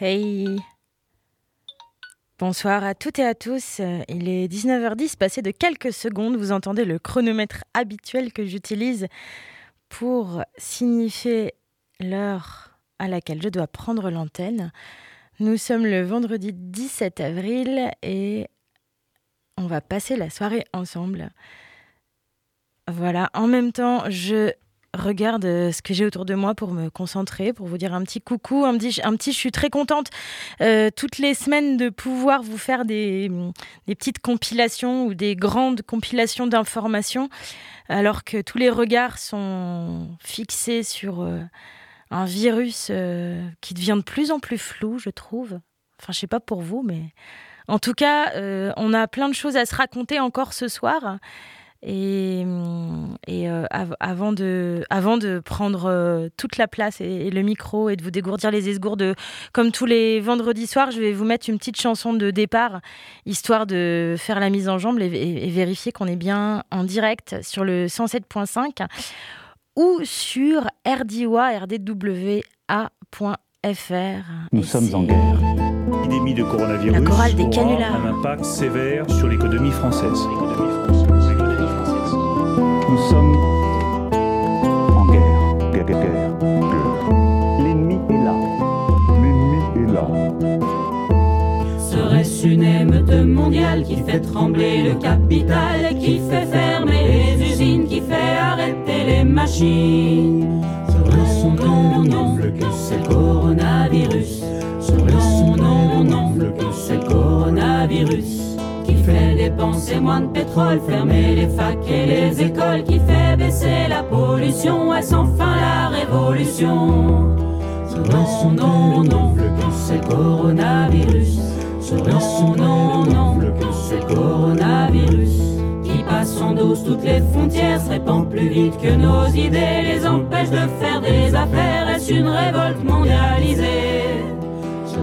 Hey Bonsoir à toutes et à tous. Il est 19h10, passé de quelques secondes. Vous entendez le chronomètre habituel que j'utilise pour signifier l'heure à laquelle je dois prendre l'antenne. Nous sommes le vendredi 17 avril et on va passer la soirée ensemble. Voilà, en même temps, je regarde euh, ce que j'ai autour de moi pour me concentrer, pour vous dire un petit coucou, un petit, je suis très contente euh, toutes les semaines de pouvoir vous faire des, des petites compilations ou des grandes compilations d'informations, alors que tous les regards sont fixés sur euh, un virus qui devient de plus en plus flou, je trouve. Enfin, je sais pas pour vous, mais en tout cas, on a plein de choses à se raconter encore ce soir. Et, et euh, avant, de, avant de prendre euh, toute la place et, le micro et de vous dégourdir les esgourdes, comme tous les vendredis soirs, je vais vous mettre une petite chanson de départ, histoire de faire la mise en jambe et, vérifier qu'on est bien en direct sur le 107.5 ou sur rdiwa, rdwa.fr. Nous sommes en guerre. L'épidémie de coronavirus la chorale des canulars. un impact sévère sur l'économie française. Nous sommes en guerre. Guerre, guerre, guerre. L'ennemi est là. L'ennemi est là. Serait-ce une émeute mondiale qui fait trembler le capital, qui fait fermer les usines, qui fait arrêter les machines? Serait-ce non, non, que c'est le coronavirus? Serait-ce non, non, que c'est le coronavirus? Fait dépenser moins de pétrole, fermer les facs et les écoles, qui fait baisser la pollution, est sans fin la révolution. Nom, non, c'est le coronavirus. Serait son nom, non, c'est le coronavirus. Qui passe en douce toutes les frontières, se répand plus vite que nos idées, les empêche de faire des affaires, est-ce une révolte mondialisée?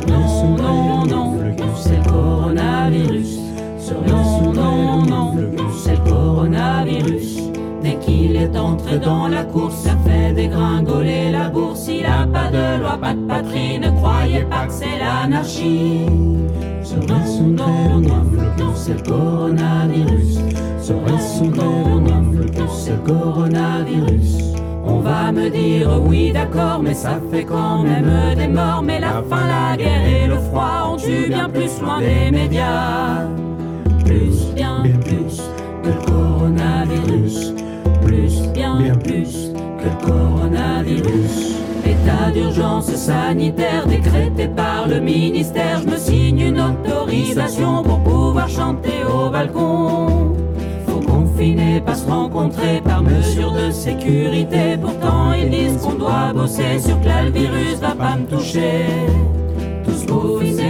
Non, non, non, c'est le coronavirus. Non, non, non, c'est le coronavirus. Dès qu'il est entré dans la course, ça fait dégringoler la bourse. Il a pas de loi, pas de patrie, ne croyez pas que c'est l'anarchie. Serait son nom, non, c'est le coronavirus. Serait son nom, non, c'est le coronavirus. On va me dire oui d'accord, mais ça fait quand même des morts. Mais la faim, la guerre et le froid ont eu bien plus loin des médias plus, bien, plus que le coronavirus. Plus, bien, plus que le coronavirus. État d'urgence sanitaire décrété par le ministère. Je me signe une autorisation pour pouvoir chanter au balcon. Faut confiner, pas se rencontrer par mesure de sécurité. Pourtant, ils disent qu'on doit bosser sur que le virus va pas me toucher. Tous confinés,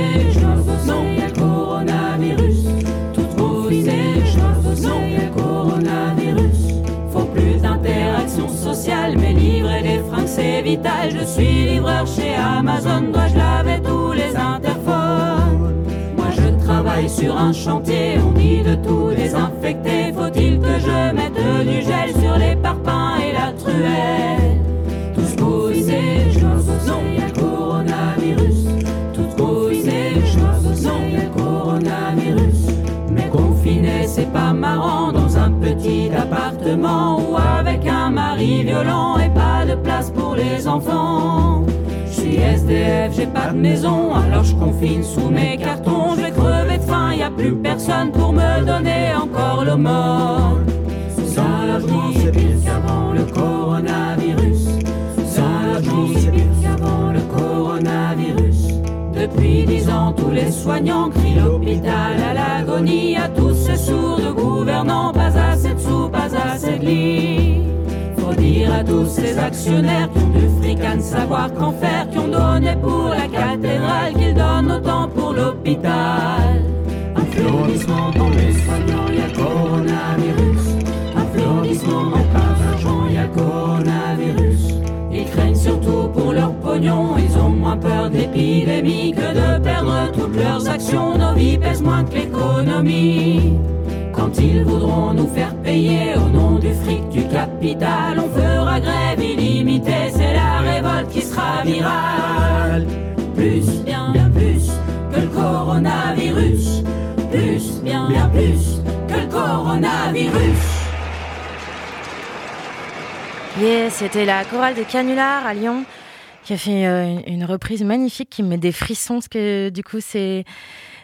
c'est vital. Je suis livreur chez Amazon, dois-je laver tous les interphones? Moi je travaille sur un chantier, on dit de tout désinfecter. Faut-il que je mette du gel sur les parpaings et la truelle? Tous couillés, je non, le coronavirus. C'est pas marrant dans un petit appartement ou avec un mari violent et pas de place pour les enfants. Je suis SDF, j'ai pas de maison, alors je confine sous mes cartons. Je vais crever de faim, y a plus personne pour me donner encore le mort. Sans logement, c'est pire qu'avant le coronavirus. Depuis dix ans, tous les soignants crient l'hôpital à l'agonie. À tous ces sourds gouvernants, pas assez de sous, pas assez de lits. Faut dire à tous ces actionnaires qui ont du fric à ne savoir qu'en faire, qui ont donné pour la cathédrale, qu'ils donnent autant pour l'hôpital. Applaudissements pour les soignants, que de perdre toutes leurs actions. Nos vies pèsent moins que l'économie. Quand ils voudront nous faire payer au nom du fric du capital, on fera grève illimitée, c'est la révolte qui sera virale. Plus bien. coronavirus. Plus, bien, bien plus que le coronavirus. Yeah, c'était la chorale de Canular à Lyon qui a fait euh, une reprise magnifique qui me met des frissons parce que du coup c'est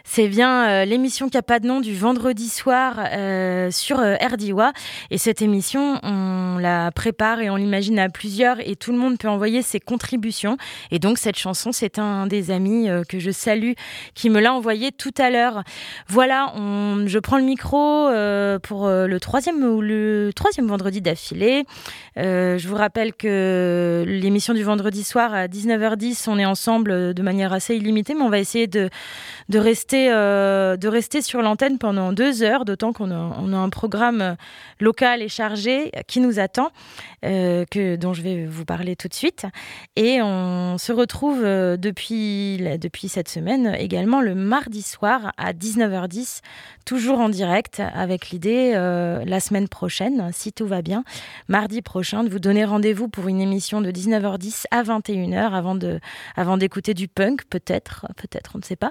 c'est bien euh, l'émission qui a pas de nom du vendredi soir euh, sur euh, RDIWA. Et cette émission, on la prépare et on l'imagine à plusieurs et tout le monde peut envoyer ses contributions. Et donc cette chanson, c'est un des amis que je salue qui me l'a envoyé tout à l'heure. Voilà, je prends le micro pour le troisième ou le troisième vendredi d'affilée. Je vous rappelle que l'émission du vendredi soir à 19h10, on est ensemble de manière assez illimitée, mais on va essayer de, de, rester, euh, de rester sur l'antenne pendant deux heures, d'autant qu'on a, a un programme euh, local et chargé qui nous attend, euh, que, dont je vais vous parler tout de suite. Et on se retrouve euh, depuis, depuis cette semaine également le mardi soir à 19h10, toujours en direct, avec l'idée euh, la semaine prochaine, si tout va bien, mardi prochain, de vous donner rendez-vous pour une émission de 19h10 à 21h avant de, avant d'écouter du punk, peut-être, peut-être, on ne sait pas,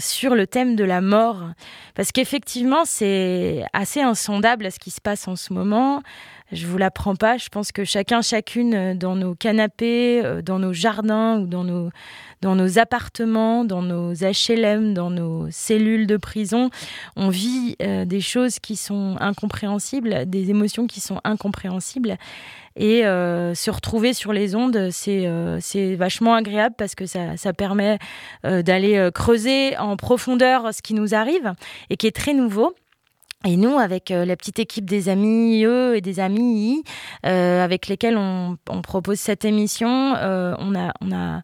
sur le thème de la mort. Parce qu'effectivement, c'est assez insondable ce qui se passe en ce moment. Je vous l'apprends pas. Je pense que chacun, chacune, euh, dans nos canapés, euh, dans nos jardins ou dans nos, dans nos appartements, dans nos HLM, dans nos cellules de prison, on vit euh, des choses qui sont incompréhensibles, des émotions qui sont incompréhensibles. Et se retrouver sur les ondes, c'est vachement agréable parce que ça, ça permet d'aller creuser en profondeur ce qui nous arrive et qui est très nouveau. Et nous, avec euh, la petite équipe des amis eux et des amis euh, avec lesquels on, on propose cette émission, euh, on, a, on, a,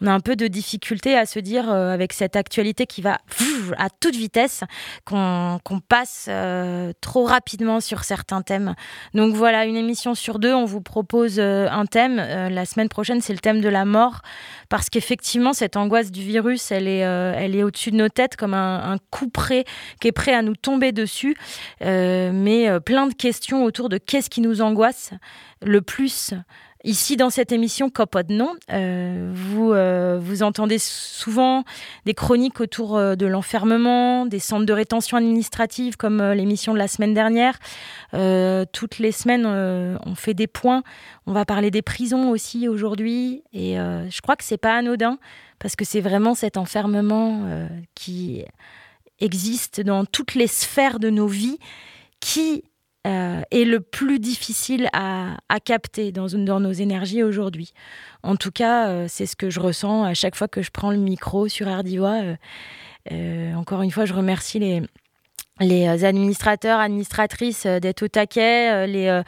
on a un peu de difficulté à se dire, euh, avec cette actualité qui va à toute vitesse, qu'on passe euh, trop rapidement sur certains thèmes. Donc voilà, une émission sur deux, on vous propose euh, un thème. La semaine prochaine, c'est le thème de la mort, parce qu'effectivement, cette angoisse du virus, elle est, est au-dessus de nos têtes comme un, un coup près qui est prêt à nous tomber dessus. Mais plein de questions autour de qu'est-ce qui nous angoisse le plus. Ici, dans cette émission Copod Non, euh, vous, euh, vous entendez souvent des chroniques autour euh, de l'enfermement, des centres de rétention administrative, comme euh, l'émission de la semaine dernière. Toutes les semaines, on fait des points. On va parler des prisons aussi aujourd'hui. Et je crois que c'est pas anodin, parce que c'est vraiment cet enfermement qui existe dans toutes les sphères de nos vies qui euh, est le plus difficile à, capter dans, nos énergies aujourd'hui. En tout cas, euh, c'est ce que je ressens à chaque fois que je prends le micro sur Ardiwa. Euh, encore une fois, je remercie les, administrateurs, administratrices d'être au taquet, les,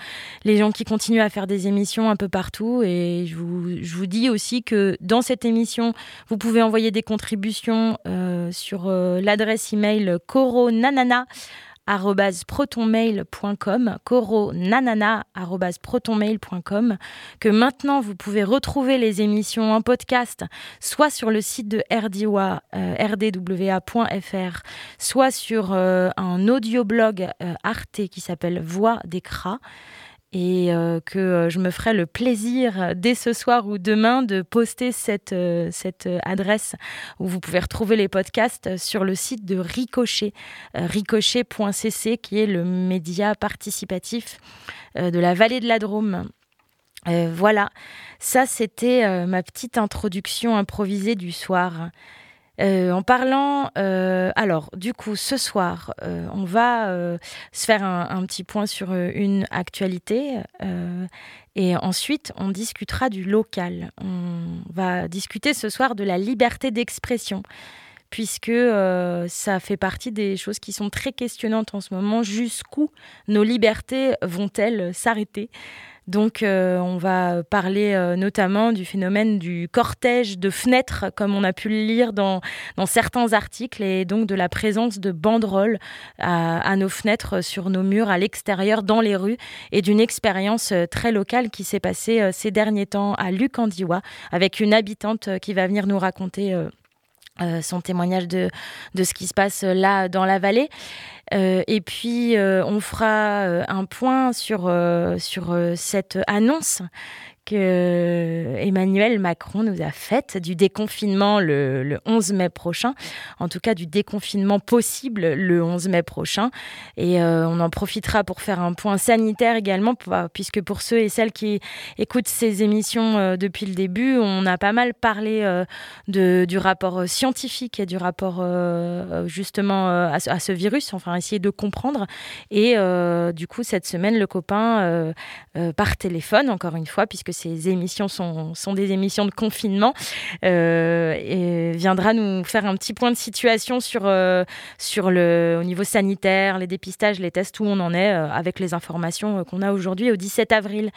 les gens qui continuent à faire des émissions un peu partout. Et je vous, dis aussi que dans cette émission, vous pouvez envoyer des contributions sur euh, l'adresse email coronanana protonmail.com coronanana.protonmail.com que maintenant vous pouvez retrouver les émissions en podcast soit sur le site de RDWA, euh, rdwa.fr soit sur euh, un audioblog euh, Arte qui s'appelle Voix des Cras et euh, que euh, je me ferai le plaisir euh, dès ce soir ou demain de poster cette, cette adresse où vous pouvez retrouver les podcasts sur le site de Ricochet, ricochet.cc qui est le média participatif de la vallée de la Drôme. Voilà, ça c'était ma petite introduction improvisée du soir. Euh, en parlant, euh, alors du coup, ce soir, euh, on va se faire un, petit point sur une actualité et ensuite on discutera du local. On va discuter ce soir de la liberté d'expression puisque ça fait partie des choses qui sont très questionnantes en ce moment. Jusqu'où nos libertés vont-elles s'arrêter? Donc, euh, on va parler euh, notamment du phénomène du cortège de fenêtres, comme on a pu le lire dans, certains articles, et donc de la présence de banderoles à, nos fenêtres, sur nos murs, à l'extérieur, dans les rues, et d'une expérience euh, très locale qui s'est passée euh, ces derniers temps à Lucandiwa, avec une habitante euh, qui va venir nous raconter. Euh, son témoignage de, ce qui se passe euh, là dans la vallée. Euh, et puis, on fera un point sur, cette annonce que Emmanuel Macron nous a faite du déconfinement le, le, 11 mai prochain, en tout cas du déconfinement possible le 11 mai prochain. Et euh, on en profitera pour faire un point sanitaire également, puisque pour ceux et celles qui écoutent ces émissions euh, depuis le début, on a pas mal parlé euh, du rapport scientifique et du rapport justement à, ce virus, enfin essayer de comprendre. Et du coup, cette semaine, le copain, par téléphone, encore une fois, puisque ces émissions sont, sont des émissions de confinement, euh, et viendra nous faire un petit point de situation sur, euh, sur le, au niveau sanitaire, les dépistages, les tests, où on en est euh, avec les informations qu'on a aujourd'hui au 17 avril.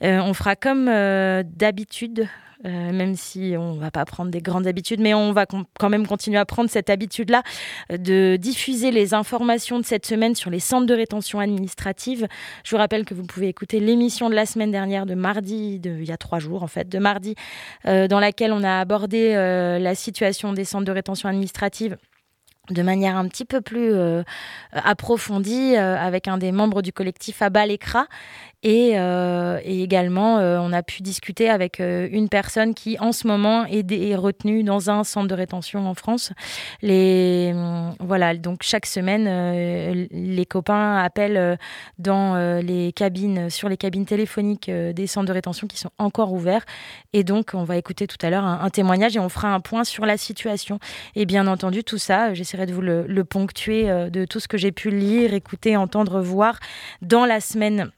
on fera comme d'habitude euh, même si on va pas prendre des grandes habitudes, mais on va quand même continuer à prendre cette habitude-là euh, de diffuser les informations de cette semaine sur les centres de rétention administrative. Je vous rappelle que vous pouvez écouter l'émission de la semaine dernière, de mardi, il y a trois jours en fait, de mardi, euh, dans laquelle on a abordé la situation des centres de rétention administrative de manière un petit peu plus approfondie avec un des membres du collectif Abba Lekra et, euh, et, également, euh, on a pu discuter avec euh, une personne qui, en ce moment, est, est, retenue dans un centre de rétention en France. Les, voilà, donc chaque semaine, les copains appellent dans les cabines, sur les cabines téléphoniques des centres de rétention qui sont encore ouverts. Et donc, on va écouter tout à l'heure un, un, témoignage et on fera un point sur la situation. Et bien entendu, tout ça, j'essaierai de vous le, le ponctuer de tout ce que j'ai pu lire, écouter, entendre, voir dans la semaine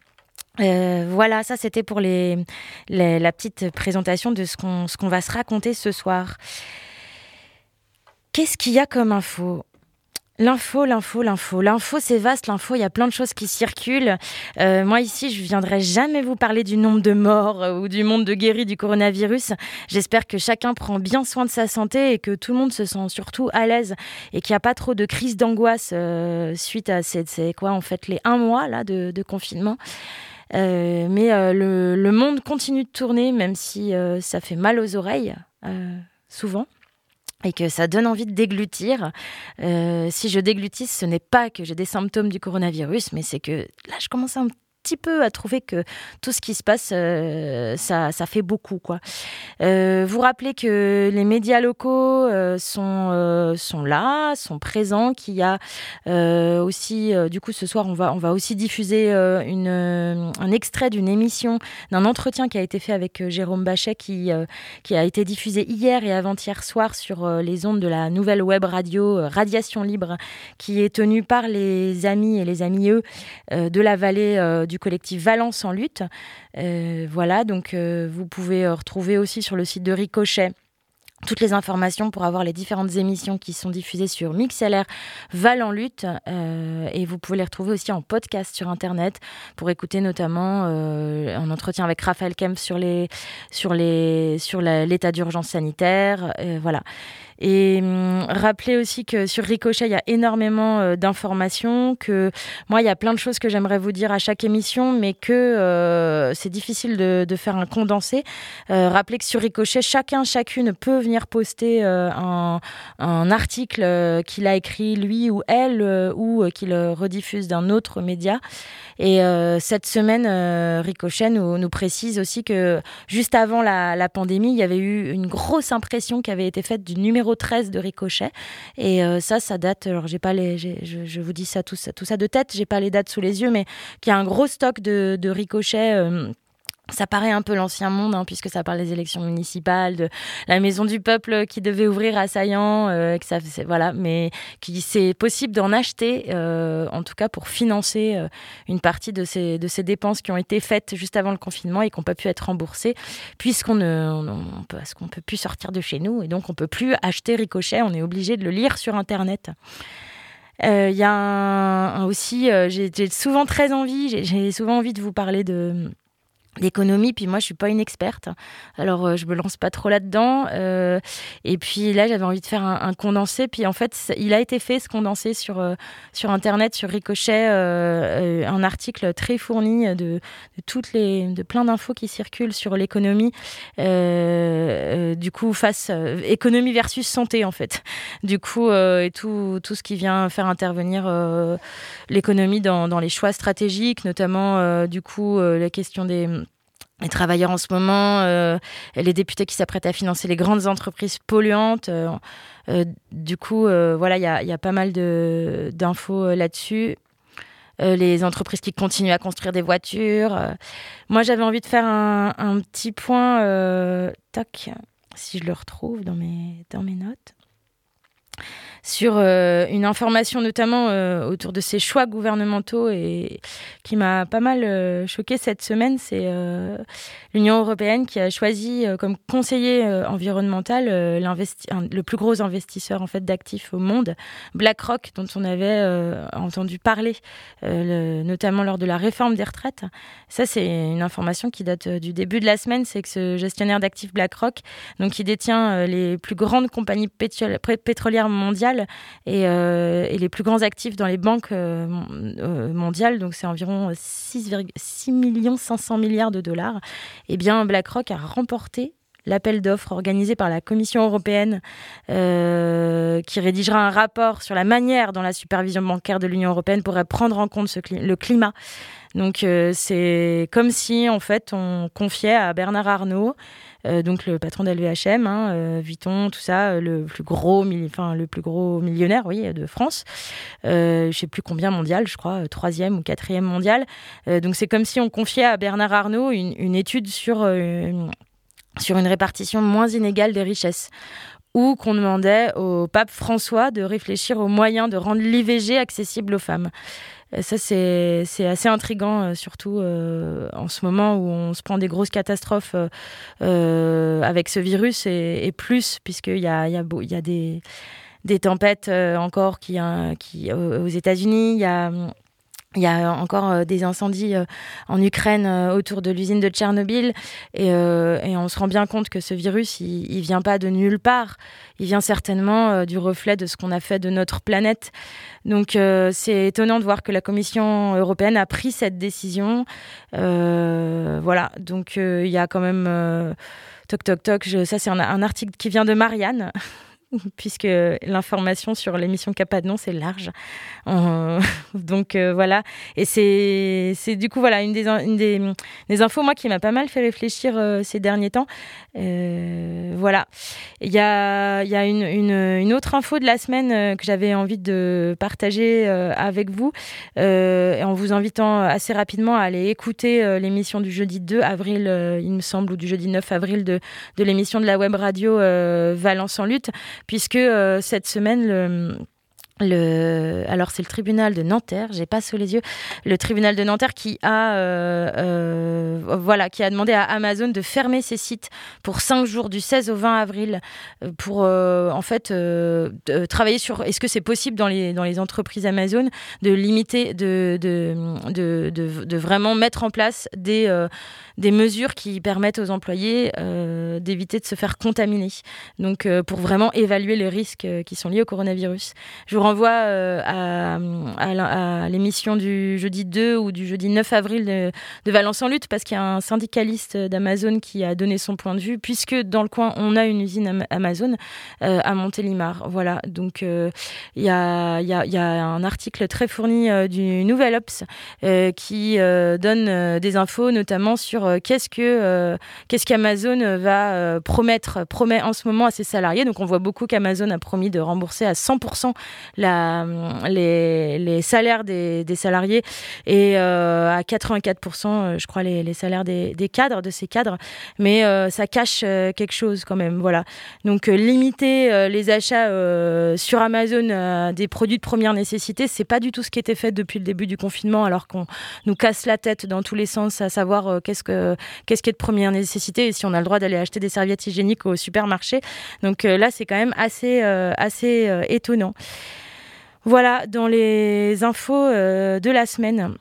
euh, voilà, ça c'était pour la petite présentation de ce qu'on va se raconter ce soir. Qu'est-ce qu'il y a comme info? L'info, l'info, l'info. L'info, c'est vaste. L'info, il y a plein de choses qui circulent. Euh, moi, ici, je viendrai jamais vous parler du nombre de morts euh, ou du monde de guéris du coronavirus. J'espère que chacun prend bien soin de sa santé et que tout le monde se sent surtout à l'aise et qu'il n'y a pas trop de crise d'angoisse suite à ces, quoi, en fait, les un mois là de confinement. Euh, mais euh, le, monde continue de tourner, même si euh, ça fait mal aux oreilles, souvent et que ça donne envie de déglutir. Si je déglutis, ce n'est pas que j'ai des symptômes du coronavirus, mais c'est que là, je commence un petit peu à trouver que tout ce qui se passe, euh, ça, ça, fait beaucoup. Quoi. Euh, vous rappelez que les médias locaux euh, sont, sont là, sont présents, qu'il y a aussi, du coup, ce soir, on va, on va aussi diffuser une, un extrait d'une émission, d'un entretien qui a été fait avec Jérôme Bachet, qui, qui a été diffusé hier et avant-hier soir sur les ondes de la nouvelle web radio Radiation Libre, qui est tenue par les amis et les amis eux de la vallée du du collectif Valence en lutte. Euh, voilà, donc euh, vous pouvez euh, retrouver aussi sur le site de Ricochet toutes les informations pour avoir les différentes émissions qui sont diffusées sur MixLR Val en lutte et vous pouvez les retrouver aussi en podcast sur internet pour écouter notamment un entretien avec Raphaël Kempf sur les sur les sur l'état d'urgence sanitaire voilà et hum, rappeler aussi que sur Ricochet, il y a énormément euh, d'informations, que moi, il y a plein de choses que j'aimerais vous dire à chaque émission, mais que euh, c'est difficile de, faire un condensé. Euh, rappeler que sur Ricochet, chacun, chacune peut venir poster euh, un, un, article qu'il a écrit lui ou elle, ou qu'il rediffuse d'un autre média. Et cette semaine, Ricochet nous, précise aussi que juste avant la, pandémie, il y avait eu une grosse impression qui avait été faite du numéro numéro 13 de Ricochet. Et euh, ça, ça date, alors j'ai pas les, je, vous dis ça tout, ça tout ça de tête, j'ai pas les dates sous les yeux, mais qu'il y a un gros stock de, de Ricochet. Ça paraît un peu l'ancien monde, hein, puisque ça parle des élections municipales, de la maison du peuple qui devait ouvrir à Saillant, euh, que ça, voilà, mais qui c'est possible d'en acheter, euh, en tout cas pour financer euh, une partie de ces, de ces dépenses qui ont été faites juste avant le confinement et qui n'ont pas pu être remboursées, puisqu'on ne, peut, parce qu'on peut plus sortir de chez nous et donc on peut plus acheter Ricochet, on est obligé de le lire sur Internet. Il y a aussi, j'ai souvent très envie, j'ai souvent envie de vous parler de d'économie puis moi je suis pas une experte. Alors euh, je me lance pas trop là dedans euh, et puis là j'avais envie de faire un, condensé puis en fait il a été fait ce condensé sur euh, sur internet sur ricochet euh, un article très fourni de, de, toutes les de plein d'infos qui circulent sur l'économie du coup face économie versus santé en fait. Du coup et tout tout ce qui vient faire intervenir l'économie dans, dans les choix stratégiques notamment du coup la question des les travailleurs en ce moment, euh, les députés qui s'apprêtent à financer les grandes entreprises polluantes. Euh, euh, du coup, voilà, il y, a, pas mal d'infos là-dessus. les entreprises qui continuent à construire des voitures. Moi, j'avais envie de faire un, un petit point, tac, si je le retrouve dans mes, dans mes notes sur euh, une information notamment euh, autour de ces choix gouvernementaux et qui m'a pas mal euh, choqué cette semaine, c'est l'Union européenne qui a choisi comme conseiller environnemental le plus gros investisseur en fait d'actifs au monde, BlackRock, dont on avait entendu parler notamment lors de la réforme des retraites. Ça, c'est une information qui date du début de la semaine, c'est que ce gestionnaire d'actifs BlackRock, donc qui détient les plus grandes compagnies pétrolières mondiales euh, et, les plus grands actifs dans les banques euh, euh, mondiales, donc c'est environ 6,6 millions 500 milliards de dollars, eh bien BlackRock a remporté l'appel d'offres organisé par la Commission européenne qui rédigera un rapport sur la manière dont la supervision bancaire de l'Union européenne pourrait prendre en compte le climat. Donc c'est comme si en fait on confiait à Bernard Arnault euh, donc le patron d'LVHM, hein, euh, Vuitton, tout ça, euh, le plus gros, enfin le plus gros millionnaire, oui, de France. je sais plus combien mondial, je crois, troisième ou quatrième mondial. donc c'est comme si on confiait à Bernard Arnault une, étude sur sur une répartition moins inégale des richesses ou qu'on demandait au pape François de réfléchir aux moyens de rendre l'IVG accessible aux femmes. Euh, ça, c'est assez intriguant, euh, surtout euh, en ce moment où on se prend des grosses catastrophes avec ce virus et, plus, puisqu'il y a, y, a, y a des, des tempêtes encore qui, qui, aux États-Unis. Il y a il y a encore euh, des incendies euh, en Ukraine euh, autour de l'usine de Tchernobyl et, on se rend bien compte que ce virus, il, vient pas de nulle part. Il vient certainement du reflet de ce qu'on a fait de notre planète. Donc c'est étonnant de voir que la Commission européenne a pris cette décision. voilà, donc il y a quand même... toc toc toc, ça c'est un article qui vient de Marianne. puisque l'information sur l'émission Capadnon, c'est large. donc euh, voilà. Et c'est du coup voilà, une, des, infos moi, qui m'a pas mal fait réfléchir euh, ces derniers temps. Euh, voilà. Il y a, une, autre info de la semaine que j'avais envie de partager avec vous, en vous invitant assez rapidement à aller écouter l'émission du jeudi 2 avril, il me semble, ou du jeudi 9 avril de, de l'émission de la web radio Valence en lutte puisque euh, cette semaine, le le, alors c'est le tribunal de Nanterre, j'ai pas sous les yeux, le tribunal de Nanterre qui a, euh, euh, voilà, qui a demandé à Amazon de fermer ses sites pour 5 jours du 16 au 20 avril pour en fait travailler sur est-ce que c'est possible dans les, dans les entreprises Amazon de limiter, de, vraiment mettre en place des des mesures qui permettent aux employés euh, d'éviter de se faire contaminer. Donc, euh, pour vraiment évaluer les risques euh, qui sont liés au coronavirus. Je vous renvoie à, l'émission du jeudi 2 ou du jeudi 9 avril de, Valence en lutte, parce qu'il y a un syndicaliste d'Amazon qui a donné son point de vue, puisque dans le coin, on a une usine Amazon à Montélimar. Voilà, donc il y, a, y, a, un article très fourni du Nouvel Ops qui donne des infos, notamment sur euh, qu'est-ce que euh, qu'est-ce qu'Amazon va euh, promettre promet en ce moment à ses salariés. Donc on voit beaucoup qu'Amazon a promis de rembourser à 100% la, les, les, salaires des, des, salariés et à 84% je crois les, les salaires des, des, cadres de ces cadres. Mais ça cache quelque chose quand même. Voilà. Donc limiter les achats sur Amazon des produits de première nécessité, c'est pas du tout ce qui était fait depuis le début du confinement, alors qu'on nous casse la tête dans tous les sens à savoir qu'est-ce que qu'est-ce qui est de première nécessité et si on a le droit d'aller acheter des serviettes hygiéniques au supermarché. Donc euh, là, c'est quand même assez, euh, assez euh, étonnant. Voilà, dans les infos de la semaine.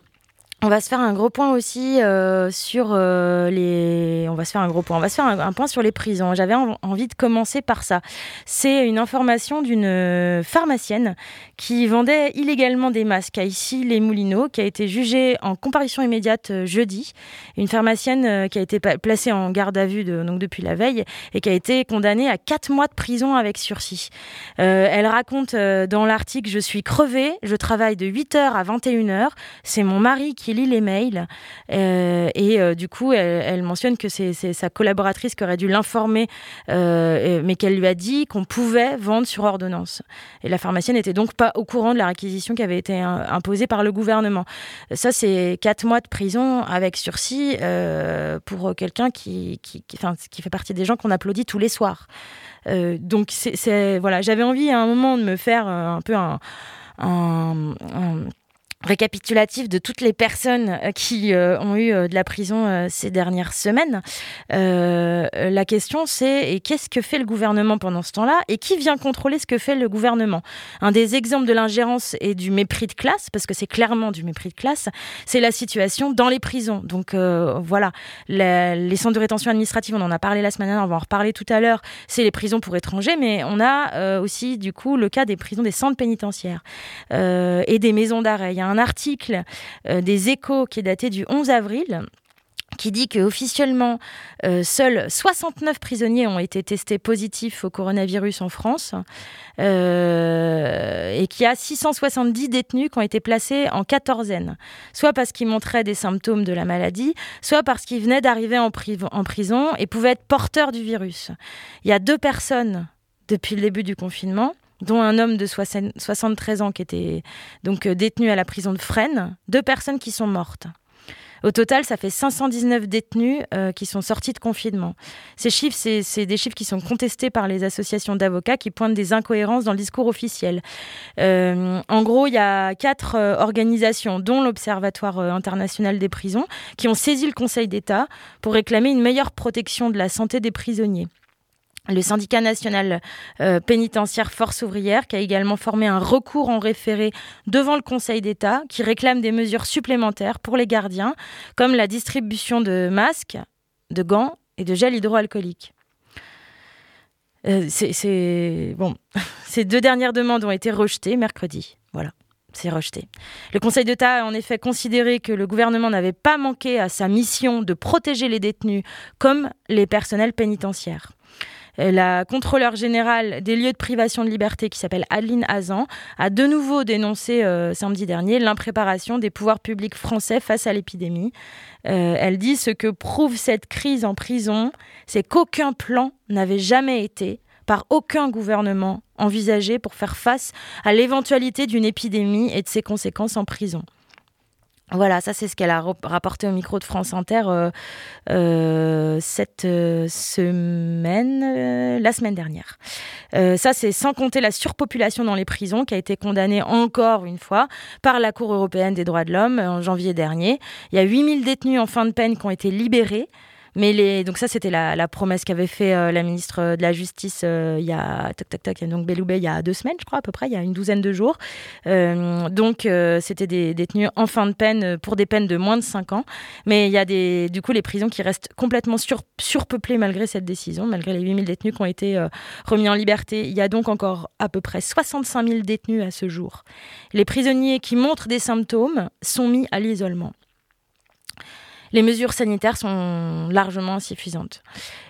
On va se faire un gros point aussi euh, sur euh, les. On va se faire un gros point. On va se faire un, point sur les prisons. J'avais envie de commencer par ça. C'est une information d'une euh, pharmacienne qui vendait illégalement des masques à ici les Moulineaux, qui a été jugée en comparution immédiate jeudi. Une pharmacienne qui a été placée en garde à vue de, donc depuis la veille et qui a été condamnée à 4 mois de prison avec sursis. elle raconte dans l'article Je suis crevée, je travaille de 8h à 21h. C'est mon mari qui lit les mails. et du coup, elle, mentionne que c'est sa collaboratrice qui aurait dû l'informer, mais qu'elle lui a dit qu'on pouvait vendre sur ordonnance. Et la pharmacienne n'était donc pas au courant de la réquisition qui avait été imposée par le gouvernement. Ça, c'est quatre mois de prison avec sursis pour quelqu'un qui, qui, qui fait partie des gens qu'on applaudit tous les soirs. Euh, donc c'est voilà, j'avais envie à un moment de me faire euh, un peu un récapitulatif de toutes les personnes euh, qui euh, ont eu euh, de la prison ces dernières semaines. la question c'est qu'est-ce que fait le gouvernement pendant ce temps-là? Et qui vient contrôler ce que fait le gouvernement? Un des exemples de l'ingérence et du mépris de classe, parce que c'est clairement du mépris de classe, c'est la situation dans les prisons. Donc voilà, les centres de rétention administrative, on en a parlé la semaine dernière, on va en reparler tout à l'heure, c'est les prisons pour étrangers, mais on a aussi du coup le cas des prisons des centres pénitentiaires et des maisons d'arrêt. Article euh, des échos qui est daté du 11 avril qui dit que officiellement euh, seuls 69 prisonniers ont été testés positifs au coronavirus en France euh, et qu'il y a 670 détenus qui ont été placés en quatorzaine, soit parce qu'ils montraient des symptômes de la maladie, soit parce qu'ils venaient d'arriver en, prison et pouvaient être porteurs du virus. Il y a deux personnes depuis le début du confinement dont un homme de 73 ans qui était donc euh, détenu à la prison de Fresnes, deux personnes qui sont mortes. Au total, ça fait 519 détenus euh, qui sont sortis de confinement. Ces chiffres, c'est des chiffres qui sont contestés par les associations d'avocats qui pointent des incohérences dans le discours officiel. Euh, en gros, il y a quatre organisations, dont l'Observatoire international des prisons, qui ont saisi le Conseil d'État pour réclamer une meilleure protection de la santé des prisonniers le syndicat national euh, pénitentiaire Force ouvrière, qui a également formé un recours en référé devant le Conseil d'État, qui réclame des mesures supplémentaires pour les gardiens, comme la distribution de masques, de gants et de gel hydroalcoolique. Euh. Ces deux dernières demandes ont été rejetées mercredi. Voilà, c'est rejeté. Le Conseil d'État a en effet considéré que le gouvernement n'avait pas manqué à sa mission de protéger les détenus comme les personnels pénitentiaires. Euh, la contrôleur générale des lieux de privation de liberté, qui s'appelle Adeline Hazan, a de nouveau dénoncé euh, samedi dernier l'impréparation des pouvoirs publics français face à l'épidémie. Euh, elle dit ce que prouve cette crise en prison, c'est qu'aucun plan n'avait jamais été par aucun gouvernement envisagé pour faire face à l'éventualité d'une épidémie et de ses conséquences en prison. Voilà, ça c'est ce qu'elle a rapporté au micro de France Inter euh, euh, cette euh, semaine, la semaine dernière. ça c'est sans compter la surpopulation dans les prisons qui a été condamnée encore une fois par la Cour européenne des droits de l'homme en janvier dernier. Il y a 8000 détenus en fin de peine qui ont été libérés. Mais donc ça, c'était la, promesse qu'avait fait euh, la ministre de la Justice euh, il y a donc il y a deux semaines, je crois à peu près, il y a une douzaine de jours. Euh, donc c'était des détenus en fin de peine pour des peines de moins de 5 ans. Mais il y a des, du coup les prisons qui restent complètement sur, surpeuplées malgré cette décision, malgré les 8000 détenus qui ont été remis en liberté. Il y a donc encore à peu près 65 000 détenus à ce jour. Les prisonniers qui montrent des symptômes sont mis à l'isolement les mesures sanitaires sont largement insuffisantes.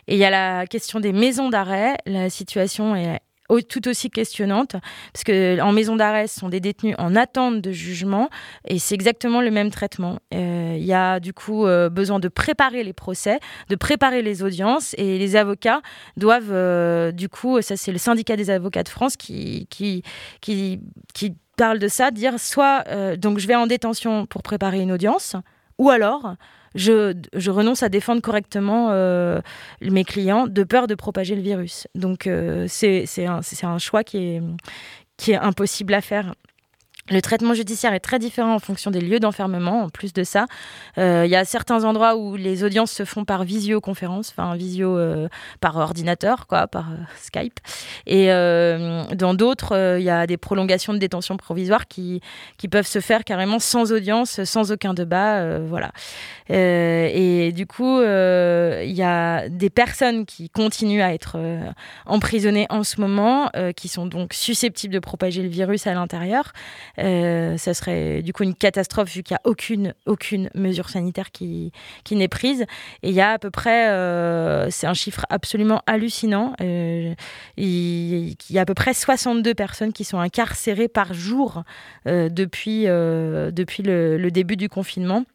Et il y a la question des maisons d'arrêt. La situation est tout aussi questionnante, parce que en maison d'arrêt, ce sont des détenus en attente de jugement, et c'est exactement le même traitement. Euh, il y a du coup euh, besoin de préparer les procès, de préparer les audiences, et les avocats doivent, euh, du coup, ça c'est le syndicat des avocats de France qui, qui, qui, qui parle de ça, dire soit donc je vais en détention pour préparer une audience, ou alors je, renonce à défendre correctement euh, mes clients de peur de propager le virus. Donc euh, c'est un, un, choix qui est, qui est impossible à faire. Le traitement judiciaire est très différent en fonction des lieux d'enfermement. En plus de ça, euh, il y a certains endroits où les audiences se font par visioconférence, enfin visio euh, par ordinateur, quoi, par euh, Skype. Et dans d'autres, il y a des prolongations de détention provisoire qui, qui peuvent se faire carrément sans audience, sans aucun débat, voilà. et du coup, il y a des personnes qui continuent à être emprisonnées en ce moment, qui sont donc susceptibles de propager le virus à l'intérieur. Euh, ça serait du coup une catastrophe vu qu'il n'y a aucune, aucune mesure sanitaire qui, qui n'est prise. Et il y a à peu près, euh, c'est un chiffre absolument hallucinant, euh, il, y a à peu près 62 personnes qui sont incarcérées par jour depuis, depuis le, début du confinement.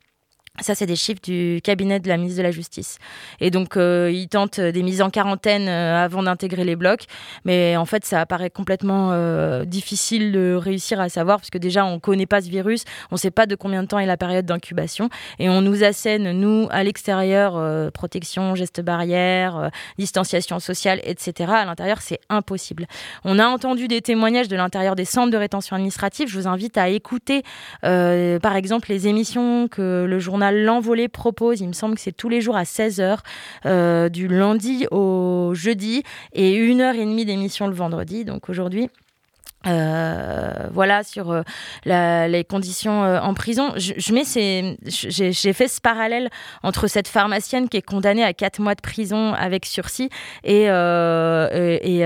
Ça, c'est des chiffres du cabinet de la ministre de la Justice. Et donc, euh, ils tentent des mises en quarantaine euh, avant d'intégrer les blocs. Mais en fait, ça apparaît complètement euh, difficile de réussir à savoir, parce que déjà, on ne connaît pas ce virus, on ne sait pas de combien de temps est la période d'incubation. Et on nous assène, nous, à l'extérieur, protection, gestes barrières, distanciation sociale, etc. À l'intérieur, c'est impossible. On a entendu des témoignages de l'intérieur des centres de rétention administrative. Je vous invite à écouter, par exemple, les émissions que le journal L'Envolée propose, il me semble que c'est tous les jours à 16h, euh, du lundi au jeudi, et une heure et demie d'émission le vendredi. Donc aujourd'hui, euh, voilà sur euh, les conditions euh, en prison. Je, mets j'ai fait ce parallèle entre cette pharmacienne qui est condamnée à 4 mois de prison avec sursis et,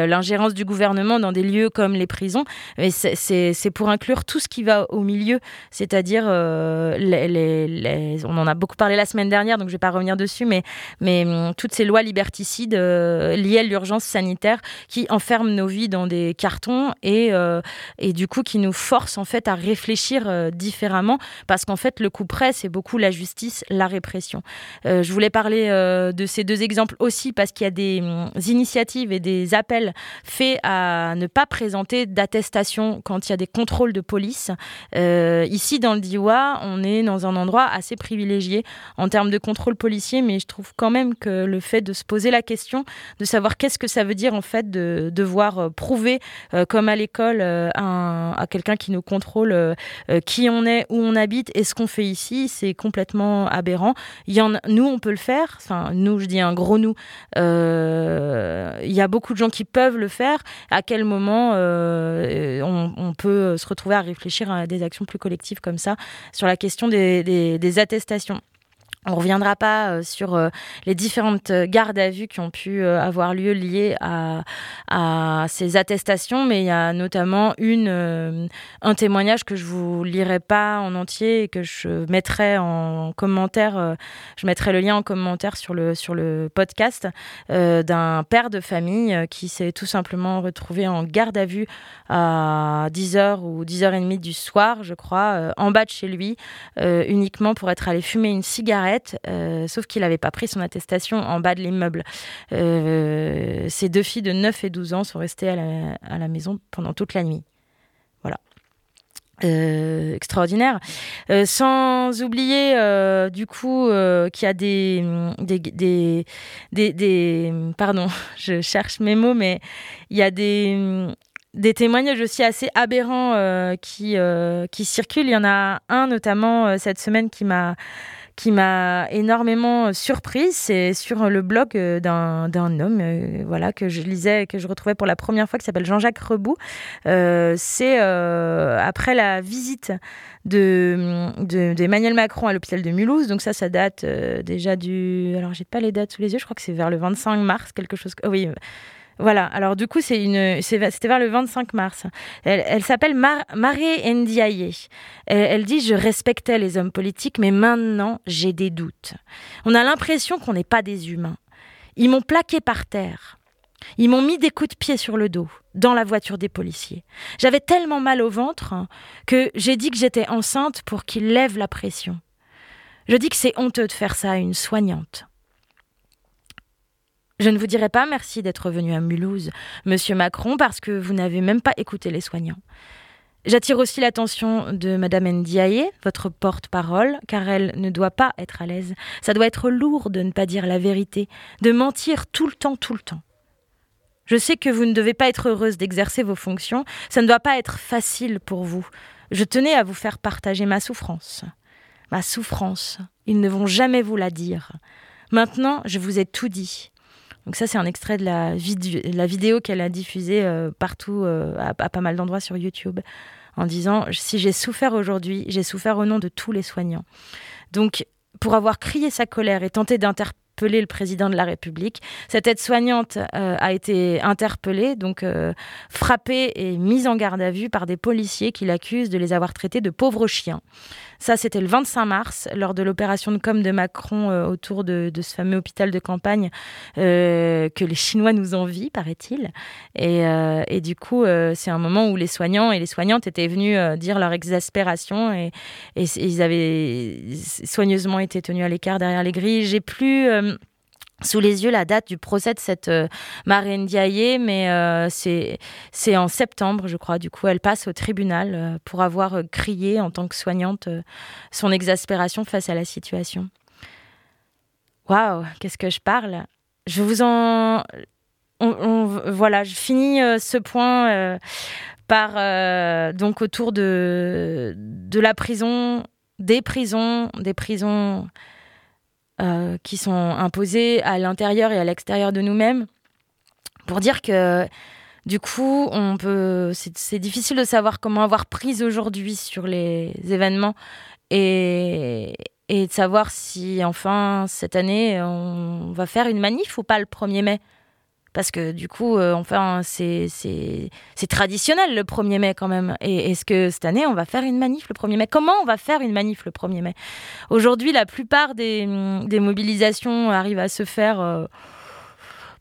l'ingérence du gouvernement dans des lieux comme les prisons. C'est pour inclure tout ce qui va au milieu, c'est-à-dire on en a beaucoup parlé la semaine dernière, donc je vais pas revenir dessus, mais, mais hum, toutes ces lois liberticides liées à l'urgence sanitaire qui enferment nos vies dans des cartons et et du coup qui nous force en fait à réfléchir euh, différemment parce qu'en fait le coup près c'est beaucoup la justice, la répression. Euh, je voulais parler de ces deux exemples aussi parce qu'il y a des hum, initiatives et des appels faits à ne pas présenter d'attestation quand il y a des contrôles de police. ici dans le Diois, on est dans un endroit assez privilégié en termes de contrôle policier, mais je trouve quand même que le fait de se poser la question de savoir qu'est-ce que ça veut dire en fait de devoir prouver comme à l'école euh, à, quelqu'un qui nous contrôle euh, euh, qui on est, où on habite et ce qu'on fait ici, c'est complètement aberrant. Y en nous, on peut le faire. Enfin, nous, je dis un gros nous. il y a beaucoup de gens qui peuvent le faire. À quel moment on, peut se retrouver à réfléchir à des actions plus collectives comme ça sur la question des attestations? On reviendra pas euh, sur euh, les différentes gardes à vue qui ont pu euh, avoir lieu liées à, ces attestations, mais il y a notamment un témoignage que je vous lirai pas en entier et que je mettrai en commentaire. je mettrai le lien en commentaire sur le, sur le podcast d'un père de famille qui s'est tout simplement retrouvé en garde à vue à 10h ou 10h30 du soir, je crois, en bas de chez lui, uniquement pour être allé fumer une cigarette euh, sauf qu'il n'avait pas pris son attestation en bas de l'immeuble. Euh, ses deux filles de 9 et 12 ans sont restées à la, maison pendant toute la nuit. Voilà. Euh, extraordinaire. sans oublier du coup qu'il y a des des, des, des, Pardon, je cherche mes mots, mais il y a des, témoignages aussi assez aberrants qui circulent. Il y en a un notamment cette semaine qui m'a qui m'a énormément surprise. C'est sur le blog euh, d'un homme euh, voilà, que je lisais, que je retrouvais pour la première fois, qui s'appelle Jean-Jacques Rebout. Euh, c'est après la visite d'Emmanuel de, Macron à l'hôpital de Mulhouse. Donc ça, ça date déjà du... Alors, j'ai pas les dates sous les yeux, je crois que c'est vers le 25 mars, quelque chose... Oui, voilà, alors du coup, c'est une, c'était vers le 25 mars. Elle, s'appelle Mar Marie Ndiaye. Elle, dit Je respectais les hommes politiques, mais maintenant, j'ai des doutes. On a l'impression qu'on n'est pas des humains. Ils m'ont plaqué par terre. Ils m'ont mis des coups de pied sur le dos, dans la voiture des policiers. J'avais tellement mal au ventre que j'ai dit que j'étais enceinte pour qu'ils lèvent la pression. Je dis que c'est honteux de faire ça à une soignante. Je ne vous dirai pas merci d'être venu à Mulhouse, monsieur Macron, parce que vous n'avez même pas écouté les soignants. J'attire aussi l'attention de Madame Ndiaye, votre porte-parole, car elle ne doit pas être à l'aise. Ça doit être lourd de ne pas dire la vérité, de mentir tout le temps, tout le temps. Je sais que vous ne devez pas être heureuse d'exercer vos fonctions, ça ne doit pas être facile pour vous. Je tenais à vous faire partager ma souffrance. Ma souffrance, ils ne vont jamais vous la dire. Maintenant, je vous ai tout dit. Donc ça, c'est un extrait de la, vidéo qu'elle a diffusée euh, partout, euh, à, pas mal d'endroits sur YouTube, en disant, si j'ai souffert aujourd'hui, j'ai souffert au nom de tous les soignants. Donc, pour avoir crié sa colère et tenté interpellé le président de la République. Cette aide-soignante euh, a été interpellée, donc euh, frappée et mise en garde à vue par des policiers qui l'accusent de les avoir traités de pauvres chiens. Ça, c'était le 25 mars, lors de l'opération de com de Macron euh, autour de, ce fameux hôpital de campagne que les Chinois nous envient, paraît-il. Et, du coup, c'est un moment où les soignants et les soignantes étaient venus dire leur exaspération et, et, ils avaient soigneusement été tenus à l'écart derrière les grilles. J'ai plus sous les yeux la date du procès de cette euh, Marine Diaye, mais euh, c'est en septembre, je crois. Du coup, elle passe au tribunal euh, pour avoir crié en tant que soignante son exaspération face à la situation. Waouh, qu'est-ce que je parle? Je vous en. voilà, je finis ce point par donc autour de, de la prison, des prisons, des prisons euh, qui sont imposées à l'intérieur et à l'extérieur de nous-mêmes, pour dire que du coup, on peut, c'est difficile de savoir comment avoir prise aujourd'hui sur les événements et, et de savoir si enfin cette année on va faire une manif ou pas le 1er mai parce que du coup, euh, enfin, c'est traditionnel le 1er mai quand même. Et est-ce que cette année, on va faire une manif le 1er mai Comment on va faire une manif le 1er mai? Aujourd'hui, la plupart des, des, mobilisations arrivent à se faire euh,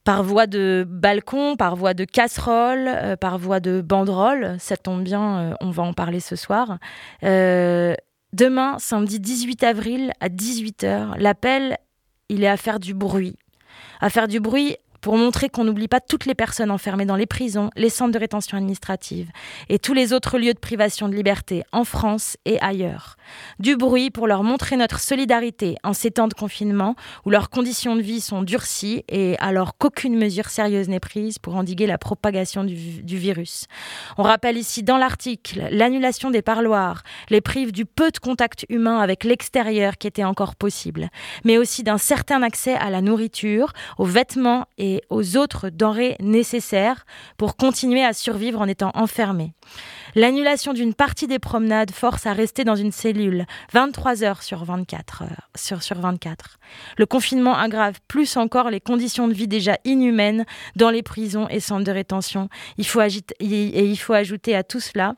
par voie de balcon, par voie de casserole, euh, par voie de banderole. Ça tombe bien, on va en parler ce soir. demain, samedi 18 avril à 18h, l'appel, il est à faire du bruit. À faire du bruit pour montrer qu'on n'oublie pas toutes les personnes enfermées dans les prisons, les centres de rétention administrative et tous les autres lieux de privation de liberté en France et ailleurs. Du bruit pour leur montrer notre solidarité en ces temps de confinement où leurs conditions de vie sont durcies et alors qu'aucune mesure sérieuse n'est prise pour endiguer la propagation du, virus. On rappelle ici dans l'article l'annulation des parloirs, les prive du peu de contact humain avec l'extérieur qui était encore possible, mais aussi d'un certain accès à la nourriture, aux vêtements et aux autres denrées nécessaires pour continuer à survivre en étant enfermé. L'annulation d'une partie des promenades force à rester dans une cellule 23 heures sur 24. sur, sur 24. Le confinement aggrave plus encore les conditions de vie déjà inhumaines dans les prisons et centres de rétention. Et il faut ajouter à tout cela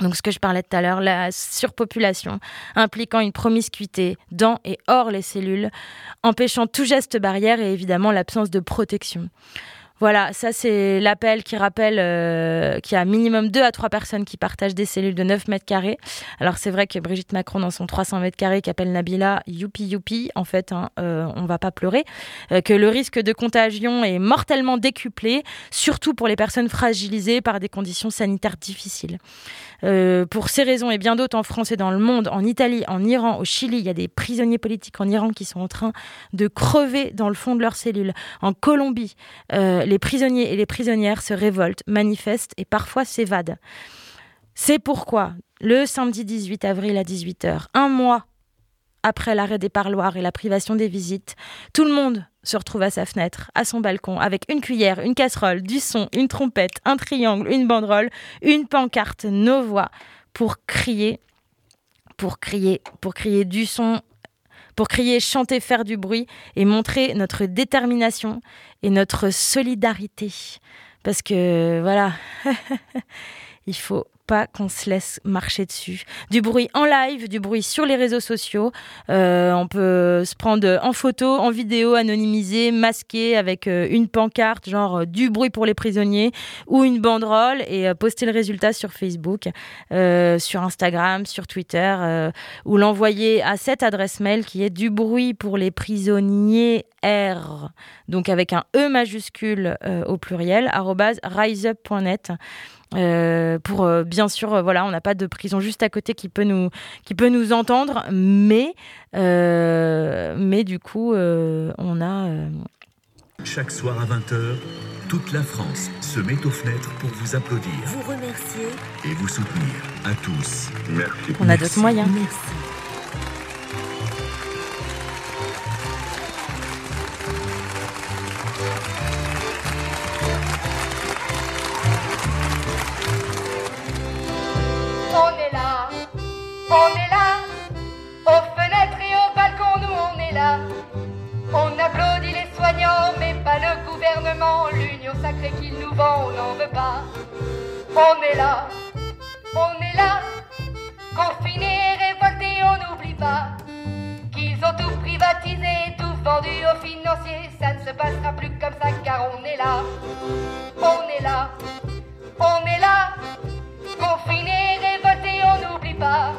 donc ce que je parlais tout à l'heure, la surpopulation impliquant une promiscuité dans et hors les cellules, empêchant tout geste barrière et évidemment l'absence de protection. Voilà, ça c'est l'appel qui rappelle euh, qu'il y a minimum 2 à 3 personnes qui partagent des cellules de 9 mètres carrés. Alors c'est vrai que Brigitte Macron dans son 300 mètres carrés qui appelle Nabila youpi youpi, en fait hein, euh, on va pas pleurer, euh, que le risque de contagion est mortellement décuplé, surtout pour les personnes fragilisées par des conditions sanitaires difficiles. Euh, pour ces raisons et bien d'autres en France et dans le monde, en Italie, en Iran, au Chili, il y a des prisonniers politiques en Iran qui sont en train de crever dans le fond de leurs cellules. En Colombie, les prisonniers et les prisonnières se révoltent, manifestent et parfois s'évadent. C'est pourquoi, le samedi 18 avril à 18h, un mois après l'arrêt des parloirs et la privation des visites, tout le monde se retrouve à sa fenêtre, à son balcon, avec une cuillère, une casserole, du son, une trompette, un triangle, une banderole, une pancarte, nos voix, pour crier, pour crier, pour crier du son, pour crier, chanter, faire du bruit et montrer notre détermination et notre solidarité. Parce que voilà, il faut qu'on se laisse marcher dessus. Du bruit en live, du bruit sur les réseaux sociaux. Euh, on peut se prendre en photo, en vidéo, anonymisé, masqué avec euh, une pancarte, genre euh, du bruit pour les prisonniers ou une banderole et poster le résultat sur Facebook, sur Instagram, sur Twitter ou l'envoyer à cette adresse mail qui est du bruit pour les prisonniers R, donc avec un E majuscule au pluriel, riseup.net. Euh, pour euh, bien sûr, euh, voilà, on n'a pas de prison juste à côté qui peut nous, qui peut nous entendre, mais, mais du coup, on a. Chaque soir à 20h, toute la France se met aux fenêtres pour vous applaudir. Vous remercier. Et vous soutenir. À tous. Merci. On a d'autres moyens. Merci. On est là, on est là, aux fenêtres et aux balcons, nous on est là. On applaudit les soignants, mais pas le gouvernement, l'union sacrée qu'ils nous vend, on n'en veut pas. On est là, on est là, confinés et révoltés, on n'oublie pas qu'ils ont tout privatisé, tout vendu aux financiers, ça ne se passera plus comme ça car on est là, on est là, on est là confinés, révoltés, on n'oublie pas.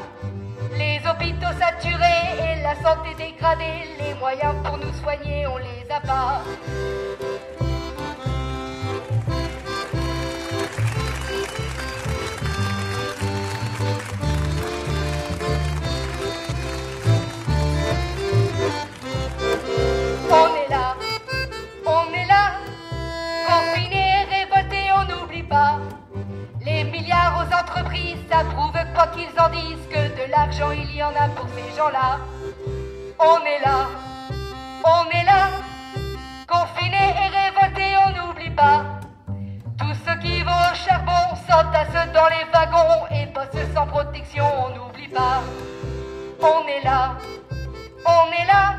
Les hôpitaux saturés et la santé dégradée, les moyens pour nous soigner, on les a pas. On est là, on est là, confinés, révoltés, on n'oublie pas. Entreprises, ça prouve quoi qu'ils en disent que de l'argent il y en a pour ces gens-là. On est là, on est là, confinés et révoltés, on n'oublie pas. Tous ceux qui vont au charbon s'entassent dans les wagons et bossent sans protection, on n'oublie pas. On est là, on est là,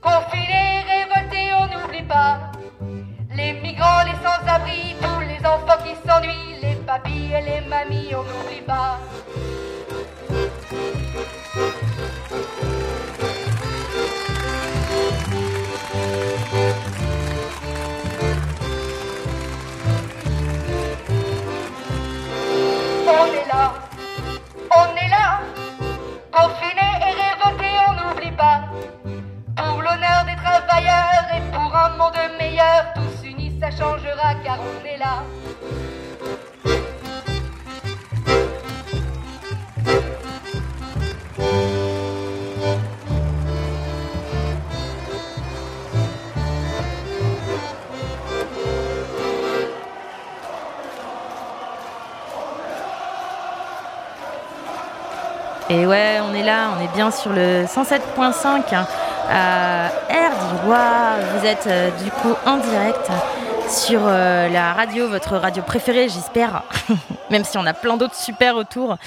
confinés, révoltés, on n'oublie pas. Les migrants, les sans-abri, tous les enfants qui s'ennuient, les papis et les mamies, on n'oublie pas. On est là, on est là, confinés et révoltés, on n'oublie pas. Pour l'honneur des travailleurs et pour un monde meilleur, tous unis ça changera car on est là. Et ouais, on est là, on est bien sur le 107.5 hein, à Erdirois. Vous êtes euh, du coup en direct sur euh, la radio, votre radio préférée, j'espère. Même si on a plein d'autres super autour.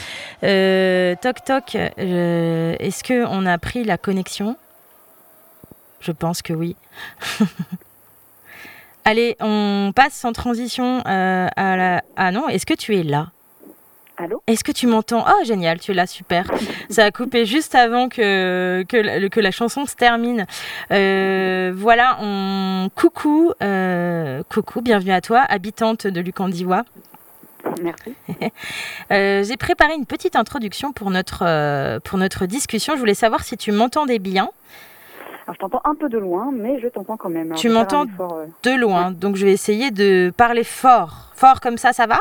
Euh, toc toc, est-ce que on a pris la connexion? Je pense que oui. Allez, on passe sans transition à la. Ah non, est-ce que tu es là? Allô Est-ce que tu m'entends? Oh, génial, tu es là, super. Ça a coupé juste avant que, que, la, que la chanson se termine. Euh, voilà, on... coucou, euh, coucou, bienvenue à toi, habitante de Lucandiwa. Merci. Euh, J'ai préparé une petite introduction pour notre, pour notre discussion. Je voulais savoir si tu m'entendais bien, Alors, je t'entends un peu de loin, mais je t'entends quand même. Alors, Tu m'entends de loin. Donc je vais essayer de parler fort. Fort comme ça, ça va?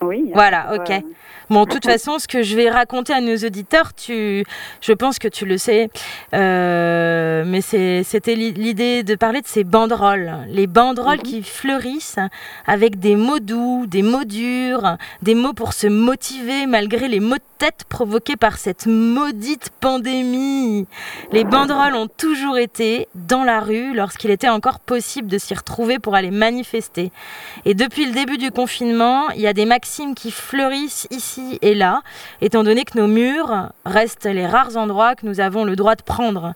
Oui. Voilà, euh, ok. Bon, de toute façon, ce que je vais raconter à nos auditeurs, tu, je pense que tu le sais, euh, mais c'était li- l'idée de parler de ces banderoles, les banderoles Mhm. qui fleurissent avec des mots doux, des mots durs, des mots pour se motiver malgré les maux de tête provoqués par cette maudite pandémie. Les banderoles ont toujours été dans la rue lorsqu'il était encore possible de s'y retrouver pour aller manifester. Et depuis le début du confinement, il y a des qui fleurissent ici et là, étant donné que nos murs restent les rares endroits que nous avons le droit de prendre.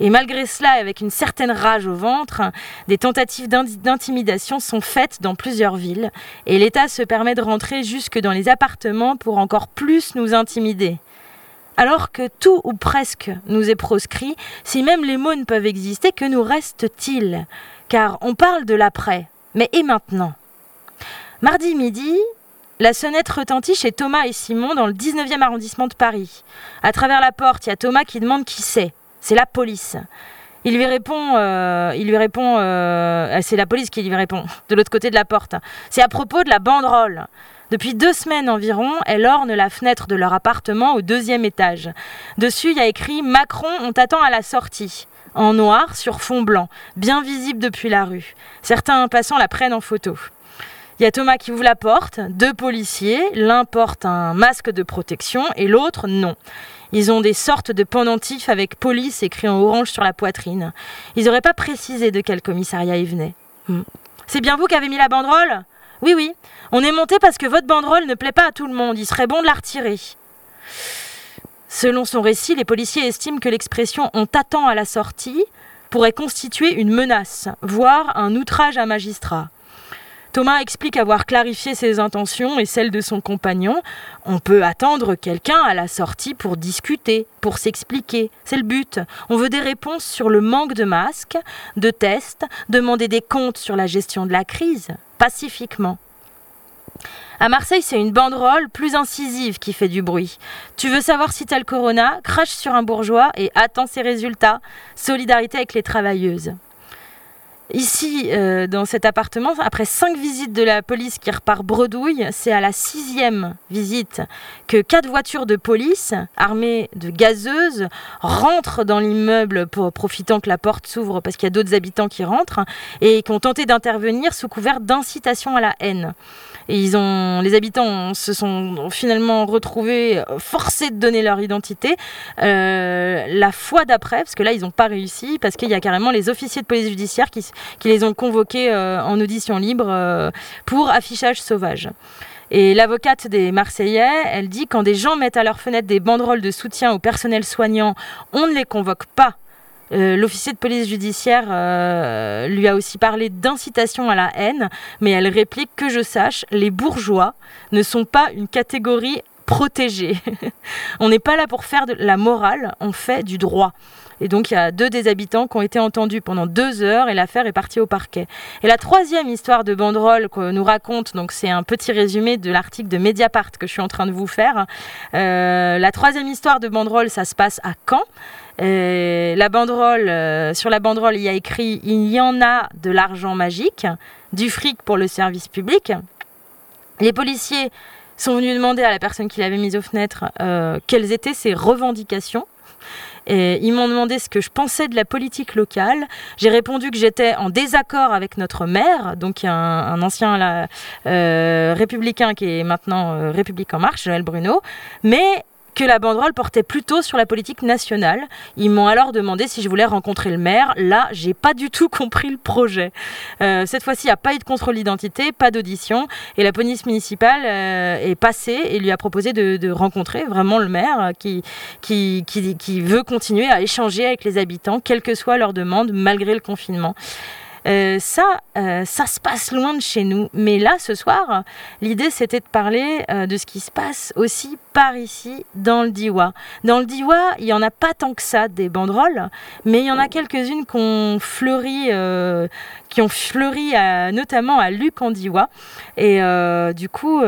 Et malgré cela, avec une certaine rage au ventre, des tentatives d'intimidation sont faites dans plusieurs villes, et l'État se permet de rentrer jusque dans les appartements pour encore plus nous intimider. Alors que tout ou presque nous est proscrit, si même les mots ne peuvent exister, que nous reste-t-il? Car on parle de l'après, mais et maintenant? Mardi midi, la sonnette retentit chez Thomas et Simon dans le 19e arrondissement de Paris. À travers la porte, il y a Thomas qui demande qui c'est. C'est la police. Il lui répond, euh, il lui répond, euh, c'est la police qui lui répond de l'autre côté de la porte. C'est à propos de la banderole. Depuis deux semaines environ, elle orne la fenêtre de leur appartement au deuxième étage. Dessus, il y a écrit Macron, on t'attend à la sortie. En noir sur fond blanc, bien visible depuis la rue. Certains passants la prennent en photo. Il y a Thomas qui ouvre la porte, deux policiers, l'un porte un masque de protection et l'autre non. Ils ont des sortes de pendentifs avec police écrit en orange sur la poitrine. Ils n'auraient pas précisé de quel commissariat ils venaient. Hmm. C'est bien vous qui avez mis la banderole? Oui, oui. On est monté parce que votre banderole ne plaît pas à tout le monde. Il serait bon de la retirer. Selon son récit, les policiers estiment que l'expression on t'attend à la sortie pourrait constituer une menace, voire un outrage à magistrat. Thomas explique avoir clarifié ses intentions et celles de son compagnon. On peut attendre quelqu'un à la sortie pour discuter, pour s'expliquer. C'est le but. On veut des réponses sur le manque de masques, de tests, demander des comptes sur la gestion de la crise, pacifiquement. À Marseille, c'est une banderole plus incisive qui fait du bruit. Tu veux savoir si t'as le corona? Crache sur un bourgeois et attends ses résultats. Solidarité avec les travailleuses. Ici, euh, dans cet appartement, après cinq visites de la police qui repart bredouille, c'est à la sixième visite que quatre voitures de police, armées de gazeuses, rentrent dans l'immeuble profitant que la porte s'ouvre parce qu'il y a d'autres habitants qui rentrent et qui ont tenté d'intervenir sous couvert d'incitation à la haine. Et ils ont, les habitants se sont finalement retrouvés forcés de donner leur identité euh, la fois d'après, parce que là ils n'ont pas réussi, parce qu'il y a carrément les officiers de police judiciaire qui, qui les ont convoqués euh, en audition libre euh, pour affichage sauvage. Et l'avocate des Marseillais, elle dit quand des gens mettent à leur fenêtre des banderoles de soutien au personnel soignant, on ne les convoque pas euh, L'officier de police judiciaire lui a aussi parlé d'incitation à la haine, mais elle réplique que je sache, les bourgeois ne sont pas une catégorie protégée. on n'est pas là pour faire de la morale, on fait du droit. Et donc il y a deux des habitants qui ont été entendus pendant deux heures et l'affaire est partie au parquet. Et la troisième histoire de banderole que nous raconte, donc c'est un petit résumé de l'article de Mediapart que je suis en train de vous faire. Euh, la troisième histoire de banderole, ça se passe à Caen. Euh, la banderole, euh, sur la banderole, il y a écrit Il y en a de l'argent magique, du fric pour le service public. Les policiers sont venus demander à la personne qui l'avait mise aux fenêtres euh, quelles étaient ses revendications. Et ils m'ont demandé ce que je pensais de la politique locale. J'ai répondu que j'étais en désaccord avec notre maire, donc un, un ancien euh, républicain qui est maintenant euh, République en marche, Joël Bruno, mais que la banderole portait plutôt sur la politique nationale. Ils m'ont alors demandé si je voulais rencontrer le maire. Là, j'ai pas du tout compris le projet. Euh, cette fois-ci, il n'y a pas eu de contrôle d'identité, pas d'audition, et la police municipale euh, est passée et lui a proposé de, de rencontrer vraiment le maire euh, qui, qui, qui, qui veut continuer à échanger avec les habitants, quelle que soit leur demande, malgré le confinement. Euh, ça, euh, ça se passe loin de chez nous. Mais là, ce soir, l'idée, c'était de parler euh, de ce qui se passe aussi par ici, dans le Diwa. Dans le Diwa, il n'y en a pas tant que ça, des banderoles, mais il y en a quelques-unes qui ont fleuri, qui ont fleuri notamment à Luc en Diwa. Et du coup,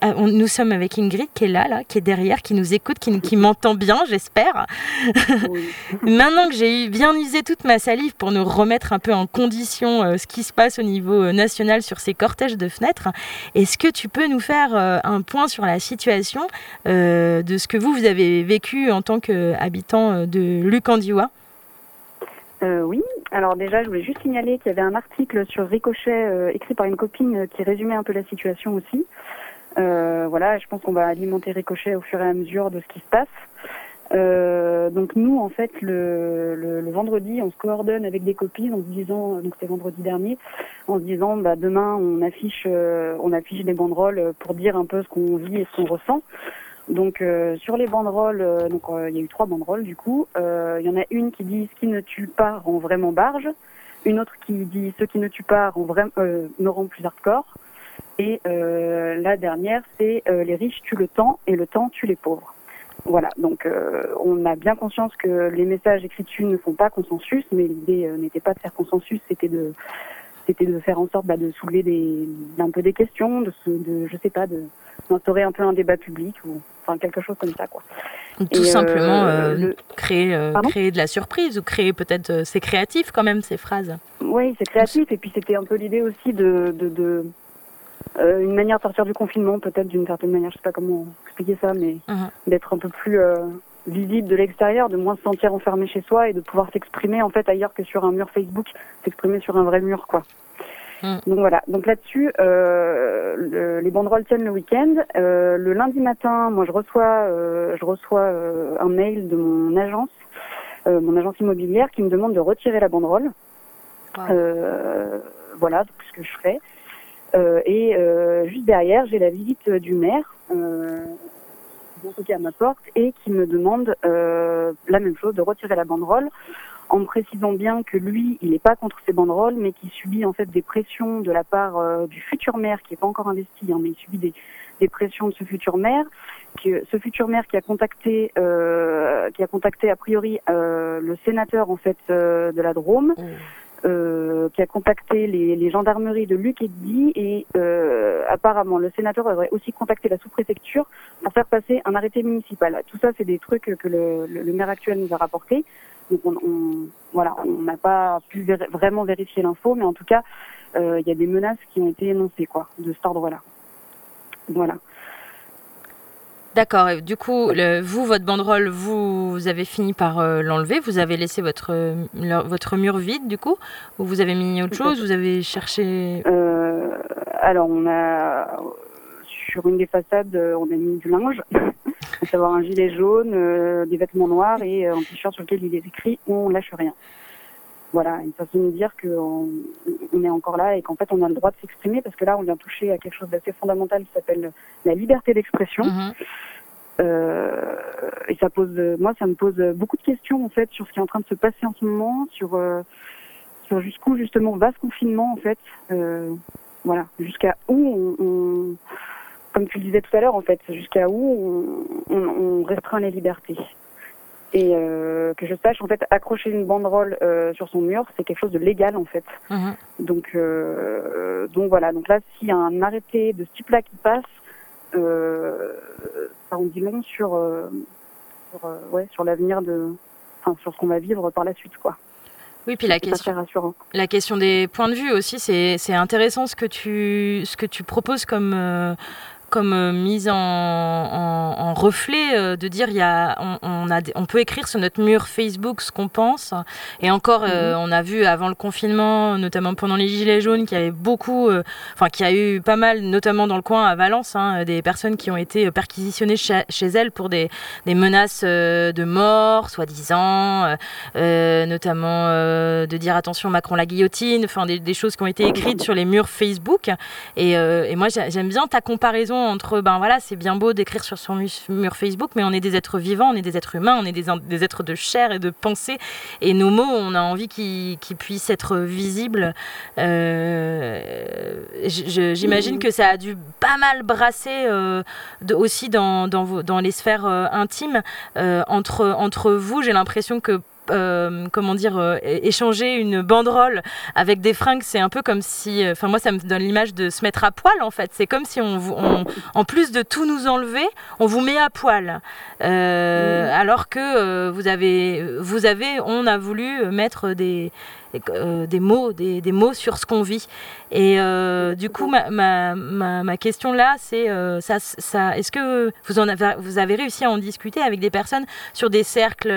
ah, nous sommes avec Ingrid qui est là, là, qui est derrière, qui nous écoute, qui, qui m'entend bien, j'espère. Maintenant que j'ai bien usé toute ma salive pour nous remettre un peu en condition euh, ce qui se passe au niveau euh, national sur ces cortèges de fenêtres, est-ce que tu peux nous faire euh, un point sur la situation de ce que vous, vous avez vécu en tant qu'habitant de Lucandiwa Oui, alors déjà, je voulais juste signaler qu'il y avait un article sur Ricochet écrit par une copine qui résumait un peu la situation aussi. Euh, voilà, je pense qu'on va alimenter Ricochet au fur et à mesure de ce qui se passe. Euh, donc nous, en fait, le, le, vendredi, on se coordonne avec des copines en se disant, donc c'était vendredi dernier, en se disant, bah, demain on affiche, euh, on affiche des banderoles pour dire un peu ce qu'on vit et ce qu'on ressent. Donc sur les banderoles, donc il y a eu trois banderoles du coup. Il y en a une qui dit ce qui ne tue pas rend vraiment barge, une autre qui dit ce qui ne tue pas rend vraiment ne rend plus hardcore. Et euh, la dernière, c'est euh, les riches tuent le temps et le temps tue les pauvres. Voilà, donc euh, on a bien conscience que les messages écrits dessus ne font pas consensus, mais l'idée n'était pas de faire consensus, c'était de c'était de faire en sorte bah, de soulever des, un peu des questions, de, de je sais pas, de d'instaurer un peu un débat public ou enfin quelque chose comme ça quoi. Tout simplement créer créer de la surprise ou créer peut-être c'est créatif quand même ces phrases. Oui, c'est créatif et puis c'était un peu l'idée aussi de, de, de euh, une manière de sortir du confinement, peut-être d'une certaine manière, je sais pas comment expliquer ça, mais uh-huh. d'être un peu plus euh, visible de l'extérieur, de moins se sentir enfermé chez soi et de pouvoir s'exprimer en fait ailleurs que sur un mur Facebook, s'exprimer sur un vrai mur, quoi. Mm. Donc voilà. Donc là-dessus, euh, les banderoles tiennent le week-end. Euh, le lundi matin, moi, je reçois, euh, je reçois euh, un mail de mon agence, mon agence immobilière, qui me demande de retirer la banderole. voilà, ce que je fais. Euh, et euh, juste derrière, j'ai la visite du maire euh, à ma porte et qui me demande la même chose, de retirer la banderole en précisant bien que lui, il n'est pas contre ces banderoles, mais qu'il subit en fait des pressions de la part euh, du futur maire, qui n'est pas encore investi, hein, mais il subit des, des pressions de ce futur maire, que ce futur maire qui a contacté, euh, qui a contacté a priori euh, le sénateur en fait euh, de la Drôme. Euh, qui a contacté les, les gendarmeries de Luc et Di et euh, apparemment le sénateur aurait aussi contacté la sous-préfecture pour faire passer un arrêté municipal. Tout ça, c'est des trucs que le, le, le maire actuel nous a rapportés. Donc on, on voilà, on n'a pas pu vraiment vérifier l'info, mais en tout cas, euh, il y a des menaces qui ont été énoncées quoi, de cet ordre-là. Voilà. D'accord. Du coup, vous, votre banderole, vous, vous avez fini par euh, l'enlever. Vous avez laissé votre, euh, votre mur vide, du coup Ou vous avez mis autre chose Vous avez cherché. Euh, alors on a sur une des façades, euh, on a mis du linge, à savoir un gilet jaune, des vêtements noirs et un t-shirt sur lequel il est écrit "On lâche rien". Voilà, une façon de dire qu'on on est encore là et qu'en fait on a le droit de s'exprimer parce que là on vient toucher à quelque chose d'assez fondamental qui s'appelle la liberté d'expression. Mhm. Euh, et ça pose, moi, ça me pose beaucoup de questions en fait sur ce qui est en train de se passer en ce moment, sur euh, sur jusqu'où justement va ce confinement en fait. Euh, voilà, jusqu'à où on, on- comme tu le disais tout à l'heure en fait, jusqu'à où on, on, on restreint les libertés. Et euh, que je sache en fait, accrocher une banderole euh, sur son mur, c'est quelque chose de légal en fait. Mhm. Donc, euh, donc voilà. Donc là, s'il y a un arrêté de ce type-là qui passe, euh, ça en dit long sur, euh, sur, euh, ouais, sur l'avenir de, enfin, sur ce qu'on va vivre par la suite, quoi. Oui, puis la question. La question des points de vue aussi, c'est c'est intéressant ce que tu, ce que tu proposes comme, euh, comme euh, mise en, en, en reflet, euh, de dire il y a, on, on, a, on peut écrire sur notre mur Facebook ce qu'on pense. Et encore, euh, on a vu avant le confinement, notamment pendant les Gilets jaunes, qu'il y avait beaucoup, enfin, qu'il y a eu pas mal, notamment dans le coin à Valence, hein, des personnes qui ont été perquisitionnées chez, chez elles pour des, des menaces de mort, soi-disant. euh, notamment euh, de dire attention Macron la guillotine, enfin des, des choses qui ont été écrites sur les murs Facebook. Et, euh, et moi j'ai- j'aime bien ta comparaison entre ben voilà c'est bien beau d'écrire sur son mu- mur Facebook, mais on est des êtres vivants, on est des êtres humains, on est des, des êtres de chair et de pensée, et nos mots on a envie qu'ils puissent être visibles. Euh, J'imagine que ça a dû pas mal brasser euh, de- aussi dans, dans, vos- dans les sphères euh, intimes entre, entre vous. J'ai l'impression que euh, comment dire, euh, échanger une banderole avec des fringues, c'est un peu comme si, enfin moi ça me donne l'image de se mettre à poil en fait. C'est comme si on, en plus de tout nous enlever, on vous met à poil. Euh, Alors que euh, vous avez, vous avez, on a voulu mettre des euh, des mots, des, mots sur ce qu'on vit. Et euh, du coup, ma, question là, c'est euh, ça, est-ce que vous, avez, réussi à en discuter avec des personnes sur des cercles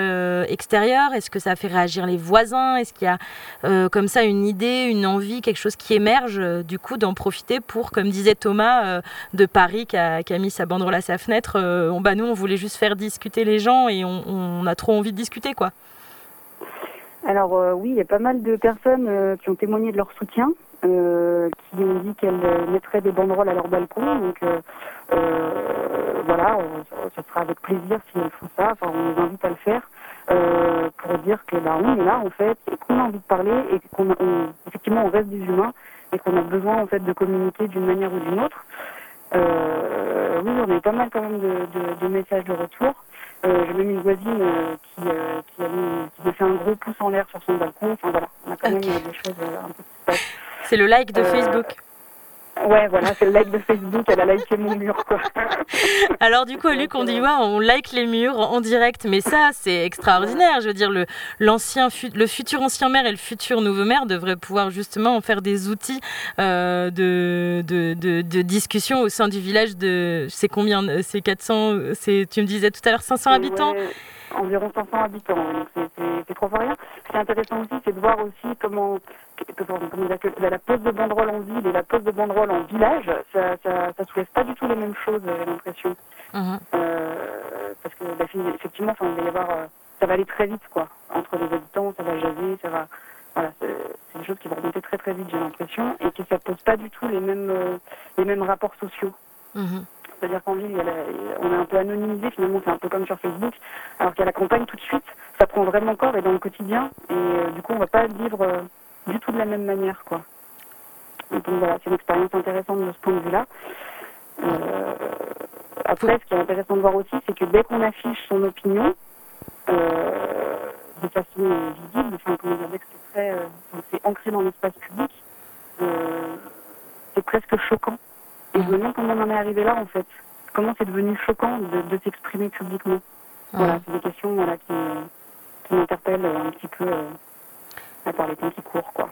extérieurs? Est-ce que ça fait réagir les voisins? Est-ce qu'il y a comme ça une idée, une envie, quelque chose qui émerge du coup d'en profiter pour, comme disait Thomas de Paris qui a, mis sa banderole à sa fenêtre, bah, nous on voulait juste faire discuter les gens et on, on a trop envie de discuter quoi. Alors euh, oui, il y a pas mal de personnes euh, qui ont témoigné de leur soutien, euh, qui ont dit qu'elles mettraient des banderoles à leur balcon. Donc voilà, ça sera avec plaisir si elles font ça. Enfin, on les invite à le faire pour dire que bah, on est là en fait, et qu'on a envie de parler et qu'on on- effectivement on reste des humains et qu'on a besoin en fait de communiquer d'une manière ou d'une autre. Oui, on a eu pas mal quand même de- de messages de retour. Euh, J'ai même une voisine euh, qui, euh, qui, a mis- qui m'a fait un gros pouce en l'air sur son balcon. Enfin voilà, on a quand même Ok. euh, des choses un peu qui se passent. C'est le like de Facebook. Ouais, voilà, c'est le like de Facebook, elle a liké mon mur, quoi. Alors du coup, Luc, on dit ouais, on like les murs en direct, mais ça, c'est extraordinaire. Je veux dire, le l'ancien, le futur ancien maire et le futur nouveau maire devraient pouvoir justement en faire des outils euh, de, de, de, de discussion au sein du village de. C'est combien C'est 400 C'est tu me disais tout à l'heure 500 habitants. Ouais, environ 500 habitants, donc c'est- c'est c'est fois rien. Ce qui est intéressant aussi, c'est de voir aussi comment, la, pose de banderole en ville et la pose de banderole en village, ça, ça, ça soulève pas du tout les mêmes choses, j'ai l'impression. Mhm. Euh, parce que bah, effectivement, enfin, il va y avoir, euh, ça va aller très vite, quoi. Entre les habitants, ça va jaser, ça va, voilà, c'est des choses qui vont remonter très très vite, j'ai l'impression, et que ça pose pas du tout les mêmes, euh, les mêmes rapports sociaux. Mhm. C'est-à-dire qu'en ville, il y a la- on est un peu anonymisé, finalement, c'est un peu comme sur Facebook. Alors qu'à la campagne, tout de suite, ça prend vraiment corps et dans le quotidien. Et euh, du coup, on va pas vivre euh, du tout de la même manière, quoi. Donc voilà, c'est une expérience intéressante de ce point de vue-là. Euh, après, ce qui est intéressant de voir aussi, c'est que dès qu'on affiche son opinion, euh, de façon visible, enfin, comment dire, dès que c'est très, euh, c'est ancré dans l'espace public, c'est presque choquant. Et je me demande comment on en est arrivé là, en fait. Comment c'est devenu choquant de, de s'exprimer publiquement? Voilà, c'est des questions voilà, qui, qui m'interpellent un petit peu à part les temps qui courent, quoi.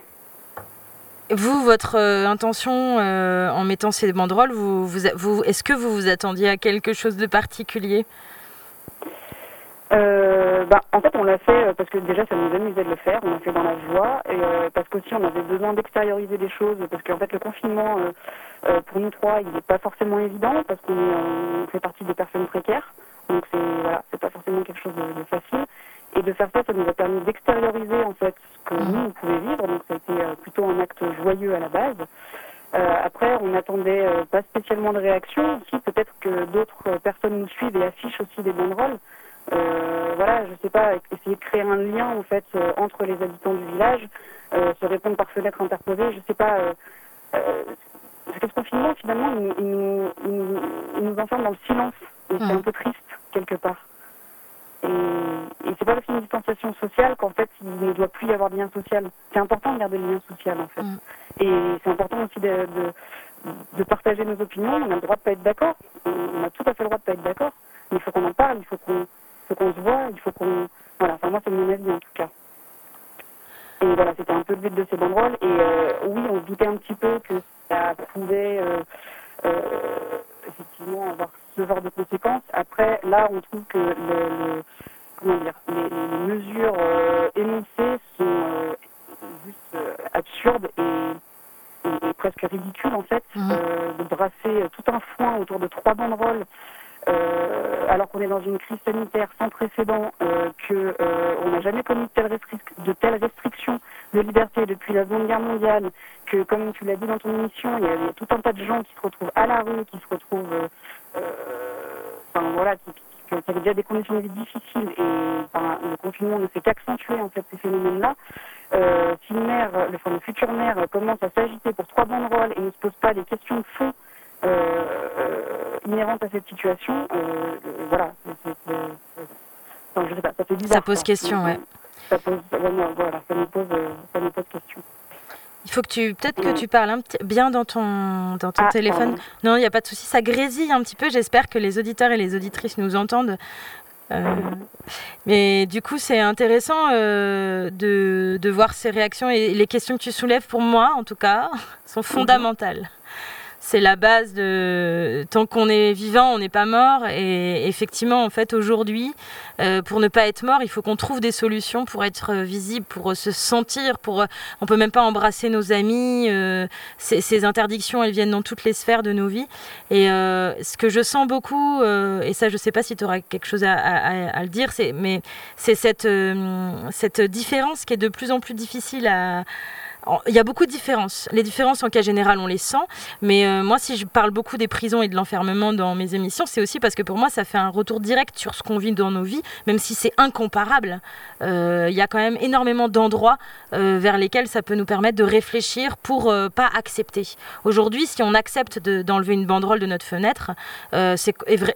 Vous, votre euh, intention euh, en mettant ces banderoles, vous, vous, vous, est-ce que vous vous attendiez à quelque chose de particulier? Euh, bah, en fait, on l'a fait parce que déjà, ça nous amusait de le faire. On l'a fait dans la joie et euh, parce qu'aussi, on avait besoin d'extérioriser des choses parce qu'en fait, le confinement, euh, pour nous trois, il n'est pas forcément évident parce qu'on fait partie des personnes précaires. Donc, c'est voilà, c'est pas forcément quelque chose de, de facile. Et de faire ça, ça nous a permis d'extérioriser en fait ce que nous on pouvait vivre. Donc, ça a été euh, plutôt un acte joyeux à la base. Euh, après, on n'attendait euh, pas spécialement de réaction. Si peut-être que d'autres personnes nous suivent et affichent aussi des banderoles. Euh, voilà, je sais pas, essayer de créer un lien en fait entre les habitants du village, se répondre par fenêtre interposée, je sais pas. Parce que ce confinement, finalement, il, nous- il nous, il, nous, il nous enferme dans le silence. Et c'est Mhm. un peu triste, quelque part. Et, et c'est pas parce qu'il y a une distanciation sociale qu'en fait, il ne doit plus y avoir de lien social. C'est important de garder le lien social, en fait. Mhm. Et c'est important aussi de, de, de partager nos opinions. On a le droit de pas être d'accord. On a tout à fait le droit de pas être d'accord. Mais il faut qu'on en parle, il faut qu'on se voit, il faut qu'on... Voilà, enfin moi c'est mon avis en tout cas. Et voilà, c'était un peu le but de ces banderoles. Et euh, oui, on se doutait un petit peu que ça pouvait euh, euh, effectivement avoir ce genre de conséquences. Après, là, on trouve que le, le- comment dire, les, les mesures euh, énoncées sont euh, juste euh, absurdes et, et- et presque ridicules en fait. Mhm. De brasser tout un foin autour de trois banderoles euh, alors qu'on est dans une crise sanitaire sans précédent, euh, que euh, on n'a jamais connu de telles, restric- de telles restrictions de liberté depuis la Seconde Guerre mondiale, que comme tu l'as dit dans ton émission, il y a, il y a tout un tas de gens qui se retrouvent à la rue, qui se retrouvent, enfin voilà, qui, qui, qui avaient déjà des conditions de vie difficiles et enfin, le confinement ne fait qu'accentuer en fait ces phénomènes-là. Euh, si le maire, le, enfin, le futur maire commence à s'agiter pour trois banderoles et ne se pose pas des questions de fond euh, euh, inhérentes à cette situation, euh, euh, voilà, c'est- c'est- c'est- enfin, je sais pas, ça fait bizarre. Ça pose quoi. question, ouais. Ça pose, vraiment, voilà, ça me pose, euh, ça me pose question. Il faut que tu, peut-être que tu parles un petit- bien dans ton, dans ton Ah, téléphone. Non, il n'y a pas de souci. Ça grésille un petit peu. J'espère que les auditeurs et les auditrices nous entendent. Euh, mais du coup, c'est intéressant euh, de, de voir ces réactions et les questions que tu soulèves, pour moi en tout cas, sont fondamentales. C'est la base de tant qu'on est vivant, on n'est pas mort. Et effectivement, en fait, aujourd'hui, euh, pour ne pas être mort, il faut qu'on trouve des solutions pour être euh, visible, pour euh, se sentir. Pour, on peut même pas embrasser nos amis. ces, interdictions, elles viennent dans toutes les sphères de nos vies. Et ce que je sens beaucoup, et ça, je sais pas si tu auras quelque chose à, le dire, c'est mais c'est cette cette différence qui est de plus en plus difficile à il y a beaucoup de différences. Les différences, en cas général, on les sent. Mais euh, moi, si je parle beaucoup des prisons et de l'enfermement dans mes émissions, c'est aussi parce que pour moi, ça fait un retour direct sur ce qu'on vit dans nos vies, même si c'est incomparable. Euh, Il y a quand même énormément d'endroits euh, vers lesquels ça peut nous permettre de réfléchir pour pas accepter. Aujourd'hui, si on accepte de- d'enlever une banderole de notre fenêtre, c'est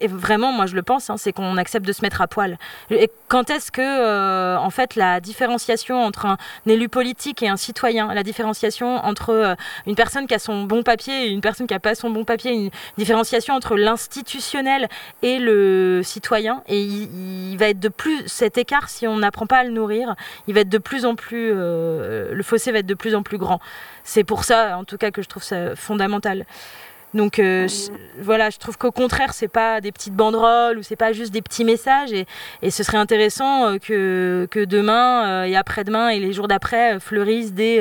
vraiment, moi je le pense, hein, c'est qu'on accepte de se mettre à poil. Et quand est-ce que, en fait, la différenciation entre un élu politique et un citoyen, la différenciation entre euh, une personne qui a son bon papier et une personne qui n'a pas son bon papier, une différenciation entre l'institutionnel et le citoyen. Et il, va être de plus, cet écart, si on n'apprend pas à le nourrir, il va être de plus en plus, euh, le fossé va être de plus en plus grand. C'est pour ça, en tout cas, que je trouve ça fondamental. Donc euh, voilà, je trouve qu'au contraire, c'est pas des petites banderoles ou c'est pas juste des petits messages et, ce serait intéressant euh, que, demain euh, et après-demain et les jours d'après fleurissent des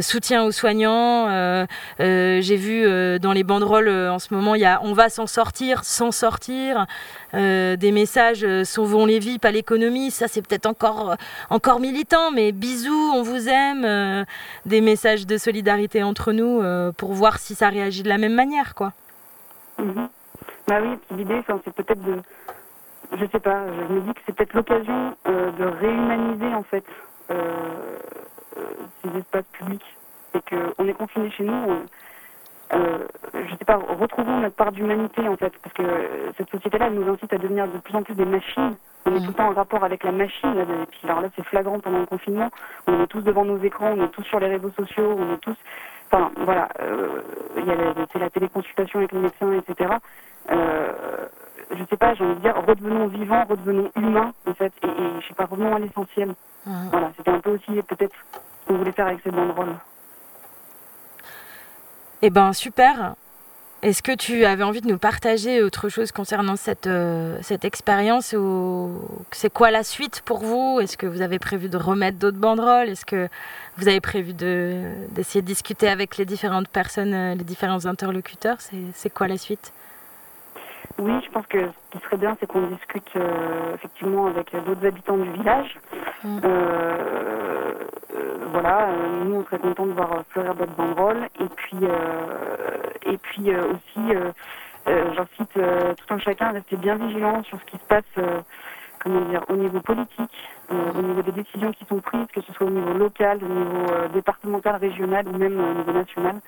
soutiens aux soignants. J'ai vu dans les banderoles en ce moment, il y a on va s'en sortir, s'en sortir. Euh, des messages euh, sauvons les vies, pas l'économie. Ça c'est peut-être encore euh, encore militant, mais bisous, on vous aime. euh, des messages de solidarité entre nous pour voir si ça réagit de la même manière, quoi. Mhm. Bah oui, l'idée, c'est peut-être de, je sais pas, je me dis que c'est peut-être l'occasion de réhumaniser en fait ces espaces publics et qu'on est confiné chez nous. Euh, je sais pas, retrouvons notre part d'humanité en fait, parce que euh, cette société-là elle nous incite à devenir de plus en plus des machines. On est Mhm. tout le temps en rapport avec la machine. Là, et puis alors là, c'est flagrant pendant le confinement. On est tous devant nos écrans, on est tous sur les réseaux sociaux, on est tous. Enfin, voilà, euh, il y a la, c'est la téléconsultation avec les médecins, etc. Euh, je sais pas, j'ai envie de dire, redevenons vivants, redevenons humains, en fait, et, et je sais pas, revenons à l'essentiel. Mhm. Voilà, c'était un peu aussi peut-être ce qu'on voulait faire avec ces banderoles. Eh ben super. Est-ce que tu avais envie de nous partager autre chose concernant cette, euh, cette expérience ou c'est quoi la suite pour vous? Est-ce que vous avez prévu de remettre d'autres banderoles? Est-ce que vous avez prévu de, d'essayer de discuter avec les différentes personnes, euh, les différents interlocuteurs? C'est, quoi la suite? Oui, je pense que ce qui serait bien, c'est qu'on discute euh, effectivement avec d'autres habitants du village. Mm. Euh, euh, voilà, euh, nous on serait contents de voir euh, fleurir d'autres banderoles. Et puis, euh, et puis euh, aussi, euh, euh, j'incite euh, tout un chacun à rester bien vigilant sur ce qui se passe, euh, comment dire, au niveau politique, euh, au niveau des décisions qui sont prises, que ce soit au niveau local, au niveau euh, départemental, régional ou même euh, au niveau national.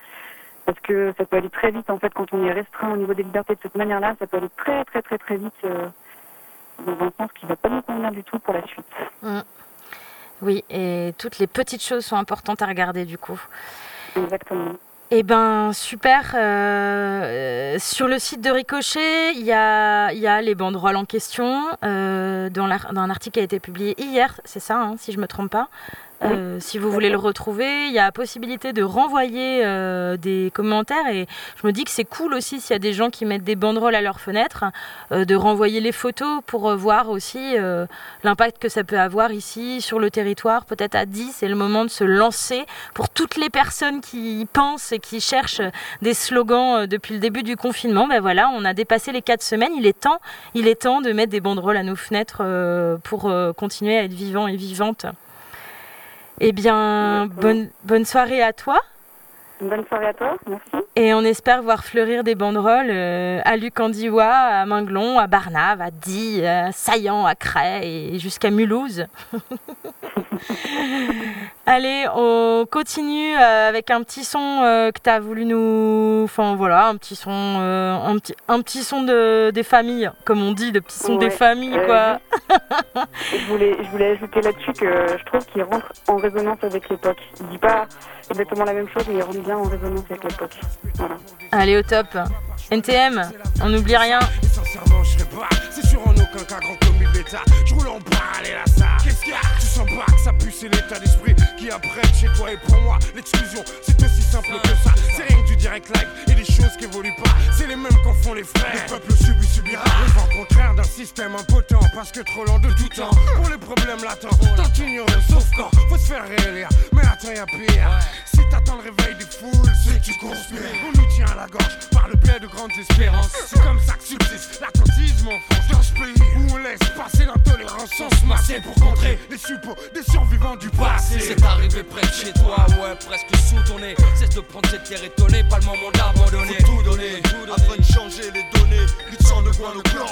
Parce que ça peut aller très vite en fait quand on est restreint au niveau des libertés de cette manière-là, ça peut aller très très très très vite euh, dans un sens qui ne va pas nous convenir du tout pour la suite. Oui, et toutes les petites choses sont importantes à regarder du coup. Exactement. Eh ben super. euh, sur le site de Ricochet, il y a, il y a les banderoles en question euh, dans, un article qui a été publié hier, c'est ça, hein, si je me trompe pas. Euh, si vous voulez le retrouver, il y a possibilité de renvoyer euh, des commentaires et je me dis que c'est cool aussi s'il y a des gens qui mettent des banderoles à leur fenêtre, euh, de renvoyer les photos pour euh, voir aussi euh, l'impact que ça peut avoir ici sur le territoire. Peut-être à 10, c'est le moment de se lancer pour toutes les personnes qui pensent et qui cherchent des slogans depuis le début du confinement. Ben voilà, on a dépassé les 4 semaines. Il est temps, il est temps de mettre des banderoles à nos fenêtres pour continuer à être vivants et vivantes. Eh bien, bonne, bonne soirée à toi. Bonne soirée à toi, merci. Et on espère voir fleurir des banderoles euh, à Lucandiwa, à Minglon, à Barnave, à Die, à Saillant, à Cray et jusqu'à Mulhouse. Allez, on continue euh, avec un petit son euh, que tu as voulu nous. Enfin voilà, un petit son, un, petit, un petit son de, des familles, comme on dit, de petits sons des Ouais, familles, euh, quoi. Je voulais, je voulais ajouter là-dessus que je trouve qu'il rentre en résonance avec l'époque. Il dit pas exactement la même chose, mais il rentre bien en résonance avec l'époque. Voilà. Allez, au top. NTM, on n'oublie rien. Et sincèrement, je serais pas. C'est sûr en aucun cas grand comme une bêta. Je roule en et là ça. Ça pue, c'est l'état d'esprit qui apprête chez toi et pour moi. L'exclusion, c'est aussi simple que ça. C'est rien que du direct live et des choses qui évoluent pas. C'est les mêmes qu'en font les frères. Le peuple subit, subira. Le vent contraire d'un système impotent parce que trop lent de tout temps. Pour les problèmes latents, tant ignoré, sauf quand faut se faire réélire. Mais attends, y'a pire. Si t'attends le réveil des foules, c'est que tu conspires. On nous tient à la gorge le biais de grandes espérances. C'est comme ça que subsiste l'attentisme en France. Dans ce pays où on laisse passer l'intolérance sans se masser pour contrer les suppôts des survivants du passé. C'est arrivé près de chez toi, ouais, presque sous ton nez. Cesse de prendre cette terre étonnée, pas le moment d'abandonner. Faut tout donner, afin de changer les données. Lutte sans le coin, le blanc.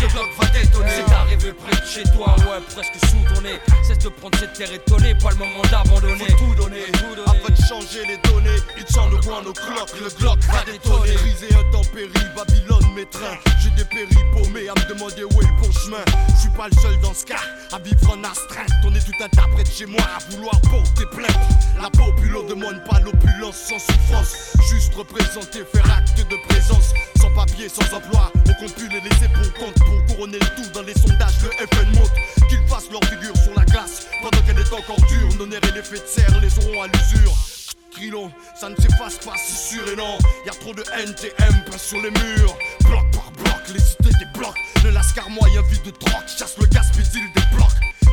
Le bloc va détonner. C'est arrivé près de chez toi, ouais, presque sous ton nez. Cesse de prendre cette terre étonnée, pas le moment d'abandonner. Faut tout donner, afin de changer les données. Lutte sans le coin, nos cloques. Le bloc va détonner. Briser intempérie, Babylone, mes trains. J'ai dépéri paumé à me demander où est le bon chemin. Je suis pas le seul dans ce cas à vivre en astreinte. On est tout de chez moi à vouloir porter plainte. La populo demande pas l'opulence sans souffrance. Juste représenter, faire acte de présence. Sans papier, sans emploi, on plus les laisser pour compte. Pour couronner le tout dans les sondages, le FN monte. Qu'ils fassent leur figure sur la glace pendant qu'elle est encore dure. Nos nerfs et l'effet de serre les auront à l'usure. Trilon, ça ne s'efface pas, c'est sûr et non. Y a trop de NTM peint sur les murs. Bloc par bloc, les cités blocs. Le lascar moyen vide de troc, chasse le gaspésil des blocs.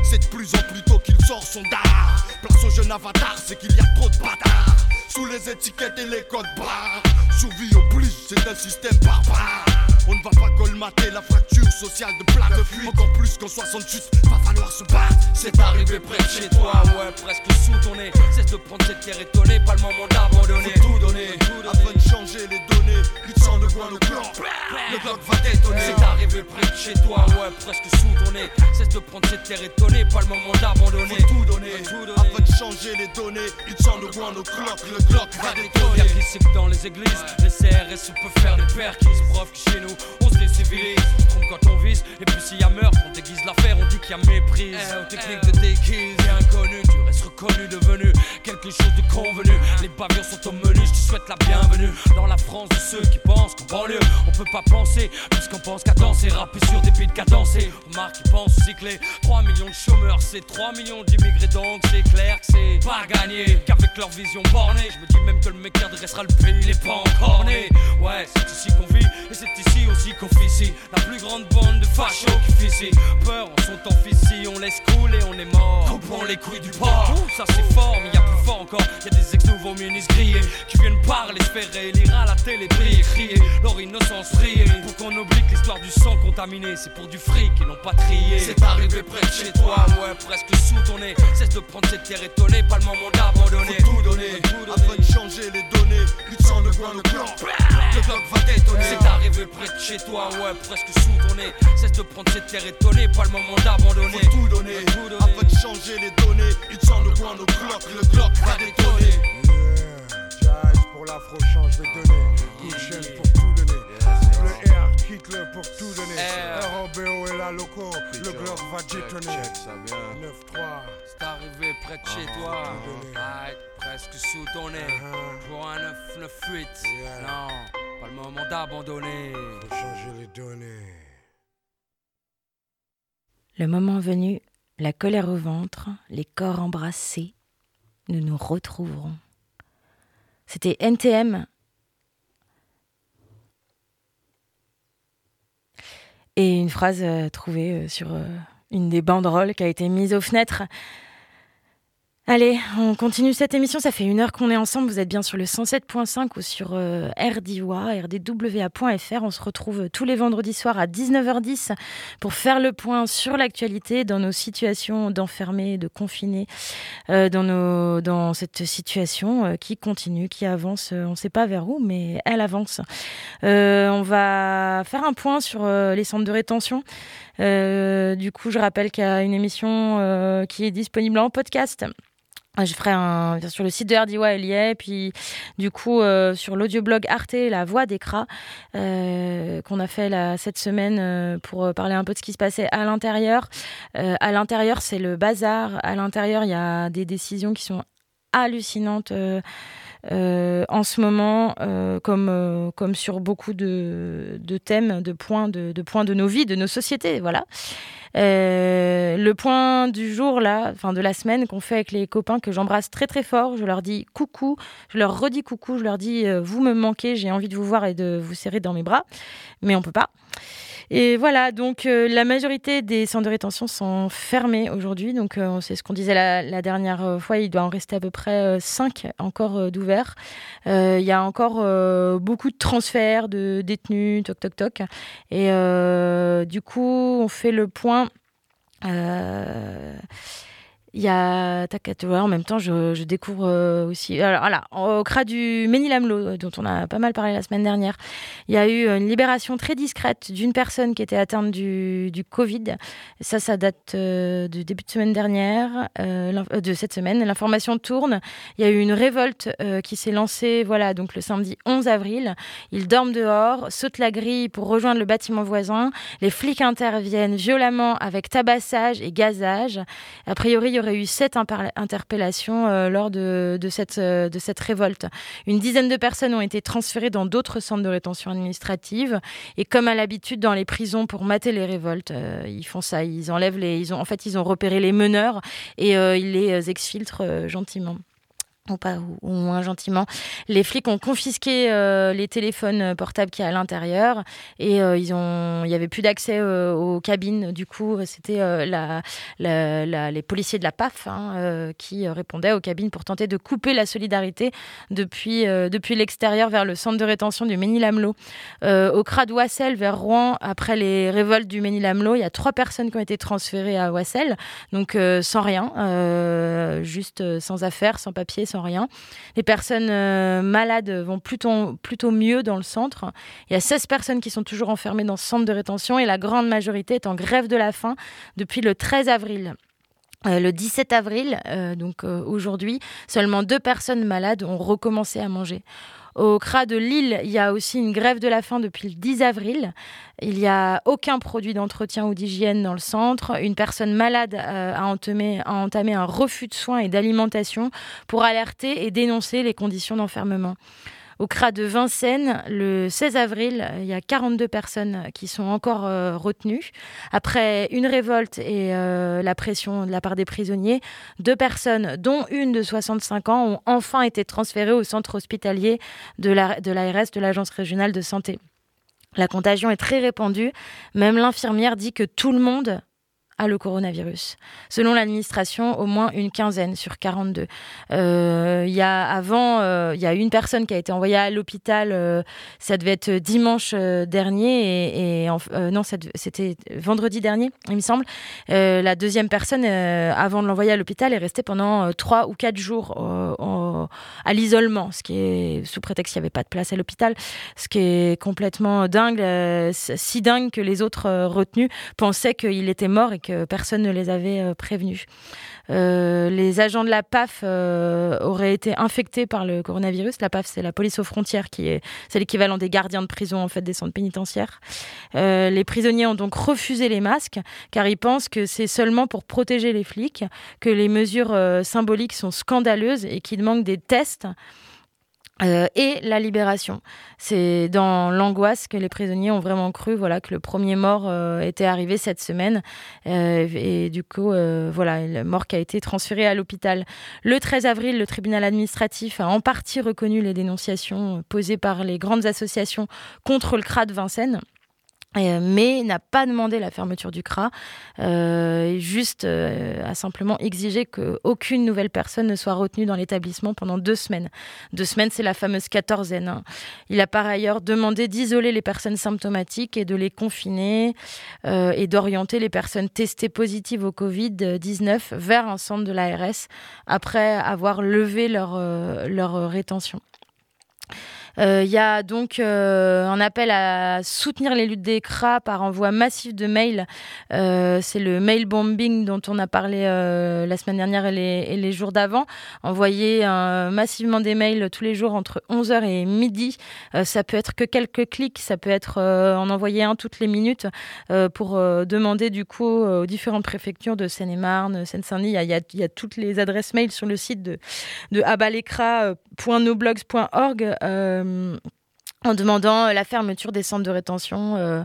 C'est de plus en plus tôt qu'il sort son dard. Place au jeune avatar, c'est qu'il y a trop de bâtards. Sous les étiquettes et les codes barres. Survie oblige, c'est un système barbare. On ne va pas colmater la fracture sociale de plaque de fuite. Encore plus qu'en 68, va falloir se battre. C'est arrivé près de chez toi, ouais, presque sous ton nez. Cesse de prendre cette terre étonnée, pas le moment d'abandonner. Faut tout donner, afin de changer les données. Lutte sans le coin, le Glock, le Glock va détonner. C'est arrivé près de chez toi, ouais, presque sous ton nez. Cesse de prendre cette terre étonnée, pas le moment d'abandonner. Faut tout donner, afin de changer les données. Il tient le coin, le Glock, le Glock va. Y'a qui que dans les églises, les CRS peuvent faire des perquis. Preuve que chez nous, on se décivilise. On se trompe quand on vise, et puis s'il y a meurtre, on déguise l'affaire, on dit qu'il y a méprise. Eh, aux techniques de déguise, et inconnu, tu restes reconnu, devenu quelque chose de convenu. Les bavures sont au menu, je te souhaite la bienvenue dans la France de ceux qui pensent qu'en banlieue, on peut pas penser, puisqu'on pense qu'à danser, rapper sur des beats cadencés. Remarque qui pense cycler, 3 millions de chômeurs, c'est 3 millions d'immigrés, donc c'est clair que c'est pas gagné. Qu'avec leur vision bornée, je me dis même que le mec adressera le pays, il est pas encore né. Ouais, c'est ici qu'on vit, et c'est ici aussi qu'on ici La plus grande bande de fachos qui ici Peur en son temps ici, on laisse couler, on est mort. Coupons les couilles du port, ça c'est fort, mais y a plus fort encore. Y a des ex-nouveaux ministres grillés qui viennent parler, se faire réélire à la télé, briller, crier leur innocence briller. Pour qu'on oublie que l'histoire du sang contaminé, c'est pour du fric et non pas trier. C'est arrivé près de chez toi, ouais, presque sous ton nez. Cesse de prendre cette terre étonnée, pas le moment d'abandonner. Faut tout donner, afin de changer les données. Il sent le coin, le Glock, le Glock va détonner. C'est arrivé près de chez toi, ouais, presque sous ton nez. Cesse de prendre cette terre étonnée, pas le moment d'abandonner. Faut tout donner, afin de changer les données. Il sent le coin, le Glock, le Glock va détonner. Yeah, Jazz pour l'afro-chant, je vais donner. Une pour tout donner. Le R, quitte-le pour tout donner. ROBO est là, loco. Le Glock va détonner. 9-3. C'est arrivé près de chez toi. Arrête, presque sous ton nez. Pour un 9-9-8. Non, pas le moment d'abandonner. Faut changer les données. Le moment venu, la colère au ventre, les corps embrassés, nous nous retrouverons. C'était NTM. Et une phrase euh, trouvée euh, sur euh, une des banderoles qui a été mise aux fenêtres. Allez, on continue cette émission. Ça fait une heure qu'on est ensemble. Vous êtes bien sur le 107.5 ou sur euh, RDWA, rdwa.fr. On se retrouve tous les vendredis soirs à 19h10 pour faire le point sur l'actualité dans nos situations d'enfermés, de confinés, euh, dans, nos, dans cette situation euh, qui continue, qui avance. On ne sait pas vers où, mais elle avance. On va faire un point sur les centres de rétention. Du coup, je rappelle qu'il y a une émission qui est disponible en podcast. Je ferai un sur le site de y est. Puis, du coup, euh, sur l'audioblog Arte, La Voix d'Écra, euh, qu'on a fait là, cette semaine euh, pour parler un peu de ce qui se passait à l'intérieur. À l'intérieur, c'est le bazar. À l'intérieur, il y a des décisions qui sont hallucinantes. Euh, en ce moment, euh, comme, euh, comme sur beaucoup de, de thèmes, de points de, de points de nos vies, de nos sociétés, voilà. Le point du jour là, enfin de la semaine qu'on fait avec les copains que j'embrasse très très fort, je leur dis coucou, je leur redis coucou, je leur dis vous me manquez, j'ai envie de vous voir et de vous serrer dans mes bras, mais on peut pas. Et voilà, donc euh, la majorité des centres de rétention sont fermés aujourd'hui. Donc euh, c'est ce qu'on disait la, la dernière euh, fois, il doit en rester à peu près 5 encore d'ouverts. Il y a encore beaucoup de transferts de détenus, toc toc toc. Et du coup, on fait le point. Il y a, en même temps, je, découvre euh, aussi. Alors, voilà, au CRA du Ménilamlo, euh, dont on a pas mal parlé la semaine dernière, il y a eu une libération très discrète d'une personne qui était atteinte du, du Covid. Ça, ça date euh, du début de semaine dernière, de cette semaine. L'information tourne. Il y a eu une révolte qui s'est lancée, voilà, donc le samedi 11 avril. Ils dorment dehors, sautent la grille pour rejoindre le bâtiment voisin. Les flics interviennent violemment avec tabassage et gazage. A priori, il y aurait eu sept interpellations euh, lors de, de, cette, euh, de cette révolte. Une dizaine de personnes ont été transférées dans d'autres centres de rétention administrative. Et comme à l'habitude dans les prisons pour mater les révoltes, euh, ils font ça. Ils enlèvent les. Ils ont, en fait, ils ont repéré les meneurs et ils les exfiltrent gentiment ou pas ou, moins gentiment. Les flics ont confisqué euh, les téléphones portables qu'il y a à l'intérieur et euh, ils ont, il y avait plus d'accès euh, aux cabines. Du coup, c'était euh, les policiers de la PAF hein, euh, qui euh, répondaient aux cabines pour tenter de couper la solidarité depuis euh, depuis l'extérieur vers le centre de rétention du Ménilamlo. Euh, au CRA de Wassel vers Rouen, après les révoltes du Ménilamlo, il y a trois personnes qui ont été transférées à Wassel, donc euh, sans rien, euh, juste euh, sans affaires, sans papier, sans rien. Les personnes malades vont plutôt, plutôt mieux dans le centre. Il y a 16 personnes qui sont toujours enfermées dans ce centre de rétention et la grande majorité est en grève de la faim depuis le 13 avril. le 17 avril, donc aujourd'hui, seulement deux personnes malades ont recommencé à manger. Au CRA de Lille, il y a aussi une grève de la faim depuis le 10 avril. Il n'y a aucun produit d'entretien ou d'hygiène dans le centre. Une personne malade euh, a, entamé, a entamé un refus de soins et d'alimentation pour alerter et dénoncer les conditions d'enfermement. Au CRA de Vincennes, le 16 avril, il y a 42 personnes qui sont encore euh, retenues. Après une révolte et euh, la pression de la part des prisonniers, deux personnes, dont une de 65 ans, ont enfin été transférées au centre hospitalier de l'ARS, de, de l'Agence régionale de santé. La contagion est très répandue. Même l'infirmière dit que tout le monde à le coronavirus. Selon l'administration, au moins une quinzaine sur 42. Euh, il y a avant, euh, il y a une personne qui a été envoyée à l'hôpital. Euh, ça devait être dimanche dernier et, non, c'était vendredi dernier, il me semble. la deuxième personne, avant de l'envoyer à l'hôpital, est restée pendant trois ou quatre jours à l'isolement, ce qui est sous prétexte qu'il n'y avait pas de place à l'hôpital, ce qui est complètement dingue, si dingue que les autres retenus pensaient qu'il était mort et personne ne les avait euh, prévenus. Euh, les agents de la PAF euh, auraient été infectés par le coronavirus. La PAF, c'est la police aux frontières, qui est c'est l'équivalent des gardiens de prison en fait des centres pénitentiaires. les prisonniers ont donc refusé les masques car ils pensent que c'est seulement pour protéger les flics, que les mesures symboliques sont scandaleuses et qu'il manque des tests. Euh, et la libération. C'est dans l'angoisse que les prisonniers ont vraiment cru voilà, que le premier mort euh, était arrivé cette semaine. Euh, et du coup, voilà, le mort qui a été transféré à l'hôpital. Le 13 avril, le tribunal administratif a en partie reconnu les dénonciations posées par les grandes associations contre le CRA de Vincennes. Euh, mais n'a pas demandé la fermeture du CRA, euh, juste euh, a simplement exigé qu'aucune nouvelle personne ne soit retenue dans l'établissement pendant deux semaines. Deux semaines, c'est la fameuse quatorzaine. Hein. Il a par ailleurs demandé d'isoler les personnes symptomatiques et de les confiner et d'orienter les personnes testées positives au Covid-19 vers un centre de l'ARS après avoir levé leur, leur rétention. Il euh, y a donc euh, un appel à soutenir les luttes des CRA par envoi massif de mails. Euh, c'est le mail bombing dont on a parlé la semaine dernière et les, jours d'avant. Envoyer massivement des mails tous les jours entre 11h et midi. ça peut être que quelques clics, ça peut être en envoyer un toutes les minutes pour demander du coup aux différentes préfectures de Seine-et-Marne, Seine-Saint-Denis. Il y, a toutes les adresses mail sur le site de, de en demandant la fermeture des centres de rétention, euh,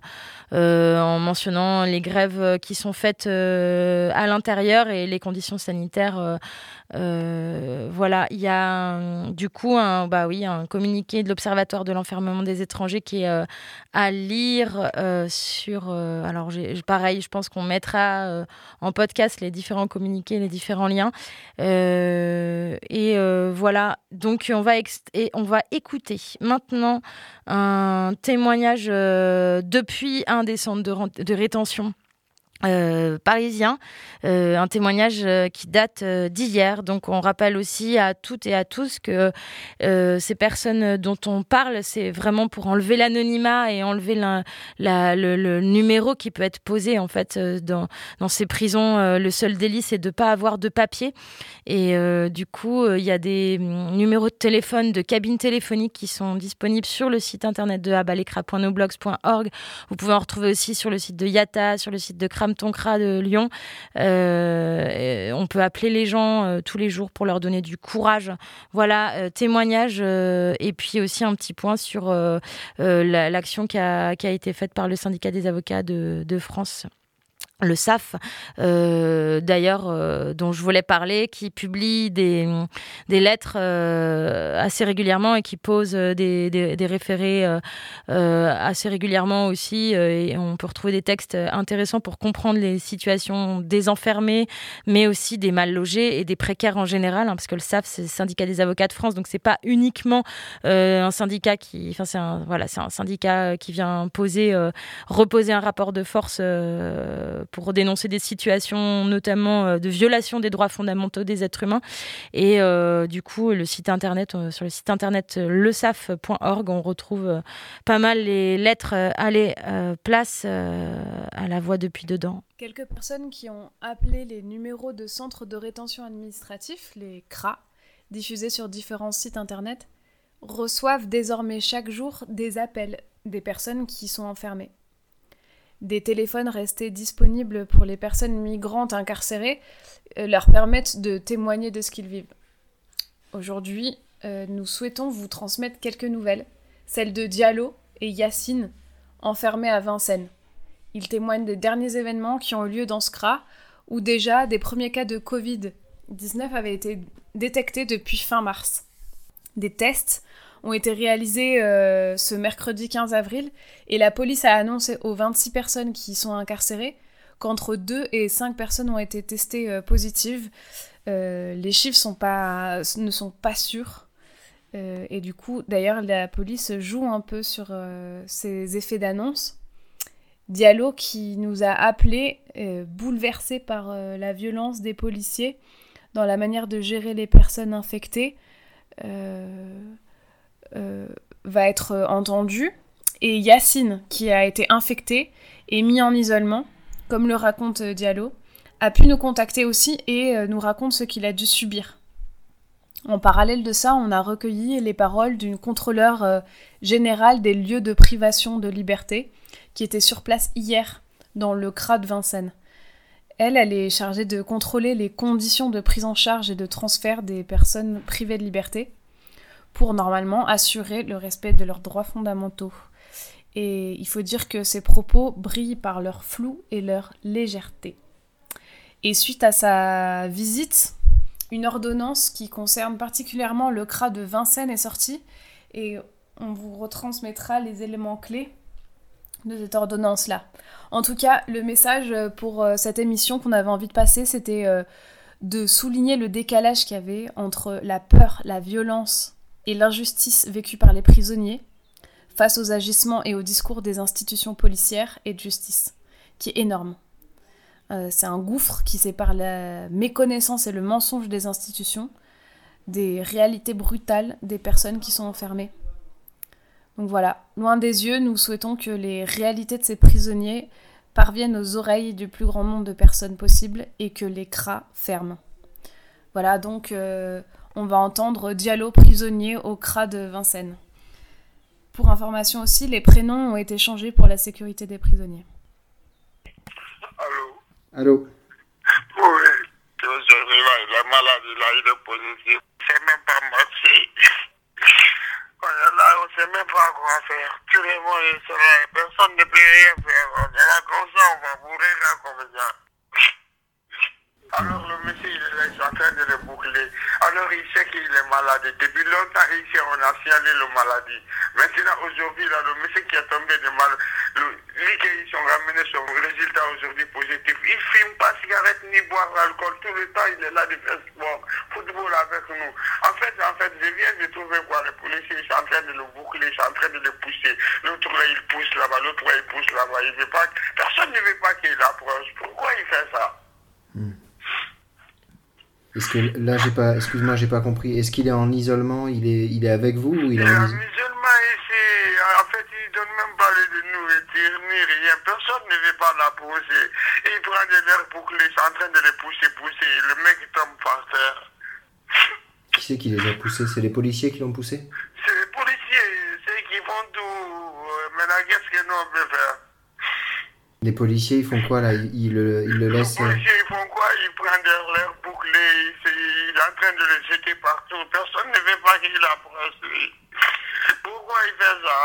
euh, en mentionnant les grèves qui sont faites à l'intérieur et les conditions sanitaires euh, voilà, il y a du coup un, bah oui, un communiqué de l'Observatoire de l'enfermement des étrangers qui est euh, à lire euh, sur. alors, pareil, je pense qu'on mettra en podcast les différents communiqués, les différents liens. et voilà, donc on va, et on va écouter maintenant un témoignage depuis un des centres de rétention euh, parisien, euh, un témoignage euh, qui date d'hier. Donc on rappelle aussi à toutes et à tous que ces personnes dont on parle, c'est vraiment pour enlever l'anonymat et enlever le, numéro qui peut être posé en fait dans, ces prisons. le seul délit, c'est de ne pas avoir de papier. Et du coup, il y a des mm, numéros de téléphone, de cabines téléphoniques qui sont disponibles sur le site internet de abalekra.noblogs.org. Vous pouvez en retrouver aussi sur le site de Yata, sur le site de Kram Tonkra de Lyon. Euh, on peut appeler les gens euh, tous les jours pour leur donner du courage. Voilà, euh, témoignage et puis aussi un petit point sur l'action qui a, été faite par le syndicat des avocats de France le SAF, euh, d'ailleurs, euh, dont je voulais parler, qui publie des, des lettres euh, assez régulièrement et qui pose des, des, référés assez régulièrement aussi. et on peut retrouver des textes intéressants pour comprendre les situations des enfermés, mais aussi des mal logés et des précaires en général, hein, parce que le SAF, c'est le syndicat des avocats de France, donc c'est pas uniquement un syndicat qui, enfin voilà, c'est un syndicat qui vient poser, reposer un rapport de force pour dénoncer des situations notamment de violation des droits fondamentaux des êtres humains. Et du coup, le site internet, sur le site internet lesaf.org, on retrouve pas mal les lettres Allez, place à la voix depuis dedans. Quelques personnes qui ont appelé les numéros de centres de rétention administratif, les CRA, diffusés sur différents sites internet, reçoivent désormais chaque jour des appels des personnes qui sont enfermées. Des téléphones restés disponibles pour les personnes migrantes incarcérées euh, leur permettent de témoigner de ce qu'ils vivent. Aujourd'hui, euh, nous souhaitons vous transmettre quelques nouvelles, celles de Diallo et Yacine, enfermés à Vincennes. Ils témoignent des derniers événements qui ont eu lieu dans ce CRA, où déjà des premiers cas de Covid-19 avaient été détectés depuis fin mars. Des tests ont été réalisés euh, ce mercredi 15 avril et la police a annoncé aux 26 personnes qui sont incarcérées qu'entre 2 et 5 personnes ont été testées euh, positives. Euh, les chiffres ne sont pas sûrs. et du coup, d'ailleurs, la police joue un peu sur ces effets d'annonce. Diallo qui nous a appelés, bouleversés par la violence des policiers dans la manière de gérer les personnes infectées. Va être euh, entendu. Et Yacine, qui a été infecté et mis en isolement, comme le raconte euh, Diallo, a pu nous contacter aussi et nous raconte ce qu'il a dû subir. En parallèle de ça, on a recueilli les paroles d'une contrôleur générale des lieux de privation de liberté qui était sur place hier dans le CRA de Vincennes. Elle, elle est chargée de contrôler les conditions de prise en charge et de transfert des personnes privées de liberté pour normalement assurer le respect de leurs droits fondamentaux. Et il faut dire que ces propos brillent par leur flou et leur légèreté. Et suite à sa visite, une ordonnance qui concerne particulièrement le CRA de Vincennes est sortie et on vous retransmettra les éléments clés de cette ordonnance-là. En tout cas, le message pour euh, cette émission qu'on avait envie de passer, c'était euh, de souligner le décalage qu'il y avait entre la peur, la violence et l'injustice vécue par les prisonniers face aux agissements et aux discours des institutions policières et de justice, qui est énorme. Euh, c'est un gouffre qui sépare la méconnaissance et le mensonge des institutions des réalités brutales des personnes qui sont enfermées. Donc voilà, loin des yeux, nous souhaitons que les réalités de ces prisonniers parviennent aux oreilles du plus grand nombre de personnes possible et que les cras ferment. Voilà, donc euh, on va entendre Diallo prisonnier au CRA de Vincennes. Pour information aussi, les prénoms ont été changés pour la sécurité des prisonniers. Allô? Allô? Oui, la maladie là, il est positif. C'est même pas marché. On est là, on sait même pas quoi faire. Tout le monde est là, personne ne peut rien faire. On est là comme ça, on va mourir là comme ça. Alors le monsieur, il est il en train de le boucler. Alors il sait qu'il est malade. Depuis longtemps, ici, on a signalé le maladie. Maintenant, aujourd'hui, là, le monsieur qui est tombé de mal, lui qui sont ramenés son résultat aujourd'hui positif, il ne fume pas cigarette ni boire l'alcool. Tout le temps, il est là de faire sport, football avec nous. En fait, en fait, je viens de trouver quoi, les policiers, sont en train de le boucler, ils sont en train de le pousser. L'autre il pousse là-bas, l'autre il pousse là-bas. Il veut pas, personne ne veut pas qu'il approche. Pourquoi il fait ça? Est-ce que là j'ai pas, excuse-moi, j'ai pas compris. Est-ce qu'il est en isolement? Il est, il est avec vous ou il est en isolement ici. En fait, il donne même pas de nourriture ni rien. Personne ne veut pas la pousser. Il prend de l'air bouclé, c'est en train de les pousser, pousser. Le mec tombe par terre. Qui c'est qui les a poussés? C'est les policiers qui l'ont poussé? C'est les policiers, c'est qui font tout. Maintenant, qu'est-ce que nous on peut faire Les policiers, ils font quoi là ils, ils le, ils le laissent. Les policiers, ils font quoi? Ils prennent l'air bouclé, il est en train de le jeter partout. Personne ne veut pas qu'il approche lui. Pourquoi il fait ça?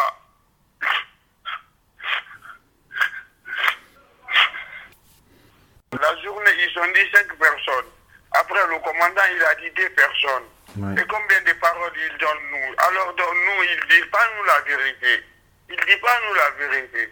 La journée, ils sont dit 5 personnes. Après, le commandant, il a dit 2 personnes. Ouais. Et combien de paroles il donne nous? Alors, donc, nous, il ne dit pas nous la vérité. Il ne dit pas nous la vérité.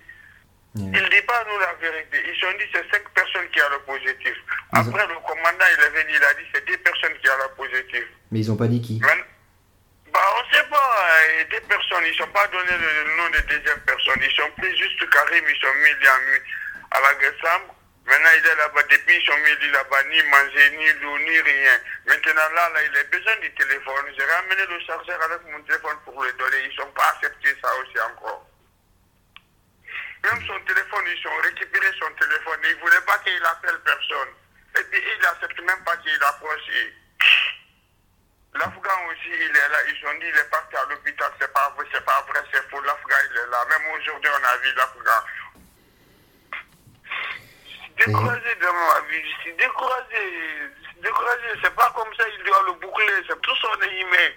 Il ne dit pas nous la vérité. Ils ont dit c'est 5 personnes qui ont le positif. Après, le commandant, il est venu, il a dit c'est 2 personnes qui ont le positif. Mais ils ont pas dit qui? Bah, on sait pas. euh, Des personnes, ils ne sont pas donné le nom de deuxième personne. Ils sont pris juste Karim, ils sont mis, il à la Gessam. Maintenant, il est là-bas. Depuis, ils sont mis là-bas, ni manger, ni l'eau, ni rien. Maintenant, là, là, il a besoin du téléphone. J'ai ramené le chargeur avec mon téléphone pour le donner. Ils n'ont pas accepté ça aussi encore. Même son téléphone, ils ont récupéré son téléphone. Ils ne voulaient pas qu'il appelle personne. Et puis, il n'accepte même pas qu'il approche. L'Afghan aussi, il est là. Ils ont dit qu'il est parti à l'hôpital. C'est pas vrai, c'est pas vrai, c'est faux. L'Afghan, il est là. Même aujourd'hui, on a vu l'Afghan. Découragé de ma vie. Je suis découragé. Découragé. C'est pas comme ça, il doit le boucler. C'est tout son email.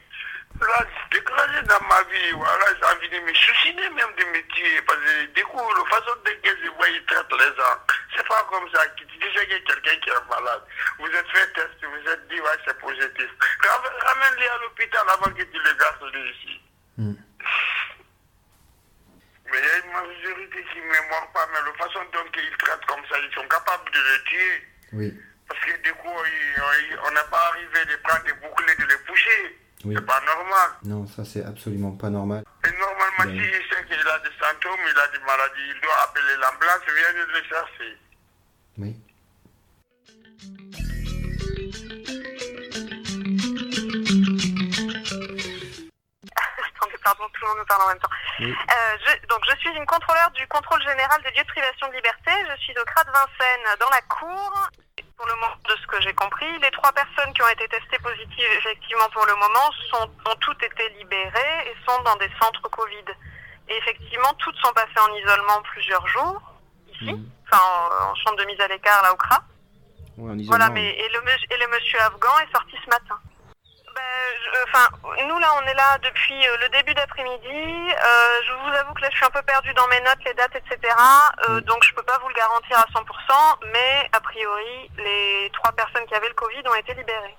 Là, découragé dans ma vie. Voilà, j'ai envie de me suicider même de me tuer. Parce que du coup, la façon de que je vois, il traite les gens. C'est pas comme ça. Tu dis que quelqu'un qui est malade. Vous êtes fait test, vous êtes dit, ouais, c'est positif. Ramène-les à l'hôpital avant que tu les gardes ici. Mais il y a une majorité qui ne me mord pas, mais la façon dont ils traitent comme ça, ils sont capables de les tuer. Oui. Parce que du coup, ils- on n'est pas arrivé de prendre des boucles et de les pousser. Oui. C'est pas normal. Non, ça c'est absolument pas normal. Et normalement, s'il sait qu'il a des symptômes, il a des maladies, il doit appeler l'ambulance, viens le chercher. Oui. Pardon, tout le monde me parle en même temps. Oui. Euh, je, donc, je suis une contrôleur du contrôle général des lieux de privation de liberté. Je suis au CRA de Vincennes, dans la cour. Pour le moment, de ce que j'ai compris, les trois personnes qui ont été testées positives, effectivement, pour le moment, sont, ont toutes été libérées et sont dans des centres Covid. Et effectivement, toutes sont passées en isolement plusieurs jours, ici, enfin, en, en chambre de mise à l'écart, là, au CRA. Ouais, en isolement. Voilà, mais et le, et le monsieur afghan est sorti ce matin. Ben, je- Enfin, nous là, on est là depuis euh, le début d'après-midi. Euh, je vous avoue que là, je suis un peu perdue dans mes notes, les dates, etc. Euh, Donc, je peux pas vous le garantir à 100%, mais a priori, les trois personnes qui avaient le Covid ont été libérées.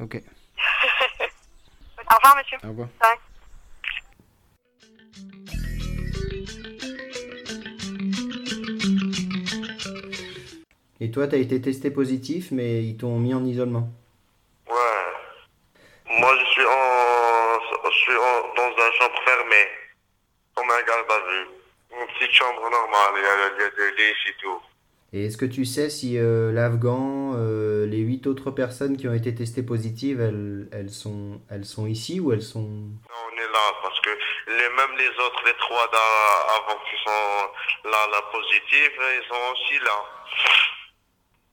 Ok. Au revoir, monsieur. Au revoir. Ouais. Et toi, t'as été testé positif, mais ils t'ont mis en isolement. Ouais. Moi, je suis en, je suis en, dans une chambre fermée, comme un garde à vue. Une petite chambre normale, il y a, il y a des lits et tout. Et est-ce que tu sais si euh, l'Afghan, euh, les huit autres personnes qui ont été testées positives, elles, elles, sont, elles sont ici ou elles sont... On est là parce que les, même les autres, les trois d'avant avant qui sont là, là, positifs, ils sont aussi là.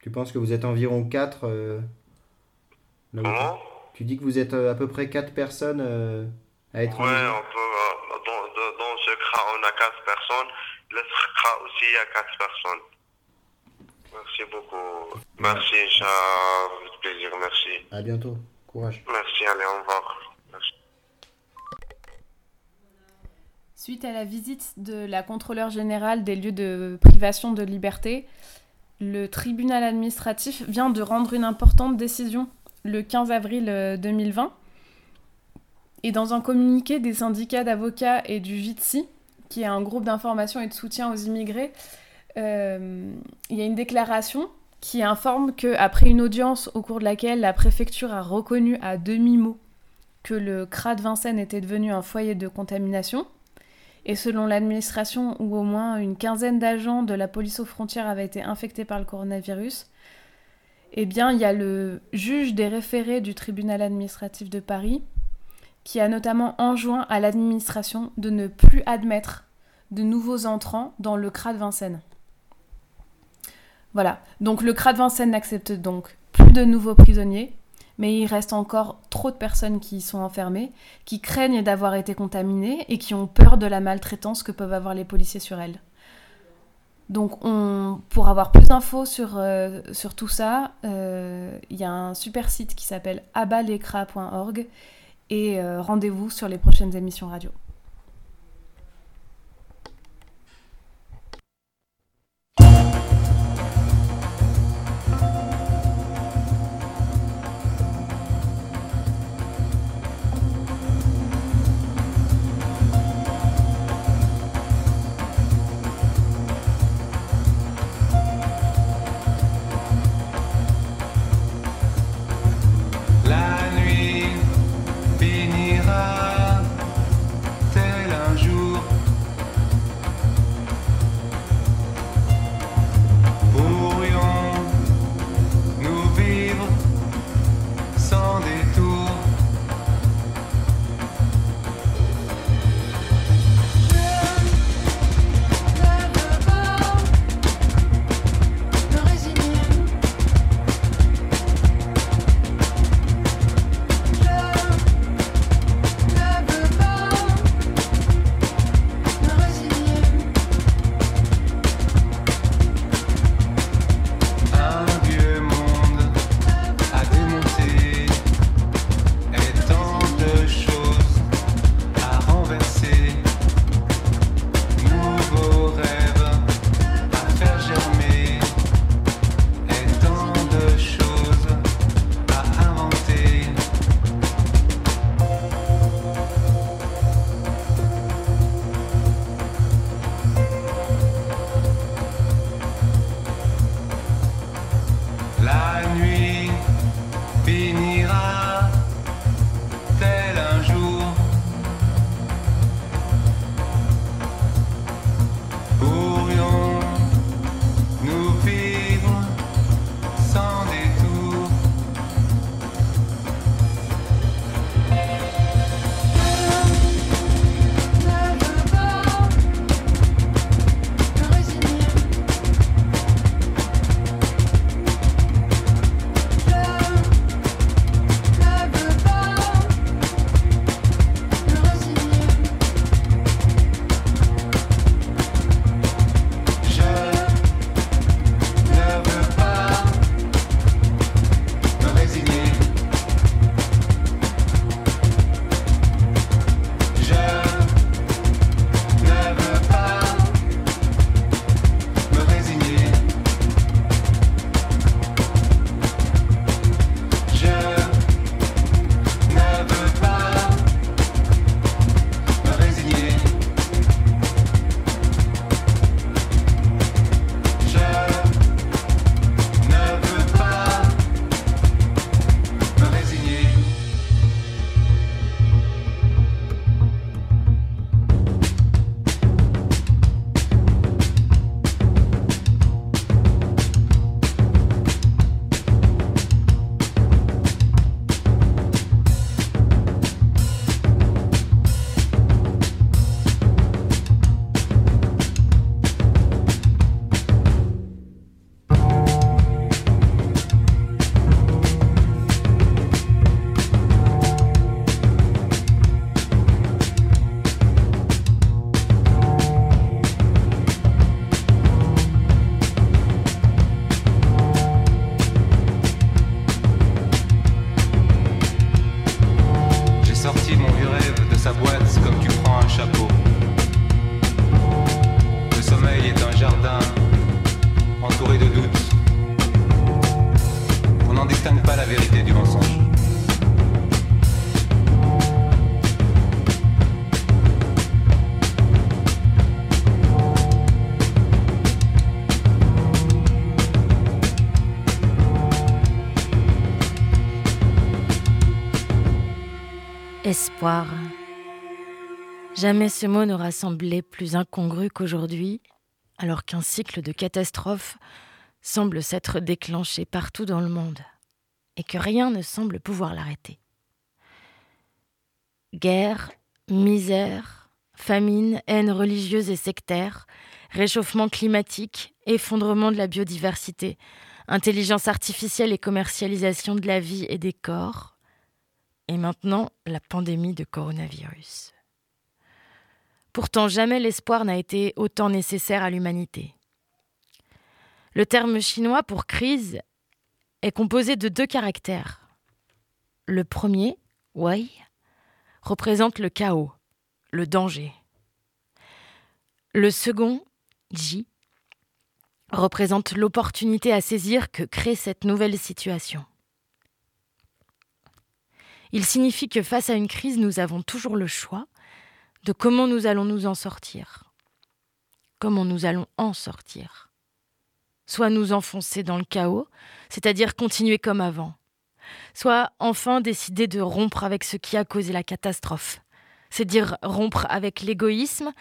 Tu penses que vous êtes environ quatre euh, Comment tu... tu dis que vous êtes euh, à peu près quatre personnes à être en Ouais, isolement on peut, dans, dans, ce CRA, on a quatre personnes. Le CRA aussi, il y a quatre personnes. Merci beaucoup. Merci, avec plaisir, merci. À bientôt. Courage. Merci, allez, au revoir. Merci. Suite à la visite de la contrôleur générale des lieux de privation de liberté, le tribunal administratif vient de rendre une importante décision le 15 avril euh, 2020. Et dans un communiqué des syndicats d'avocats et du JITSI, qui est un groupe d'information et de soutien aux immigrés, euh, il y a une déclaration qui informe que après une audience au cours de laquelle la préfecture a reconnu à demi-mot que le CRA de Vincennes était devenu un foyer de contamination, et selon l'administration où au moins une quinzaine d'agents de la police aux frontières avaient été infectés par le coronavirus, eh bien il y a le juge des référés du tribunal administratif de Paris qui a notamment enjoint à l'administration de ne plus admettre de nouveaux entrants dans le CRA de Vincennes. Voilà, donc le CRA de Vincennes n'accepte donc plus de nouveaux prisonniers, mais il reste encore trop de personnes qui y sont enfermées, qui craignent d'avoir été contaminées et qui ont peur de la maltraitance que peuvent avoir les policiers sur elles. Donc on, pour avoir plus d'infos sur, euh, tout ça, euh, il y a un super site qui s'appelle abalecra.org et euh, rendez-vous sur les prochaines émissions radio. Jamais ce mot n'aura semblé plus incongru qu'aujourd'hui, alors qu'un cycle de catastrophes semble s'être déclenché partout dans le monde et que rien ne semble pouvoir l'arrêter. Guerre, misère, famine, haine religieuse et sectaire, réchauffement climatique, effondrement de la biodiversité, intelligence artificielle et commercialisation de la vie et des corps, et maintenant la pandémie de coronavirus. Pourtant, jamais l'espoir n'a été autant nécessaire à l'humanité. Le terme chinois pour crise est composé de deux caractères. Le premier, wei, représente le chaos, le danger. Le second, ji, représente l'opportunité à saisir que crée cette nouvelle situation. Il signifie que face à une crise, nous avons toujours le choix de comment nous allons nous en sortir. Comment nous allons en sortir. Soit nous enfoncer dans le chaos, c'est-à-dire continuer comme avant. Soit enfin décider de rompre avec ce qui a causé la catastrophe. C'est dire rompre avec l'égoïsme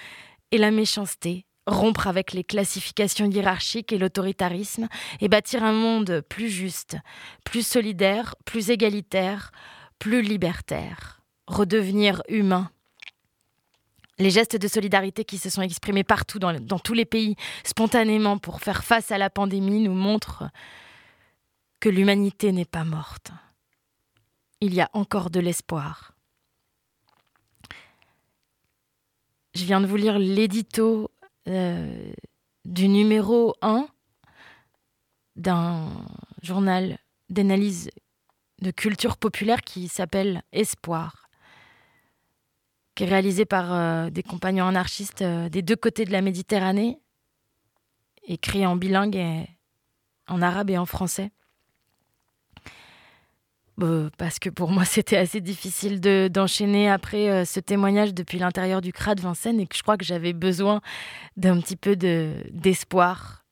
et la méchanceté, rompre avec les classifications hiérarchiques et l'autoritarisme, et bâtir un monde plus juste, plus solidaire, plus égalitaire, plus libertaire, redevenir humain. Les gestes de solidarité qui se sont exprimés partout dans, tous les pays spontanément pour faire face à la pandémie nous montrent que l'humanité n'est pas morte. Il y a encore de l'espoir. Je viens de vous lire l'édito euh, du numéro 1 d'un journal d'analyse de culture populaire qui s'appelle Espoir, qui est réalisé par euh, des compagnons anarchistes euh, des deux côtés de la Méditerranée, écrit en bilingue, et, en arabe et en français. Parce que pour moi, c'était assez difficile de, d'enchaîner après euh, ce témoignage depuis l'intérieur du CRA de Vincennes et que je crois que j'avais besoin d'un petit peu de, d'espoir.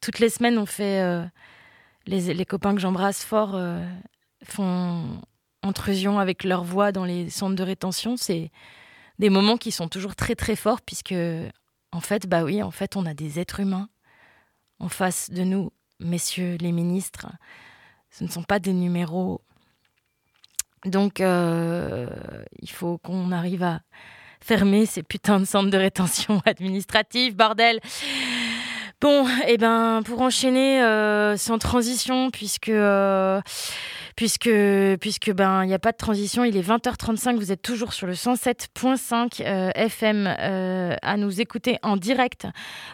Toutes les semaines, on fait. Les, les, copains que j'embrasse fort font intrusion avec leur voix dans les centres de rétention. C'est des moments qui sont toujours très très forts puisque, en fait, bah oui, en fait, on a des êtres humains en face de nous, messieurs les ministres ce ne sont pas des numéros. Donc, euh, il faut qu'on arrive à fermer ces putains de centres de rétention administrative, bordel. Bon, et eh ben pour enchaîner euh, sans transition, puisque euh, puisque puisque ben il n'y a pas de transition, il est 20h35, vous êtes toujours sur le 107.5 euh, FM euh, à nous écouter en direct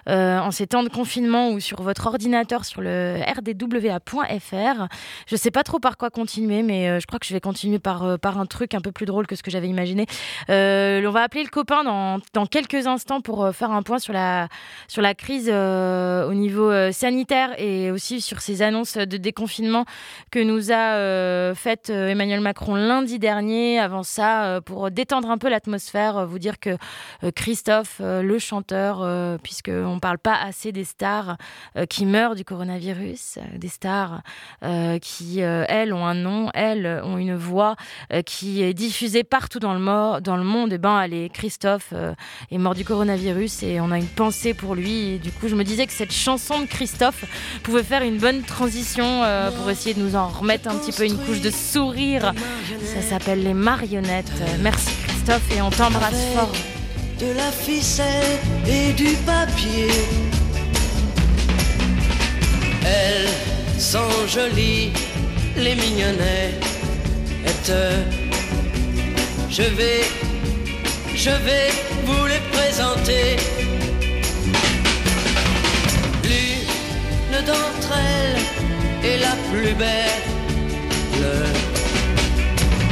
euh, en ces temps de confinement ou sur votre ordinateur sur le rdwa.fr. Je sais pas trop par quoi continuer, mais euh, je crois que je vais continuer par par un truc un peu plus drôle que ce que j'avais imaginé. On va appeler le copain dans, dans quelques instants pour faire un point sur la sur la crise au niveau sanitaire et aussi sur ces annonces de déconfinement que nous a faite euh, Emmanuel Macron lundi dernier. Avant ça, euh, pour détendre un peu l'atmosphère, vous dire que Christophe, le chanteur, puisqu'on ne parle pas assez des stars qui meurent du coronavirus, des stars qui, elles, ont un nom, elles ont une voix qui est diffusée partout dans le, dans monde, et eh ben allez, Christophe est mort du coronavirus et on a une pensée pour lui. Du coup, je me disais que cette chanson de Christophe pouvait faire une bonne transition pour essayer de nous en remettre un petit peu une couche de sourire. Ça s'appelle les marionnettes. Merci Christophe et on t'embrasse fort. De la ficelle et du papier. Elles sont jolies, les mignonnettes. Je vais, je vais vous les présenter. L'une d'entre elles est la plus belle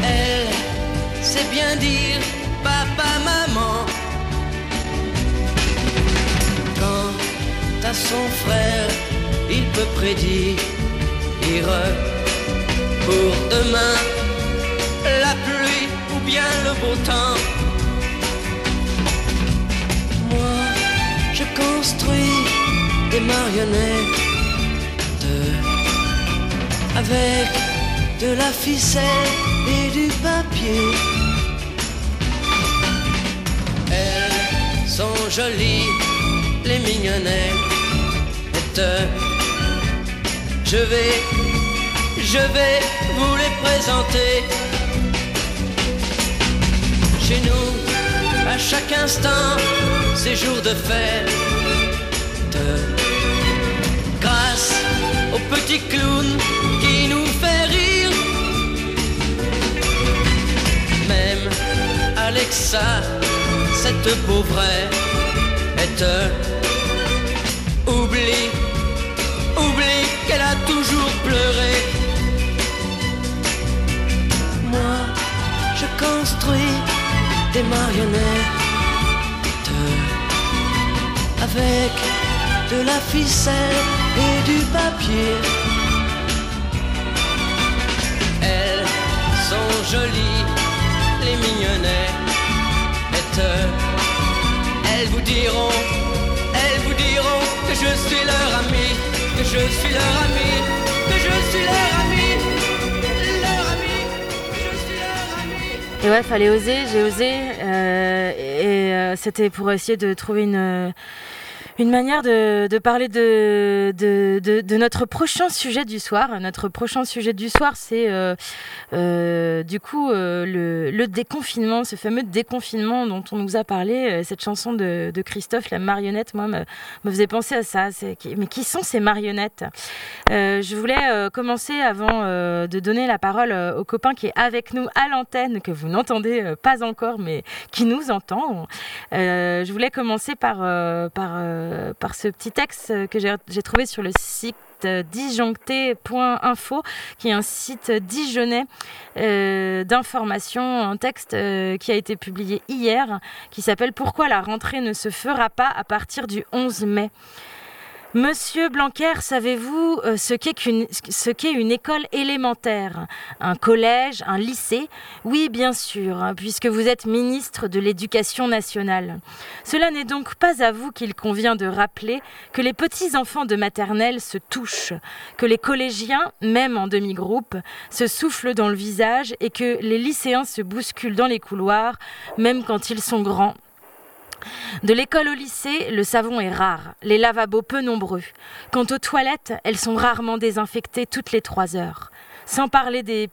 elle sait bien dire papa, maman. Quant à son frère, il peut prédire pour demain la pluie ou bien le beau temps. Moi, je construis des marionnettes avec de la ficelle et du papier. Elles sont jolies, les mignonnettes. Je vais, je vais vous les présenter. Chez nous, à chaque instant, c'est jour de fête. Grâce aux petits clowns qui nous Alexa, cette pauvrette, oublie, oublie qu'elle a toujours pleuré. Moi, je construis des marionnettes avec de la ficelle et du papier. Elles sont jolies, les mignonnettes. Elles vous diront, elles vous diront que je suis leur ami, que je suis leur ami, que je suis leur ami, leur je suis leur ami. Et ouais, fallait oser, j'ai osé. euh, et euh, c'était pour essayer de trouver une, une manière de, parler de, notre prochain sujet du soir. Notre prochain sujet du soir, c'est euh, euh, du coup euh, le, déconfinement, ce fameux déconfinement dont on nous a parlé. Cette chanson de, Christophe, la marionnette, moi, me, me faisait penser à ça. Mais qui sont ces marionnettes? Je voulais commencer avant de donner la parole au copain qui est avec nous à l'antenne, que vous n'entendez pas encore, mais qui nous entend. Je voulais commencer par, par, euh, par ce petit texte que j'ai trouvé sur le site disjoncté.info qui est un site dijonnais euh, d'information, un texte euh, qui a été publié hier qui s'appelle Pourquoi la rentrée ne se fera pas à partir du 11 mai? Monsieur Blanquer, savez-vous euh, ce qu'est une école élémentaire? Un collège Un lycée? Oui, bien sûr, hein, puisque vous êtes ministre de l'Éducation nationale. Cela n'est donc pas à vous qu'il convient de rappeler que les petits-enfants de maternelle se touchent, que les collégiens, même en demi-groupe, se soufflent dans le visage et que les lycéens se bousculent dans les couloirs, même quand ils sont grands. De l'école au lycée, le savon est rare, les lavabos peu nombreux. Quant aux toilettes, elles sont rarement désinfectées toutes les trois heures. Sans parler des,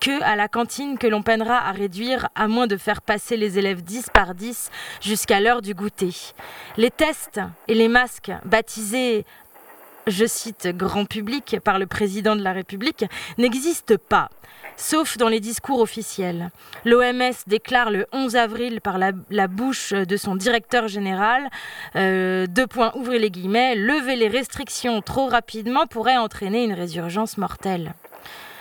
queues à la cantine que l'on peinera à réduire à moins de faire passer les élèves 10 par 10 jusqu'à l'heure du goûter. Les tests et les masques baptisés je cite grand public par le président de la République, n'existent pas, sauf dans les discours officiels. L'OMS déclare le 11 avril par la, la bouche de son directeur général, euh, deux points, ouvrez les guillemets, lever les restrictions trop rapidement pourrait entraîner une résurgence mortelle.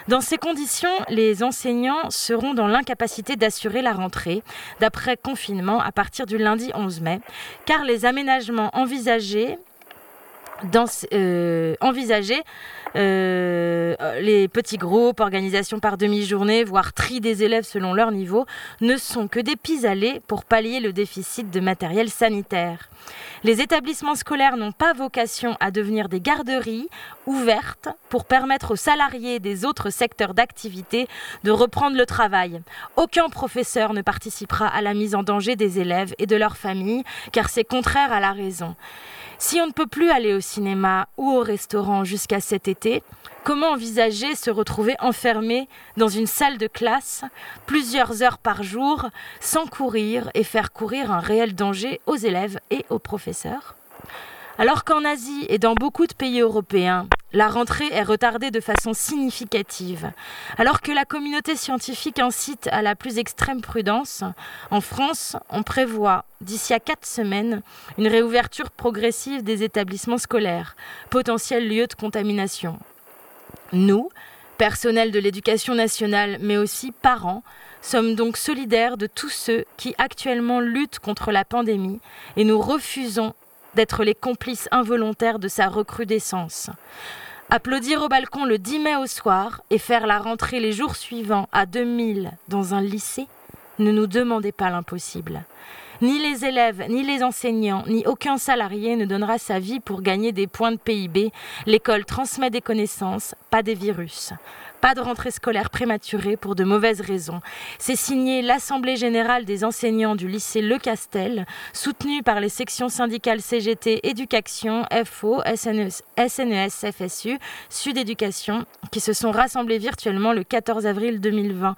Dans ces conditions, les enseignants seront dans l'incapacité d'assurer la rentrée d'après confinement à partir du lundi 11 mai, car les aménagements envisagés euh, envisager euh, les petits groupes, organisation par demi-journée, voire tri des élèves selon leur niveau, ne sont que des pis-aller pour pallier le déficit de matériel sanitaire. Les établissements scolaires n'ont pas vocation à devenir des garderies ouvertes pour permettre aux salariés des autres secteurs d'activité de reprendre le travail. Aucun professeur ne participera à la mise en danger des élèves et de leurs familles, car c'est contraire à la raison. Si on ne peut plus aller au cinéma ou au restaurant jusqu'à cet été, comment envisager se retrouver enfermé dans une salle de classe plusieurs heures par jour sans courir et faire courir un réel danger aux élèves et aux professeurs? Alors qu'en Asie et dans beaucoup de pays européens, la rentrée est retardée de façon significative, alors que la communauté scientifique incite à la plus extrême prudence, en France, on prévoit d'ici à quatre semaines une réouverture progressive des établissements scolaires, potentiel lieu de contamination. Nous, personnel de l'éducation nationale, mais aussi parents, sommes donc solidaires de tous ceux qui actuellement luttent contre la pandémie et nous refusons d'être les complices involontaires de sa recrudescence. Applaudir au balcon le 10 mai au soir et faire la rentrée les jours suivants à 2000 dans un lycée, ne nous demandez pas l'impossible. Ni les élèves, ni les enseignants, ni aucun salarié ne donnera sa vie pour gagner des points de PIB. L'école transmet des connaissances, pas des virus. Pas de rentrée scolaire prématurée pour de mauvaises raisons. C'est signé l'Assemblée générale des enseignants du lycée Le Castel, soutenue par les sections syndicales CGT Éducation, FO, SNES, SNES FSU, Sud Éducation, qui se sont rassemblés virtuellement le 14 avril 2020.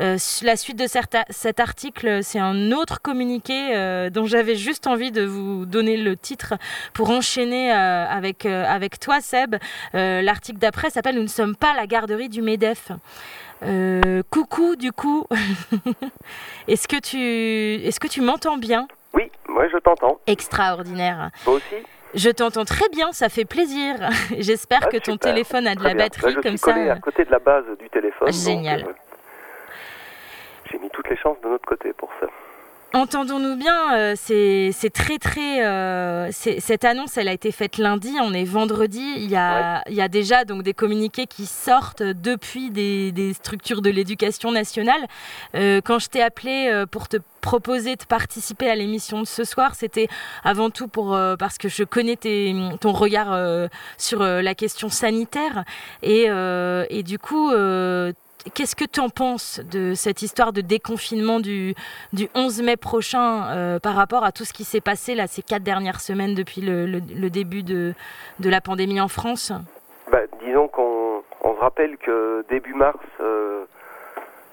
Euh, la suite de cet article, c'est un autre communiqué euh, dont j'avais juste envie de vous donner le titre pour enchaîner euh, avec, avec toi, Seb. L'article d'après s'appelle Nous ne sommes pas la garderie du MEDEF. Coucou, du coup. est-ce que tu, que tu m'entends bien? Oui, moi je t'entends. Extraordinaire. Toi aussi? Je t'entends très bien, ça fait plaisir. J'espère que ton Ah, Super. téléphone a de Très la bien. batterie Là, je comme suis ça. à côté de la base du téléphone. Génial. donc, J'ai mis toutes les chances de notre côté pour ça. Entendons-nous bien, euh, c'est très très. euh, cette annonce, elle a été faite lundi, on est vendredi. Il y a, il y a déjà donc des communiqués qui sortent depuis des, des structures de l'éducation nationale. Euh, quand je t'ai appelé pour te proposer de participer à l'émission de ce soir, c'était avant tout pour parce que je connais tes- ton regard sur la question sanitaire et, et du coup. Qu'est-ce que tu en penses de cette histoire de déconfinement du, du 11 mai prochain euh, par rapport à tout ce qui s'est passé là, ces quatre dernières semaines depuis le, le- début de, la pandémie en France? Bah, disons qu'on on se rappelle que début mars, euh,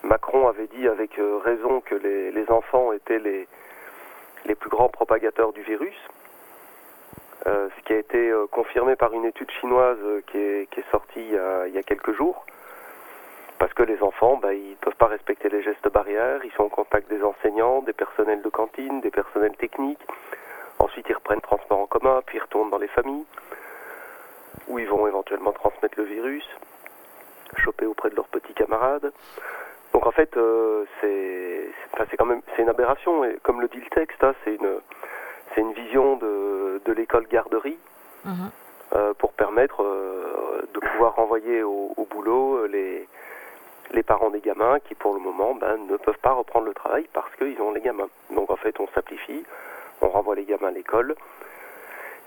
Macron avait dit avec euh, raison que les, enfants étaient les, plus grands propagateurs du virus. Ce qui a été confirmé par une étude chinoise qui, est, sortie il y a quelques jours. Parce que les enfants, bah, ils ne peuvent pas respecter les gestes barrières, ils sont en contact des enseignants, des personnels de cantine, des personnels techniques. Ensuite, ils reprennent transport en commun, puis ils retournent dans les familles, où ils vont éventuellement transmettre le virus, choper auprès de leurs petits camarades. Donc en fait, euh, c'est enfin, quand même c'est une aberration. Et comme le dit le texte, hein, c'est une c'est une vision de, de l'école garderie euh, pour permettre euh, de pouvoir renvoyer au, au boulot les, les parents des gamins qui pour le moment ben, ne peuvent pas reprendre le travail parce qu'ils ont les gamins. Donc en fait on simplifie, on renvoie les gamins à l'école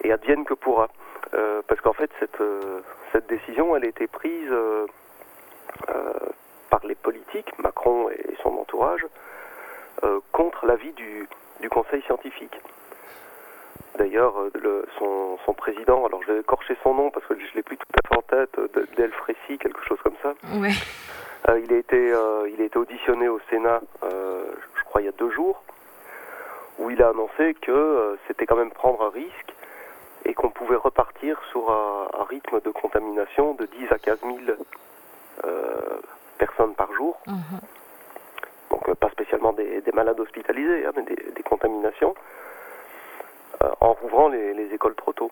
et advienne que pourra. Euh, parce qu'en fait cette, euh, cette décision elle a été prise euh, par les politiques, Macron et son entourage, contre l'avis du, conseil scientifique. D'ailleurs, le- son, président, alors je vais écorcher son nom parce que je ne l'ai plus tout à fait en tête, de- Delfrécy, quelque chose comme ça. Ouais. Euh, il, a été, euh, il a été auditionné au Sénat, euh, je crois, il y a deux jours, où il a annoncé que c'était quand même prendre un risque et qu'on pouvait repartir sur un, un rythme de contamination de 10 à 15 000 euh, personnes par jour. Donc euh, pas spécialement des, des malades hospitalisés, hein, mais des, des contaminations, euh, en rouvrant les, les écoles trop tôt.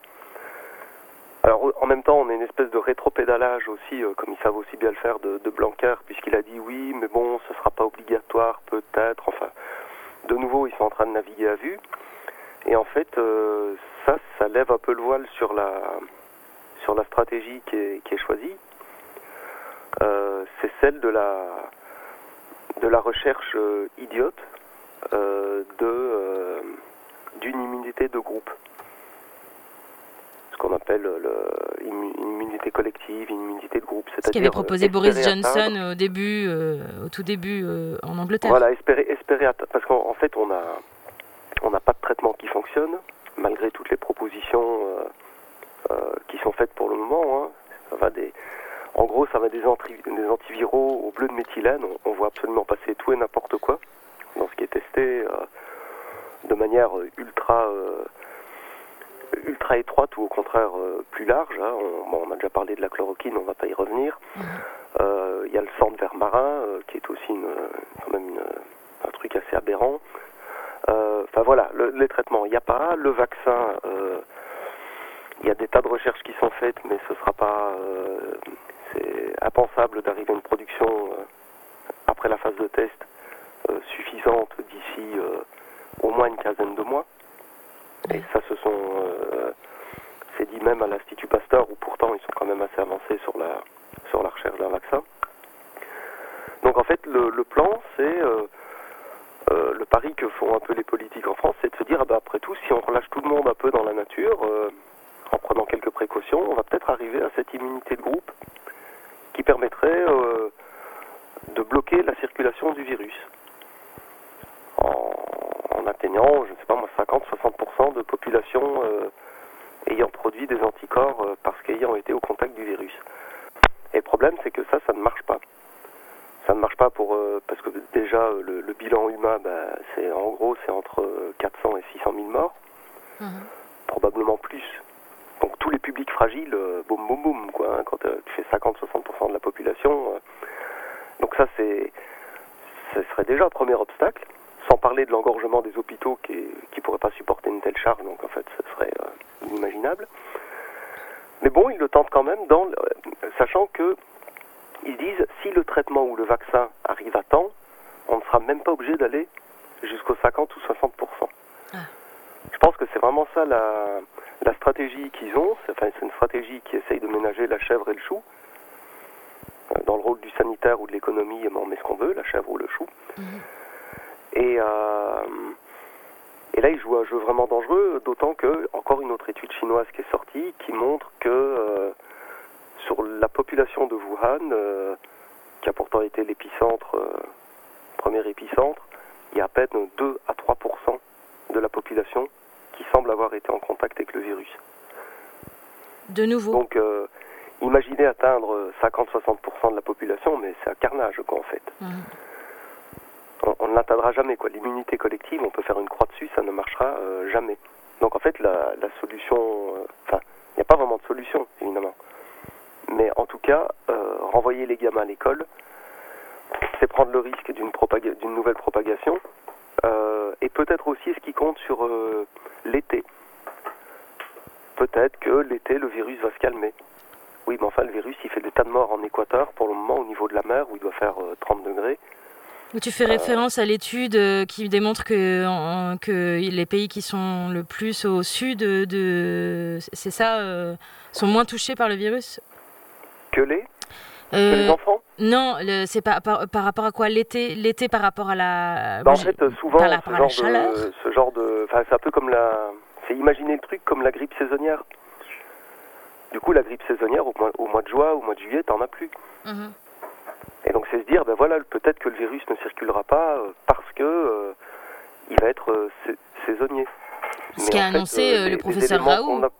Alors en même temps, on a une espèce de rétropédalage aussi, euh, comme ils savent aussi bien le faire, de, Blanquer, puisqu'il a dit oui, mais bon, ce sera pas obligatoire, peut-être. Enfin, de nouveau, ils sont en train de naviguer à vue. Et en fait, euh, ça, ça lève un peu le voile sur la, sur la stratégie qui est, choisie. Euh, c'est celle de la, de la recherche idiote de, d'une immunité de groupe. Qu'on appelle le, immu- une immunité collective, une immunité de groupe. Ce qu'avait c'est-à-dire, proposé euh, Boris Johnson au début, euh, au tout début euh, en Angleterre. Voilà, espérer, espérer parce qu'en en fait, on a, on n'a pas de traitement qui fonctionne, malgré toutes les propositions euh, euh, qui sont faites pour le moment. hein. Ça va des, en gros, ça va des, antri- des antiviraux au bleu de méthylène. On, on voit absolument passer tout et n'importe quoi dans ce qui est testé euh, de manière euh, ultra, euh, ultra étroite ou au contraire euh, plus large. hein. On, bon, on a déjà parlé de la chloroquine, on ne va pas y revenir. Euh, Il y a le sang de verre marin, euh, qui est aussi une, quand même une- un truc assez aberrant. Enfin voilà, le- les traitements, il n'y a pas. Le vaccin, il y a des tas de recherches qui sont faites, mais ce sera pas. euh, c'est impensable d'arriver à une production euh, après la phase de test euh, suffisante d'ici au moins une quinzaine de mois. Et ça, ce sont. euh, c'est dit même à l'Institut Pasteur, où pourtant ils sont quand même assez avancés sur la, sur la recherche d'un vaccin. Donc en fait, le, plan, c'est euh, euh, le pari que font un peu les politiques en France, c'est de se dire, ah bah, après tout, si on relâche tout le monde un peu dans la nature, en prenant quelques précautions, on va peut-être arriver à cette immunité de groupe qui permettrait de bloquer la circulation du virus en atteignant, je ne sais pas moi, 50-60% de population euh, ayant produit des anticorps euh, parce qu'ayant été au contact du virus. Et le problème, c'est que ça, ça ne marche pas. Ça ne marche pas pour euh, parce que déjà le, le bilan humain, bah, c'est en gros, c'est entre euh, 400 et 600 000 morts, probablement plus. Donc tous les publics fragiles, euh, boum boum boum, quoi. hein, quand euh, tu fais 50-60% de la population, donc ça c'est, ce serait déjà un premier obstacle. Sans parler de l'engorgement des hôpitaux qui qui pourraient pas supporter une telle charge, donc en fait ce serait euh, inimaginable. Mais bon, ils le tentent quand même, dans, le- euh, sachant que ils disent si le traitement ou le vaccin arrive à temps, on ne sera même pas obligé d'aller jusqu'aux 50 ou 60% Je pense que c'est vraiment ça la, la stratégie qu'ils ont. C'est enfin, une stratégie qui essaye de ménager la chèvre et le chou. Euh, Dans le rôle du sanitaire ou de l'économie, on met ce qu'on veut, la chèvre ou le chou. Et, euh, et là, ils jouent un jeu vraiment dangereux, d'autant que, encore une autre étude chinoise qui est sortie, qui montre que euh, sur la population de Wuhan, euh, qui a pourtant été l'épicentre, premier épicentre, il y a à peine 2 à 3% de la population qui semble avoir été en contact avec le virus. De nouveau. Donc, euh, imaginez atteindre 50-60% de la population, mais c'est un carnage, quoi, en fait. On, ne l'atteindra jamais, quoi. L'immunité collective, on peut faire une croix dessus, ça ne marchera euh, jamais. Donc, en fait, la, la solution... euh, Enfin, il n'y a pas vraiment de solution, évidemment. Mais en tout cas, euh, renvoyer les gamins à l'école, c'est prendre le risque d'une d'une nouvelle propagation. Et peut-être aussi ce qui compte sur l'été. Peut-être que l'été, le virus va se calmer. Oui, mais enfin, le virus, il fait des tas de morts en Équateur pour le moment au niveau de la mer où il doit faire euh, 30 degrés. Où tu fais référence à l'étude euh, qui démontre que, en- que les pays qui sont le plus au sud de, c'est ça, euh, sont moins touchés par le virus? Que les? Euh, Que les enfants? Non, le- c'est par, par, par rapport à quoi? L'été, l'été par rapport à la. Bah, en fait, souvent, par, la, ce, par genre de, ce genre de. C'est un peu comme la. C'est imaginer le truc comme la grippe saisonnière. Du coup, la grippe saisonnière, au mois, au mois de juin, au mois de juillet, t'en as plus. Mhm. Et donc, c'est se dire, ben voilà, peut-être que le virus ne circulera pas euh, parce que euh, il va être euh, sa- saisonnier. Ce qu'a fait, annoncé, euh, les- le professeur Raoult. a-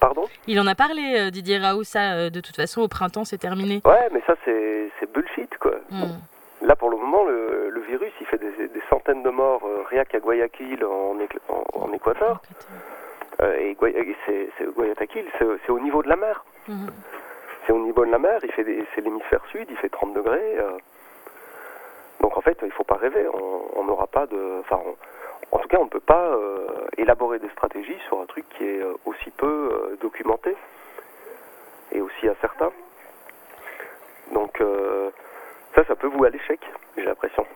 Pardon? Il en a parlé, Didier Raoult, ça, de toute façon, au printemps, c'est terminé. Ouais, mais ça, c'est bullshit, quoi. Mm. Là, pour le moment, le, le virus, il fait des, des centaines de morts rien qu'à Guayaquil, en, Équ- en, en Équateur. Et Guayaquil, c'est au niveau de la mer. Mhm. C'est au niveau de la mer, c'est l'hémisphère sud, il fait 30 degrés. euh. Donc en fait, il faut pas rêver, on n'aura pas de... En tout cas, on ne peut pas euh, élaborer des stratégies sur un truc qui est euh, aussi peu documenté et aussi incertain. Donc ça, ça peut vous à l'échec, j'ai l'impression.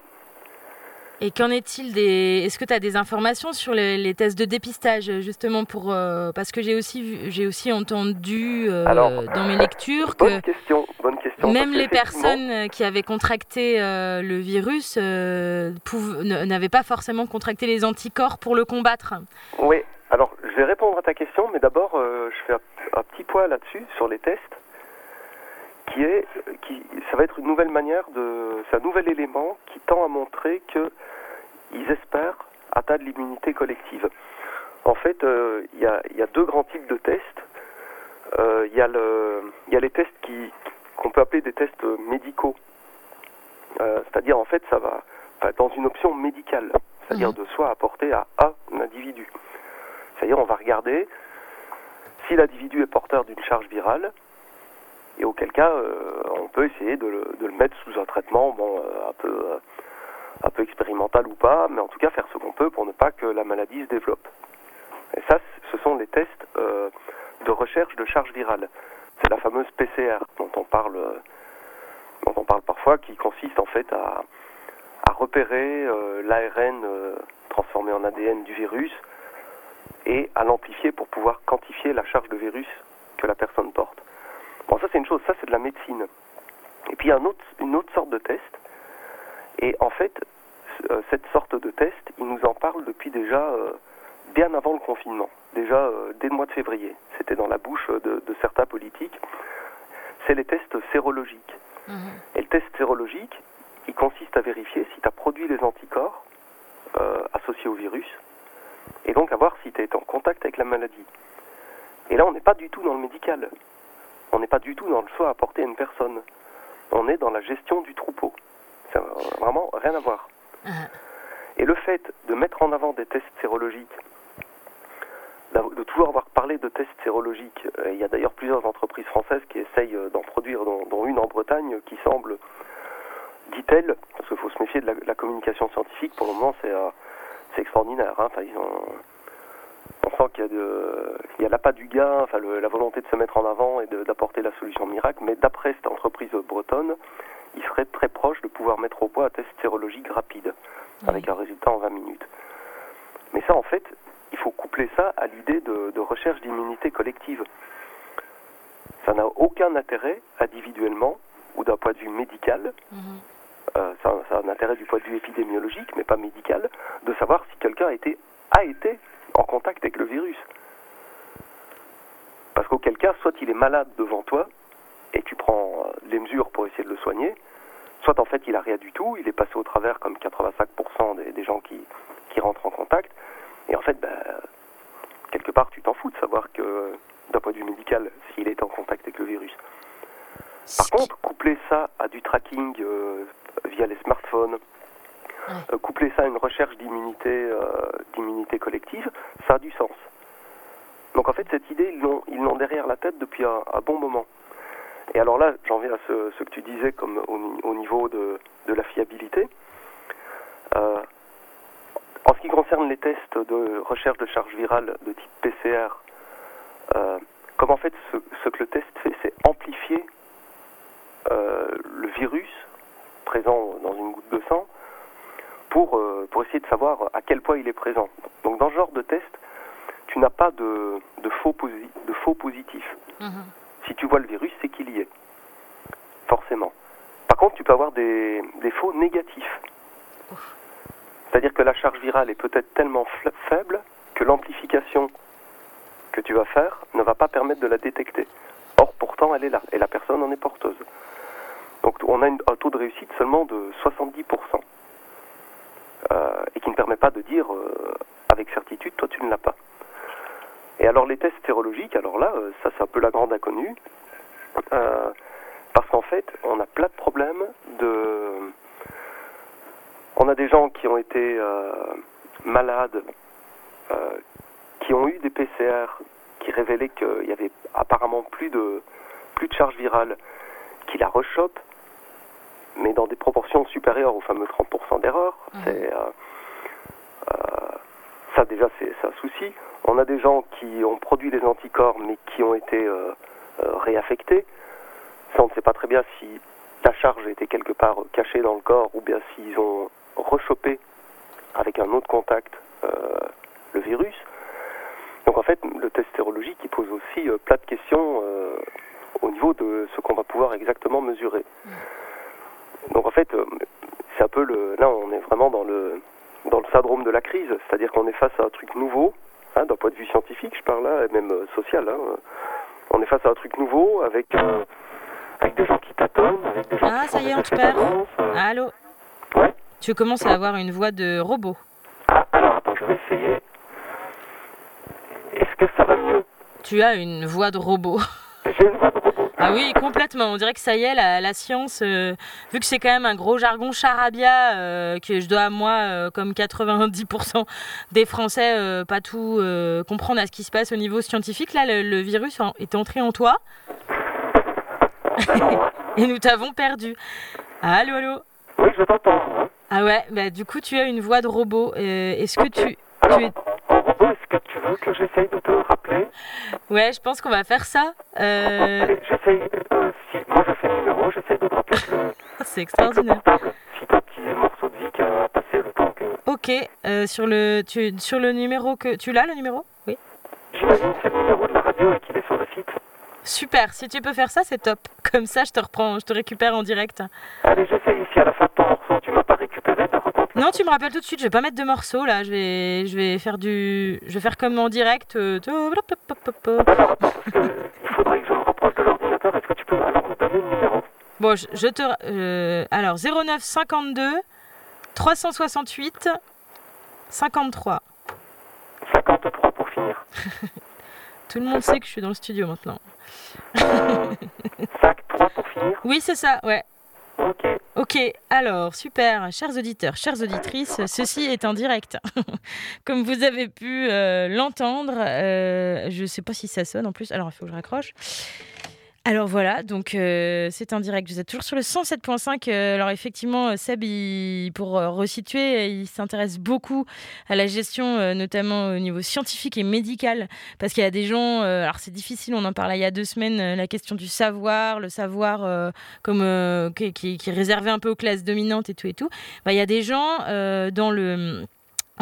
Et qu'en est-il des. Est-ce que tu as des informations sur les, les tests de dépistage, justement, pour. euh, parce que j'ai aussi, j'ai aussi entendu euh, Alors, dans mes lectures Bonne que. question, bonne question. Même les personnes euh, qui avaient contracté euh, le virus n'avaient pas forcément contracté les anticorps pour le combattre. Oui, alors je vais répondre à ta question, mais d'abord je fais un, un petit point là-dessus, sur les tests, qui est, qui, ça va être une nouvelle manière de, c'est un nouvel élément qui tend à montrer que ils espèrent atteindre l'immunité collective. En fait, euh, il y, a, il y a deux grands types de tests. Euh, Il y, a le- il y a les tests qui qu'on peut appeler des tests médicaux. Euh, c'est-à-dire, en fait, ça va dans une option médicale, c'est-à-dire de soi apporter à un individu. C'est-à-dire, on va regarder si l'individu est porteur d'une charge virale, et auquel cas, on peut essayer de le, de le mettre sous un traitement, bon, un peu, un peu expérimental ou pas, mais en tout cas faire ce qu'on peut pour ne pas que la maladie se développe. Et ça, ce sont les tests euh, de recherche de charge virale. C'est la fameuse PCR dont on parle, euh, dont on parle parfois, qui consiste en fait à, repérer euh, l'ARN transformé en ADN du virus et à l'amplifier pour pouvoir quantifier la charge de virus que la personne porte. Bon, ça c'est une chose, ça c'est de la médecine. Et puis il y a une autre sorte de test. Et en fait, euh, cette sorte de test, il nous en parle depuis déjà euh, bien avant le confinement, déjà euh, dès le mois de février. C'était dans la bouche de, de certains politiques. C'est les tests sérologiques. Et le test sérologique, il consiste à vérifier si tu as produit les anticorps euh, associés au virus, et donc à voir si tu été en contact avec la maladie. Et là, on n'est pas du tout dans le médical. On n'est pas du tout dans le soin apporté à une personne. On est dans la gestion du troupeau. Ça n'a vraiment rien à voir. Et le fait de mettre en avant des tests sérologiques, de toujours avoir parlé de tests sérologiques, euh, il y a d'ailleurs plusieurs entreprises françaises qui essayent euh, d'en produire, dont, dont une en Bretagne, qui semble, dit-elle, parce qu'il faut se méfier de la, la communication scientifique, pour le moment c'est euh, c'est extraordinaire. hein. Enfin, ils ont- on sent qu'il y a de, il y a l'appât du gain, enfin le- la volonté de se mettre en avant et d'apporter la solution miracle. Mais d'après cette entreprise bretonne, il serait très proche de pouvoir mettre au point un test sérologique rapide, avec un résultat en 20 minutes. Mais ça, en fait, il faut coupler ça à l'idée de, de recherche d'immunité collective. Ça n'a aucun intérêt individuellement ou d'un point de vue médical. Euh, ça, ça a un intérêt du point de vue épidémiologique, mais pas médical, de savoir si quelqu'un a été, a été en contact avec le virus. Parce qu'auquel cas, soit il est malade devant toi, et tu prends euh, les mesures pour essayer de le soigner, soit en fait il a rien du tout, il est passé au travers comme 85% des, des gens qui, qui rentrent en contact, et en fait, ben, quelque part tu t'en fous de savoir que d'un point de vue médical, s'il est en contact avec le virus. Par contre, coupler ça à du tracking euh, via les smartphones, euh, coupler ça à une recherche d'immunité euh, d'immunité collective, ça a du sens. Donc en fait, cette idée, ils l'ont, ils l'ont derrière la tête depuis un, un bon moment. Et alors là, j'en viens à ce, que tu disais comme au, ni- au niveau de, de la fiabilité. Euh, en ce qui concerne les tests de recherche de charge virale de type PCR, euh, comme en fait ce, que le test fait, c'est amplifier euh, le virus présent dans une goutte de sang pour, pour essayer de savoir à quel point il est présent. Donc dans ce genre de test, tu n'as pas de, de, faux, posi- de faux positifs. Si tu vois le virus, c'est qu'il y est. Forcément. Par contre, tu peux avoir des, des faux négatifs. C'est-à-dire que la charge virale est peut-être tellement faible que l'amplification que tu vas faire ne va pas permettre de la détecter. Or, pourtant, elle est là, et la personne en est porteuse. Donc, on a une- un taux de réussite seulement de 70%, euh, et qui ne permet pas de dire euh, avec certitude, toi, tu ne l'as pas. Et alors, les tests sérologiques, alors là, euh, ça, c'est un peu la grande inconnue, euh, parce qu'en fait, on a plein de problèmes de... On a des gens qui ont été euh, malades, euh, qui ont eu des PCR qui révélaient qu'il y avait apparemment plus de, plus de charge virale, qui la rechopent, mais dans des proportions supérieures aux fameux 30% d'erreur. C'est, euh, ça déjà, c'est un souci. On a des gens qui ont produit des anticorps, mais qui ont été euh, euh, réaffectés. Ça, on ne sait pas très bien si la charge était quelque part cachée dans le corps ou bien s'ils ont rechopé avec un autre contact euh, le virus. Donc en fait, le test sérologique pose aussi plein de questions au niveau de ce qu'on va pouvoir exactement mesurer. Donc en fait, c'est un peu le. Là, on est vraiment dans le syndrome de la crise, c'est-à-dire qu'on est face à un truc nouveau, hein, d'un point de vue scientifique, je parle là, et même euh, social. hein, on est face à un truc nouveau avec euh, avec des gens qui tâtonnent, avec des gens Ah, qui ça y est, on te perd. euh. Allô Tu commences à avoir une voix de robot. Alors attends, je vais essayer. Est-ce que ça va mieux? Tu as une voix de robot. J'ai une voix de robot. Ah oui, complètement. On dirait que ça y est, la, la science, euh, vu que c'est quand même un gros jargon charabia, euh, que je dois, moi, euh, comme 90% des Français, pas tout comprendre à ce qui se passe au niveau scientifique, là, le, le virus est entré en toi. Et nous t'avons perdu. Allô, allô Oui, je t'entends. Ah ouais, bah, du coup, tu as une voix de robot. Est-ce que tu, tu es... Est-ce que tu veux que j'essaye de te rappeler Ouais, je pense qu'on va faire ça. Euh, J'essaye. euh, si moi je fais le numéro, j'essaye de te rappeler le, C'est extraordinaire. si t'as un petit morceau de vie qui a passé le temps que. Ok, euh, sur, le, tu, sur le numéro que... Tu l'as, le numéro? Oui. J'imagine c'est le numéro de la radio et qu'il est sur le site. Super, si tu peux faire ça, c'est top. Comme ça, je te reprends, je te récupère en direct. Allez, j'essaye. Si à la fin de ton morceau tu m'as pas récupéré. Non, tu me rappelles tout de suite, je vais pas mettre de morceaux là, je vais, je vais faire du... Je vais faire comme en direct. euh, Il faudrait que je me rapproche de l'ordinateur. Est-ce que tu peux alors me donner le numéro? Bon, je, je te. euh, alors, 09 52 368 53. 53 pour finir. Tout le monde sait que je suis dans le studio maintenant. 3 pour finir Oui, c'est ça, ouais. Ok, alors, super, chers auditeurs, chères auditrices, ceci est en direct. Comme vous avez pu euh, l'entendre, euh, je ne sais pas si ça sonne en plus, alors il faut que je raccroche. Alors voilà, donc euh, c'est en direct. Vous êtes toujours sur le 107.5. Euh, alors effectivement, euh, Seb, pour resituer, il s'intéresse beaucoup à la gestion, notamment au niveau scientifique et médical, parce qu'il y a des gens. alors c'est difficile. On en parlait il y a deux semaines. la question du savoir, le savoir comme qui, est réservé un peu aux classes dominantes et tout et tout. Bah, il y a des gens dans le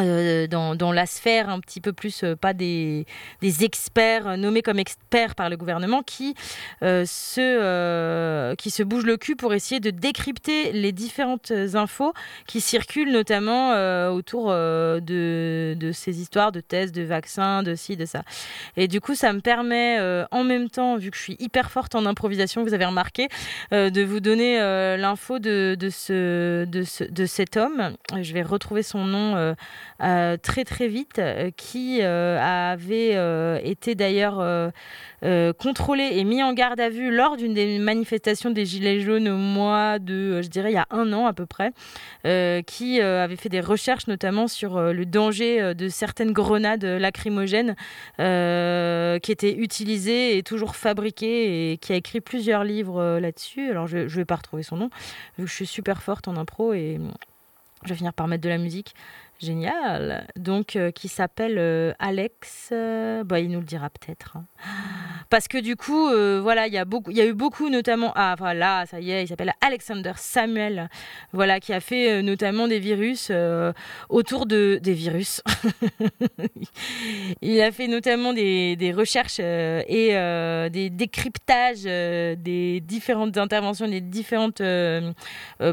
euh, dans, la sphère un petit peu plus, euh, pas des, experts euh, nommés comme experts par le gouvernement, qui, se, qui se bougent le cul pour essayer de décrypter les différentes infos qui circulent, notamment autour de, ces histoires de tests, de vaccins, de ci, de ça. Et du coup, ça me permet, en même temps, vu que je suis hyper forte en improvisation, vous avez remarqué, de vous donner l'info de, de, ce, de, de cet homme. Je vais retrouver son nom euh, très très vite, euh, qui euh, avait été d'ailleurs contrôlé et mis en garde à vue lors d'une des manifestations des Gilets jaunes au mois de, je dirais, il y a un an à peu près, qui avait fait des recherches notamment sur le danger de certaines grenades lacrymogènes qui étaient utilisées et toujours fabriquées et qui a écrit plusieurs livres là-dessus. Alors je ne vais pas retrouver son nom, vu que je suis super forte en impro et je vais finir par mettre de la musique. Génial. Donc, euh, qui s'appelle euh, Alex. euh, bah, il nous le dira peut-être. hein. Parce que du coup, euh, voilà, il y a eu beaucoup, notamment. Ah, voilà, ça y est, il s'appelle Alexander Samuel. Voilà, qui a fait notamment des virus autour de des virus. il a fait notamment des, recherches et des décryptages des différentes interventions, des différentes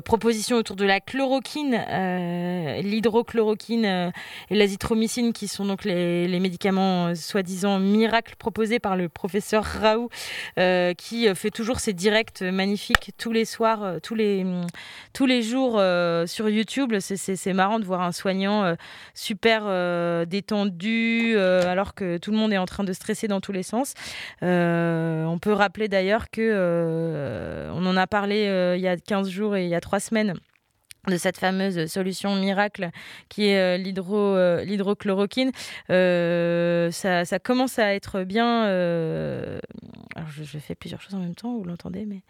propositions autour de la chloroquine, l'hydrochloroquine euh, et l'azithromycine, qui sont donc les, médicaments euh, soi-disant miracles proposés par le professeur Raoult, euh, qui fait toujours ses directs magnifiques tous les soirs, tous les, hum, tous les jours sur YouTube. C'est- marrant de voir un soignant super détendu, alors que tout le monde est en train de stresser dans tous les sens. On peut rappeler d'ailleurs que on en a parlé il y a 15 jours et il y a 3 semaines de cette fameuse solution miracle qui est euh, euh, l'hydrochloroquine. Euh, ça, commence à être bien... Alors je fais plusieurs choses en même temps, vous l'entendez, mais...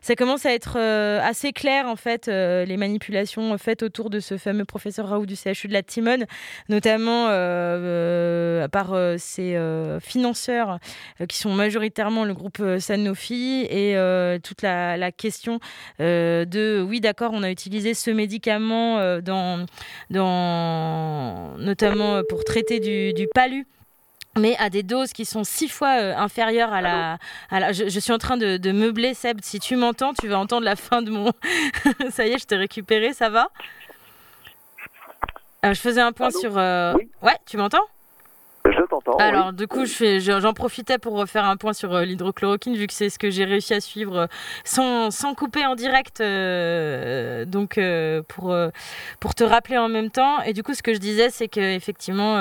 Ça commence à être euh, assez clair, en fait, euh, les manipulations faites autour de ce fameux professeur Raoult du CHU de la Timone, notamment euh, euh, par euh, ses euh, financeurs euh, qui sont majoritairement le groupe euh, Sanofi et euh, toute la, question euh, de oui d'accord on a utilisé ce médicament euh, dans, notamment euh, pour traiter du palu mais à des doses qui sont six fois euh, inférieures à la, à la- je, je suis en train de, de meubler Seb. Si tu m'entends tu vas entendre la fin de mon ça y est je t'ai récupéré ça va? Euh, je faisais un point sur euh, ouais tu m'entends? Oui. alors, du coup, je- j'en profitais pour refaire un point sur euh, l'hydrochloroquine, vu que c'est ce que j'ai réussi à suivre euh, sans, sans couper en direct, euh, donc euh, pour, euh, pour te rappeler en même temps. Et du coup, ce que je disais, c'est qu'effectivement,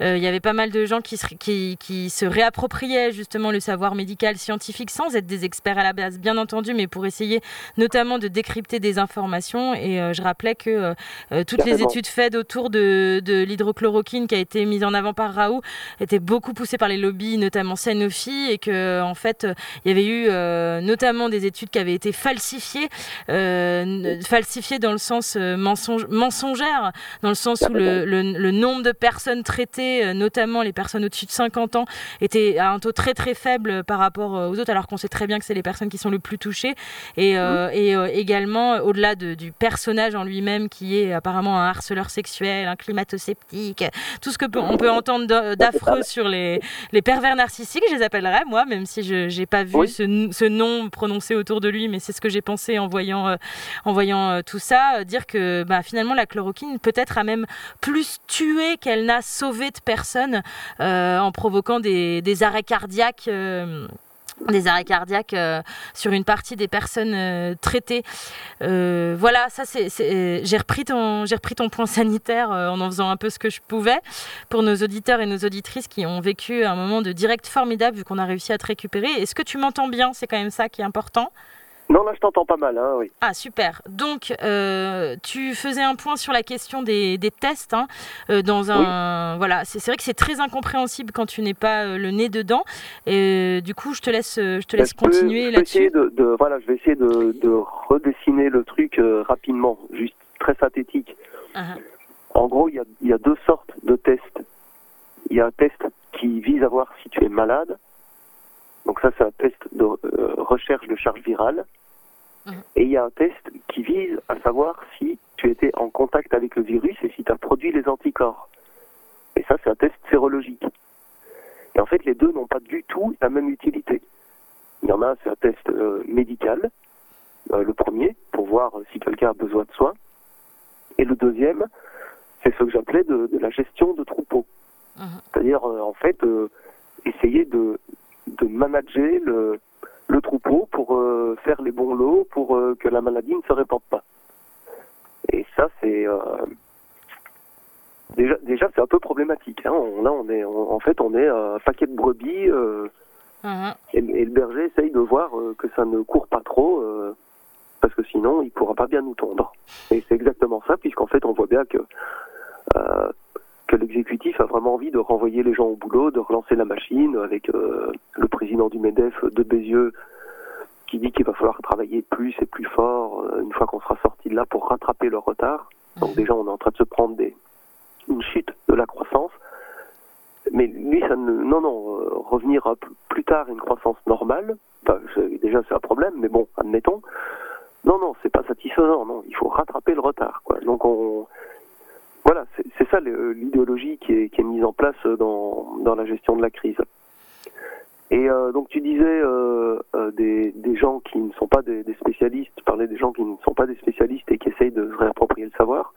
il y avait pas mal de gens qui se, qui, qui se réappropriaient justement le savoir médical scientifique sans être des experts à la base, bien entendu, mais pour essayer notamment de décrypter des informations. Et je rappelais que toutes les études faites autour de, de l'hydrochloroquine qui a été mise en avant par Raoult étaient beaucoup poussées par les lobbies, notamment Sanofi, et que en fait euh, il y avait eu euh, notamment des études qui avaient été falsifiées, euh, falsifiées dans le sens mensonge- mensongère, dans le sens où le, le- le nombre de personnes traitées, notamment les personnes au-dessus de 50 ans, était à un taux très très faible par rapport aux autres, alors qu'on sait très bien que c'est les personnes qui sont le plus touchées, et, euh, et euh, également au-delà de- du personnage en lui-même qui est apparemment un harceleur sexuel, un climato-sceptique, tout ce que peut- on peut entendre d'a- d'affreux sur les, les pervers narcissiques, je les appellerais moi, même si je n'ai pas vu ce, nom prononcé autour de lui, mais c'est ce que j'ai pensé en voyant, euh, en voyant euh, tout ça, euh, dire que bah, finalement la chloroquine peut-être a même plus tué qu'elle n'a sauvé de personnes euh, en provoquant des, des arrêts cardiaques. des arrêts cardiaques euh, sur une partie des personnes euh, traitées. Euh, voilà, ça c'est, j'ai repris ton, j'ai repris ton point sanitaire en en faisant un peu ce que je pouvais pour nos auditeurs et nos auditrices qui ont vécu un moment de direct formidable vu qu'on a réussi à te récupérer. Est-ce que tu m'entends bien? C'est quand même ça qui est important. Non, là, je t'entends pas mal, hein, oui. Ah super. Donc euh, tu faisais un point sur la question des, des tests hein, euh, dans un voilà. C'est, vrai que c'est très incompréhensible quand tu n'es pas euh, le nez dedans. Et euh, du coup, je te laisse, je te laisse Je continuer je vais là-dessus. essayer de, de- voilà, je vais essayer de, de redessiner le truc euh, rapidement, juste très synthétique. Ah, En gros, il y a, il y a deux sortes de tests. Il y a un test qui vise à voir si tu es malade. Donc ça, c'est un test de euh, recherche de charge virale. Et il y a un test qui vise à savoir si tu étais en contact avec le virus et si tu as produit les anticorps. Et ça, c'est un test sérologique. Et en fait, les deux n'ont pas du tout la même utilité. Il y en a un, c'est un test euh, médical, euh, le premier, pour voir si quelqu'un a besoin de soins. Et le deuxième, c'est ce que j'appelais de, de la gestion de troupeau. C'est-à-dire, euh, en fait, essayer de, de manager le, le troupeau pour euh, faire les bons lots pour euh, que la maladie ne se répande pas. Et ça, c'est euh, déjà, déjà c'est un peu problématique. Hein. On, là, on est, on- en fait, on est un paquet de brebis euh, et, et le berger essaye de voir que ça ne court pas trop parce que sinon, il pourra pas bien nous tondre. Et c'est exactement ça, puisqu'en fait, on voit bien que que l'exécutif a vraiment envie de renvoyer les gens au boulot, de relancer la machine avec euh, le président du MEDEF de Bézieux qui dit qu'il va falloir travailler plus et plus fort euh, une fois qu'on sera sorti de là pour rattraper le retard. Donc déjà, on est en train de se prendre des, une chute de la croissance. Mais lui, ça ne, non, non, euh, revenir à plus tard à une croissance normale, déjà c'est un problème, mais bon, admettons. Non, non, c'est pas satisfaisant, non, il faut rattraper le retard, quoi. Donc on, voilà, c'est ça l'idéologie qui est, mise en place dans, dans la gestion de la crise. Et euh, donc tu disais euh, euh, des, gens qui ne sont pas des, spécialistes, tu parlais des gens qui ne sont pas des spécialistes et qui essayent de réapproprier le savoir.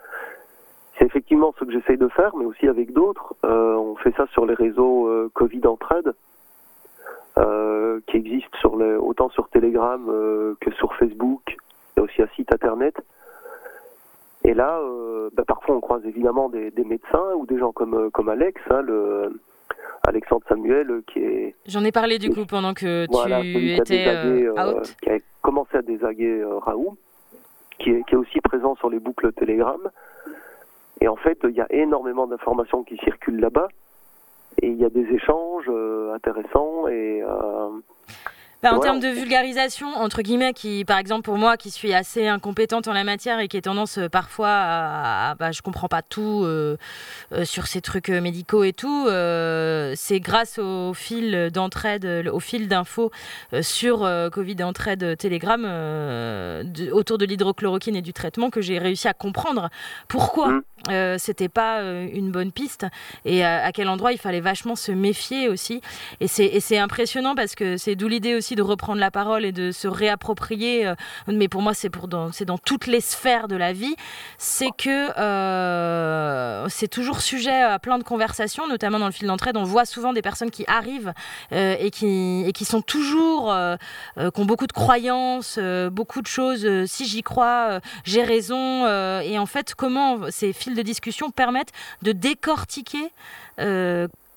C'est effectivement ce que j'essaye de faire, mais aussi avec d'autres. Euh, on fait ça sur les réseaux euh, Covid Entraide, euh, qui existent autant sur Telegram euh, que sur Facebook. A aussi un site internet. Et là, euh, bah, parfois on croise évidemment des, des médecins ou des gens comme, euh, comme Alex, hein, le, Alexandre Samuel, euh, qui est J'en ai parlé du coup pendant que tu voilà, étais désagué, euh, out. qui a commencé à désaguer euh, Raoult, qui est, qui est aussi présent sur les boucles Telegram. Et en fait, il y a énormément d'informations qui circulent là-bas. Et il y a des échanges euh, intéressants et Bah, en voilà, termes de vulgarisation, entre guillemets, qui, par exemple, pour moi, qui suis assez incompétente en la matière et qui ai tendance euh, parfois à, à- bah, je comprends pas tout euh, euh, sur ces trucs médicaux et tout, c'est grâce au fil d'entraide, au fil d'infos sur Covid entraide Telegram de- autour de l'hydrochloroquine et du traitement que j'ai réussi à comprendre pourquoi euh, c'était pas une bonne piste et à, à quel endroit il fallait vachement se méfier aussi. Et c'est impressionnant parce que c'est d'où l'idée aussi de reprendre la parole et de se réapproprier. euh, mais pour moi, c'est dans, dans toutes les sphères de la vie. C'est que euh, c'est toujours sujet à plein de conversations, notamment dans le fil d'entraide. On voit souvent des personnes qui arrivent euh, et qui et qui sont toujours euh, qui ont beaucoup de croyances, beaucoup de choses. si j'y crois, j'ai raison. et en fait, comment ces fils de discussion permettent de décortiquer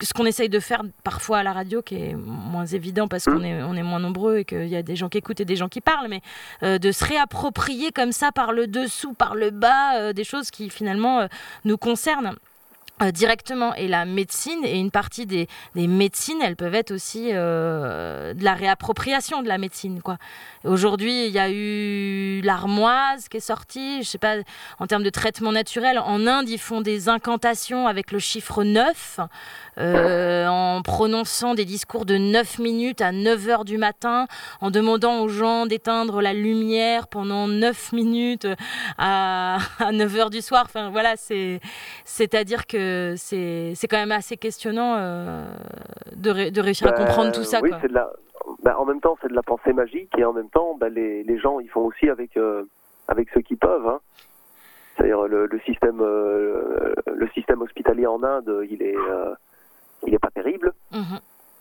ce qu'on essaye de faire parfois à la radio, qui est moins évident parce qu'on est, on est moins nombreux et qu'il y a des gens qui écoutent et des gens qui parlent, mais euh, de se réapproprier comme ça par le dessous, par le bas, euh, des choses qui finalement euh, nous concernent. directement. Et la médecine et une partie des, des médecines elles peuvent être aussi euh, de la réappropriation de la médecine quoi. Aujourd'hui il y a eu l'armoise qui est sortie je sais pas en termes de traitement naturel. En Inde ils font des incantations avec le chiffre 9 euh, en prononçant des discours de 9 minutes à 9 heures du matin, en demandant aux gens d'éteindre la lumière pendant 9 minutes à, à 9 heures du soir. Enfin, voilà, c'est, c'est-à-dire que c'est, c'est quand même assez questionnant euh, de, ré- de réussir à bah, comprendre tout ça. Oui, quoi. c'est de la. bah, en même temps, c'est de la pensée magique et en même temps, bah, les, les gens, ils font aussi avec euh, avec ceux qui peuvent. Hein. C'est-à-dire le, le système euh, le système hospitalier en Inde, il est il est pas terrible. Mhm.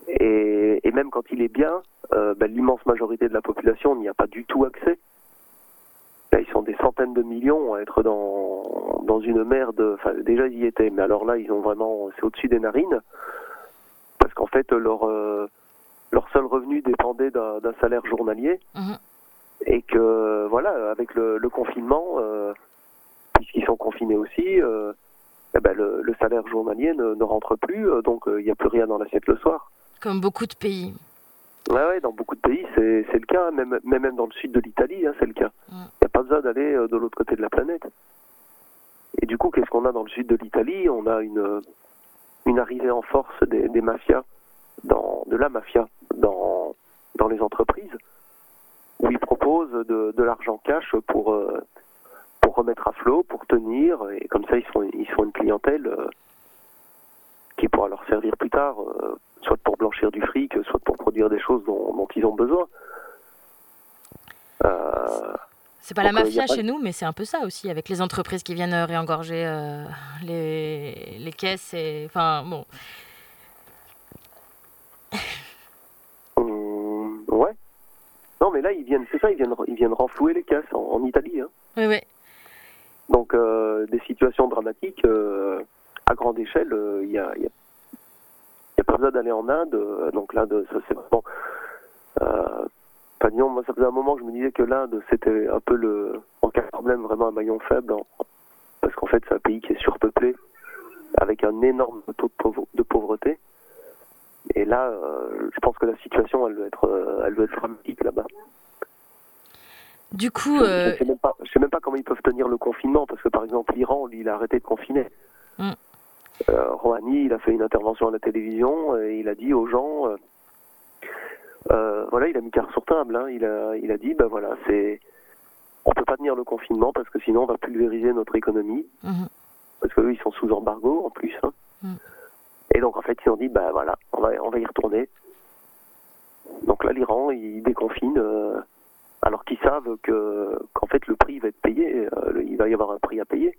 Et, et même quand il est bien, euh, ben, l'immense majorité de la population n'y a pas du tout accès. Là, ils sont des centaines de millions à être dans, dans une merde. Enfin, déjà, ils y étaient, mais alors là, ils ont vraiment. C'est au-dessus des narines. Parce qu'en fait, leur, euh, leur seul revenu dépendait d'un salaire journalier. Mhm. Et que, voilà, avec le, le confinement, euh, puisqu'ils sont confinés aussi, euh, eh ben, le, le salaire journalier ne, ne rentre plus, euh, donc euh, il n'y a plus rien dans l'assiette le soir. Comme beaucoup de pays. Ouais, ouais, dans beaucoup de pays, c'est c'est le cas, même, même même dans le sud de l'Italie, hein, c'est le cas. Il n'y a pas besoin d'aller euh, de l'autre côté de la planète. Et du coup, qu'est-ce qu'on a dans le sud de l'Italie? On a une, une arrivée en force des, des mafias, dans, de la mafia, dans, dans les entreprises, où ils proposent de, de l'argent cash pour, pour remettre à flot, pour tenir, et comme ça, ils sont, ils sont une clientèle euh, qui pourra leur servir plus tard, euh, soit pour blanchir du fric, soit pour produire des choses dont, dont ils ont besoin. Euh, C'est pas la mafia pas- chez nous, mais c'est un peu ça aussi, avec les entreprises qui viennent réengorger les, les caisses. Et... Enfin, bon. Hum, ouais. Non, mais là, ils viennent, c'est ça, ils viennent, ils viennent renflouer les caisses en, en Italie. Hein. Oui, oui. Donc, euh, des situations dramatiques euh, à grande échelle, il n'y a, y a, pas besoin d'aller en Inde. euh, donc, l'Inde, ça, c'est vraiment. Euh, disons, moi, ça faisait un moment que je me disais que l'Inde, c'était un peu le. En cas de problème, vraiment un maillon faible. parce qu'en fait, c'est un pays qui est surpeuplé, avec un énorme taux de, pauvre- de pauvreté. Et là, euh, je pense que la situation, elle doit être, euh, elle doit être dramatique là-bas. Du coup, Je- euh, Je sais même pas, je sais même pas comment ils peuvent tenir le confinement parce que par exemple l'Iran, lui, il a arrêté de confiner. Mm. Euh, Rouhani, il a fait une intervention à la télévision et il a dit aux gens, euh, euh, voilà, il a mis carte sur table. hein, il a, il a dit, ben voilà, c'est, on peut pas tenir le confinement parce que sinon on va pulvériser notre économie Mhm. parce que eux, ils sont sous embargo en plus. hein. Mm. Et donc en fait, ils ont dit, ben voilà, on va, on va y retourner. Donc là, l'Iran, il déconfine. euh, alors qu'ils savent que qu'en fait le prix va être payé, euh, il va y avoir un prix à payer.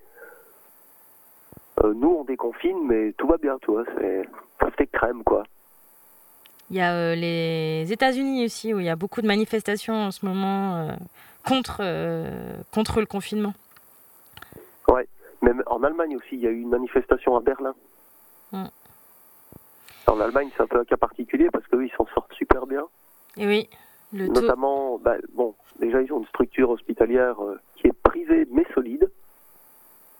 Euh, nous on déconfine, mais tout va bien, tu vois, c'est fait crème quoi. il y a euh, les États-Unis aussi, où il y a beaucoup de manifestations en ce moment euh, contre, euh, contre le confinement. Ouais, même en Allemagne aussi, il y a eu une manifestation à Berlin. Mm. En Allemagne, c'est un peu un cas particulier parce qu'eux, ils s'en sortent super bien. Et oui, le. Notamment, bah, bon, déjà, ils ont une structure hospitalière euh, qui est privée mais solide.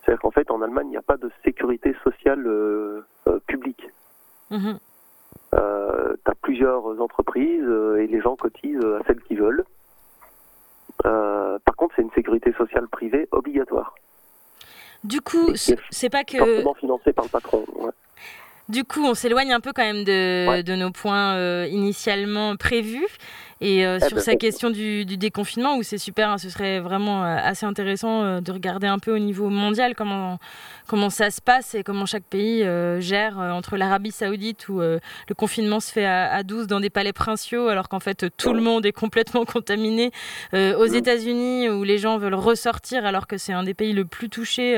C'est-à-dire qu'en fait, en Allemagne, il n'y a pas de sécurité sociale euh, euh, publique. Mhm. Euh, tu as plusieurs entreprises et les gens cotisent à celles qu'ils veulent. Par contre, c'est une sécurité sociale privée obligatoire. Du coup, c'est pas que. Forcément financée par le patron. ouais. Du coup, on s'éloigne un peu quand même de, de nos points initialement prévus. Et euh, Eh sur ben, sa on- question du, du déconfinement, où c'est super, hein, ce serait vraiment euh, assez intéressant euh, de regarder un peu au niveau mondial comment, comment ça se passe et comment chaque pays euh, gère entre l'Arabie Saoudite où euh, le confinement se fait à, à 12 dans des palais princiaux alors qu'en fait tout le monde est complètement contaminé. Aux États-Unis où les gens veulent ressortir alors que c'est un des pays le plus touché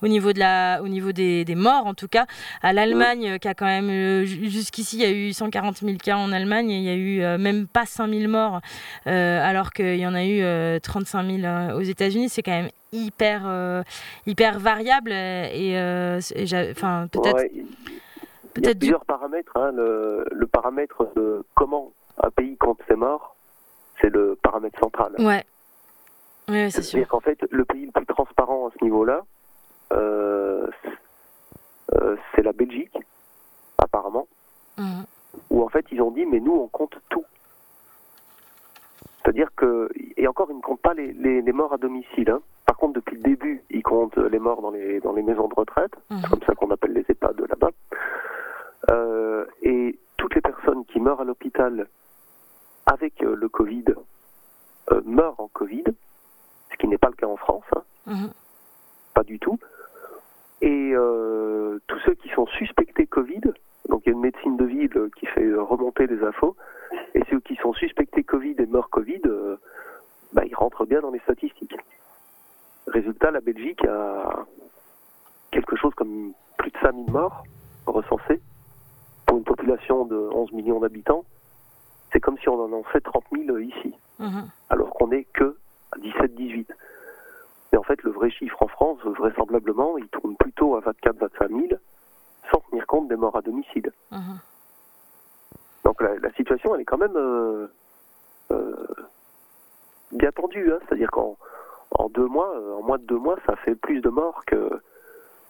au niveau, de la, au niveau des, des morts en tout cas. À l'Allemagne euh, qui a quand même ju- jusqu'ici il y a eu 140 000 cas en Allemagne et il y a eu même pas 5 000 morts euh, alors qu'il y en a eu euh, 35 000 euh, aux États-Unis. C'est quand même hyper, euh, hyper variable euh, et, euh, enfin peut-être Ouais, il y a peut-être du- plusieurs paramètres. hein. Le, le paramètre de comment un pays compte ses morts, c'est le paramètre central. ouais ouais c'est sûr qu'en fait, le pays le plus transparent à ce niveau-là, euh, c'est- euh, la Belgique, apparemment, Mhm. où en fait ils ont dit mais nous on compte tout. C'est-à-dire que, et encore ils ne comptent pas les, les, les morts à domicile. hein. Par contre, depuis le début, ils comptent les morts dans les, dans les maisons de retraite, c'est comme ça qu'on appelle les EHPAD là-bas. Euh, et toutes les personnes qui meurent à l'hôpital avec euh, le Covid euh, meurent en Covid, ce qui n'est pas le cas en France, hein, Mhm. pas du tout. Et tous ceux qui sont suspectés Covid, donc il y a une médecine de ville euh, qui fait euh, remonter les infos, et ceux qui sont suspectés Covid et meurent Covid, euh, bah, ils rentrent bien dans les statistiques. Résultat, la Belgique a quelque chose comme plus de 5000 morts recensés pour une population de 11 millions d'habitants. C'est comme si on en annonçait 30 000 ici, Mhm. alors qu'on n'est que à 17-18. Mais en fait, le vrai chiffre en France, vraisemblablement, il tourne plutôt à 24-25 000, sans tenir compte des morts à domicile. Mhm. Donc la, la situation, elle est quand même euh, euh, bien tendue. Hein. C'est-à-dire qu'en en deux mois, euh, en moins de deux mois, ça fait plus de morts que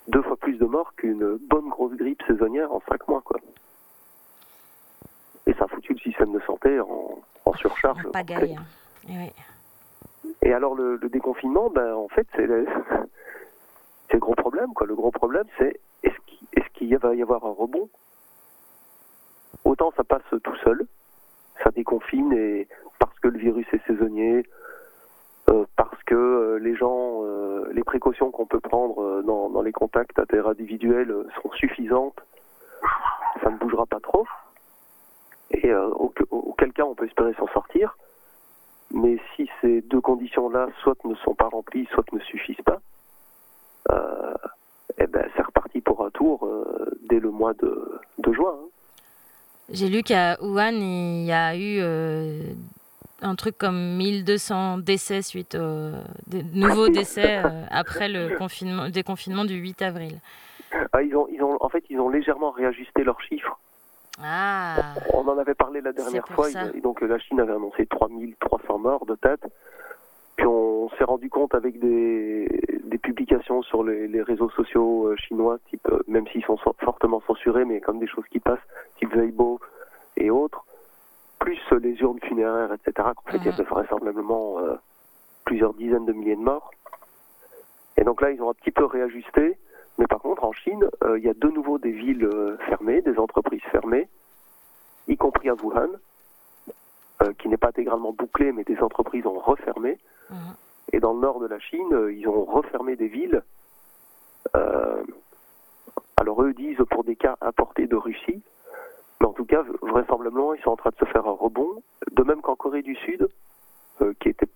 deux fois plus de morts qu'une bonne grosse grippe saisonnière en cinq mois, quoi. Et ça a foutu le système de santé en, en surcharge. Pagaille. Oui. Et alors le, le déconfinement, ben en fait c'est le, c'est le gros problème quoi. Le gros problème c'est est-ce qu'il va y avoir un rebond? Autant ça passe tout seul, ça déconfine et parce que le virus est saisonnier, euh, parce que euh, les gens, euh, les précautions qu'on peut prendre dans, les contacts interindividuels sont suffisantes, ça ne bougera pas trop. Et au- auquel cas on peut espérer s'en sortir. Mais si ces deux conditions-là, soit ne sont pas remplies, soit ne suffisent pas, eh ben, c'est reparti pour un tour euh, dès le mois de, de juin. hein. J'ai lu qu'à Wuhan, il y a eu euh, un truc comme 1200 décès suite aux des nouveaux décès euh, après le confinement, déconfinement du 8 avril. Ah, ils ont, ils ont, en fait, ils ont légèrement réajusté leurs chiffres. Ah, On en avait parlé la dernière fois, et donc la Chine avait annoncé 3300 morts de tête. Puis on s'est rendu compte avec des, des publications sur les, les réseaux sociaux euh, chinois, type, euh, même s'ils sont so- fortement censurés, mais comme des choses qui passent, type Weibo et autres, plus les urnes funéraires, etc., qu'en fait il y avait vraisemblablement euh, plusieurs dizaines de milliers de morts. Et donc là, ils ont un petit peu réajusté. Mais par contre, en Chine, euh, il y a de nouveau des villes fermées, des entreprises fermées, y compris à Wuhan, qui n'est pas intégralement bouclée, mais des entreprises ont refermé. Et dans le nord de la Chine, euh, ils ont refermé des villes. Euh, alors eux disent pour des cas importés de Russie, mais en tout cas, vraisemblablement, ils sont en train de se faire un rebond. De même qu'en Corée du Sud, euh, qui était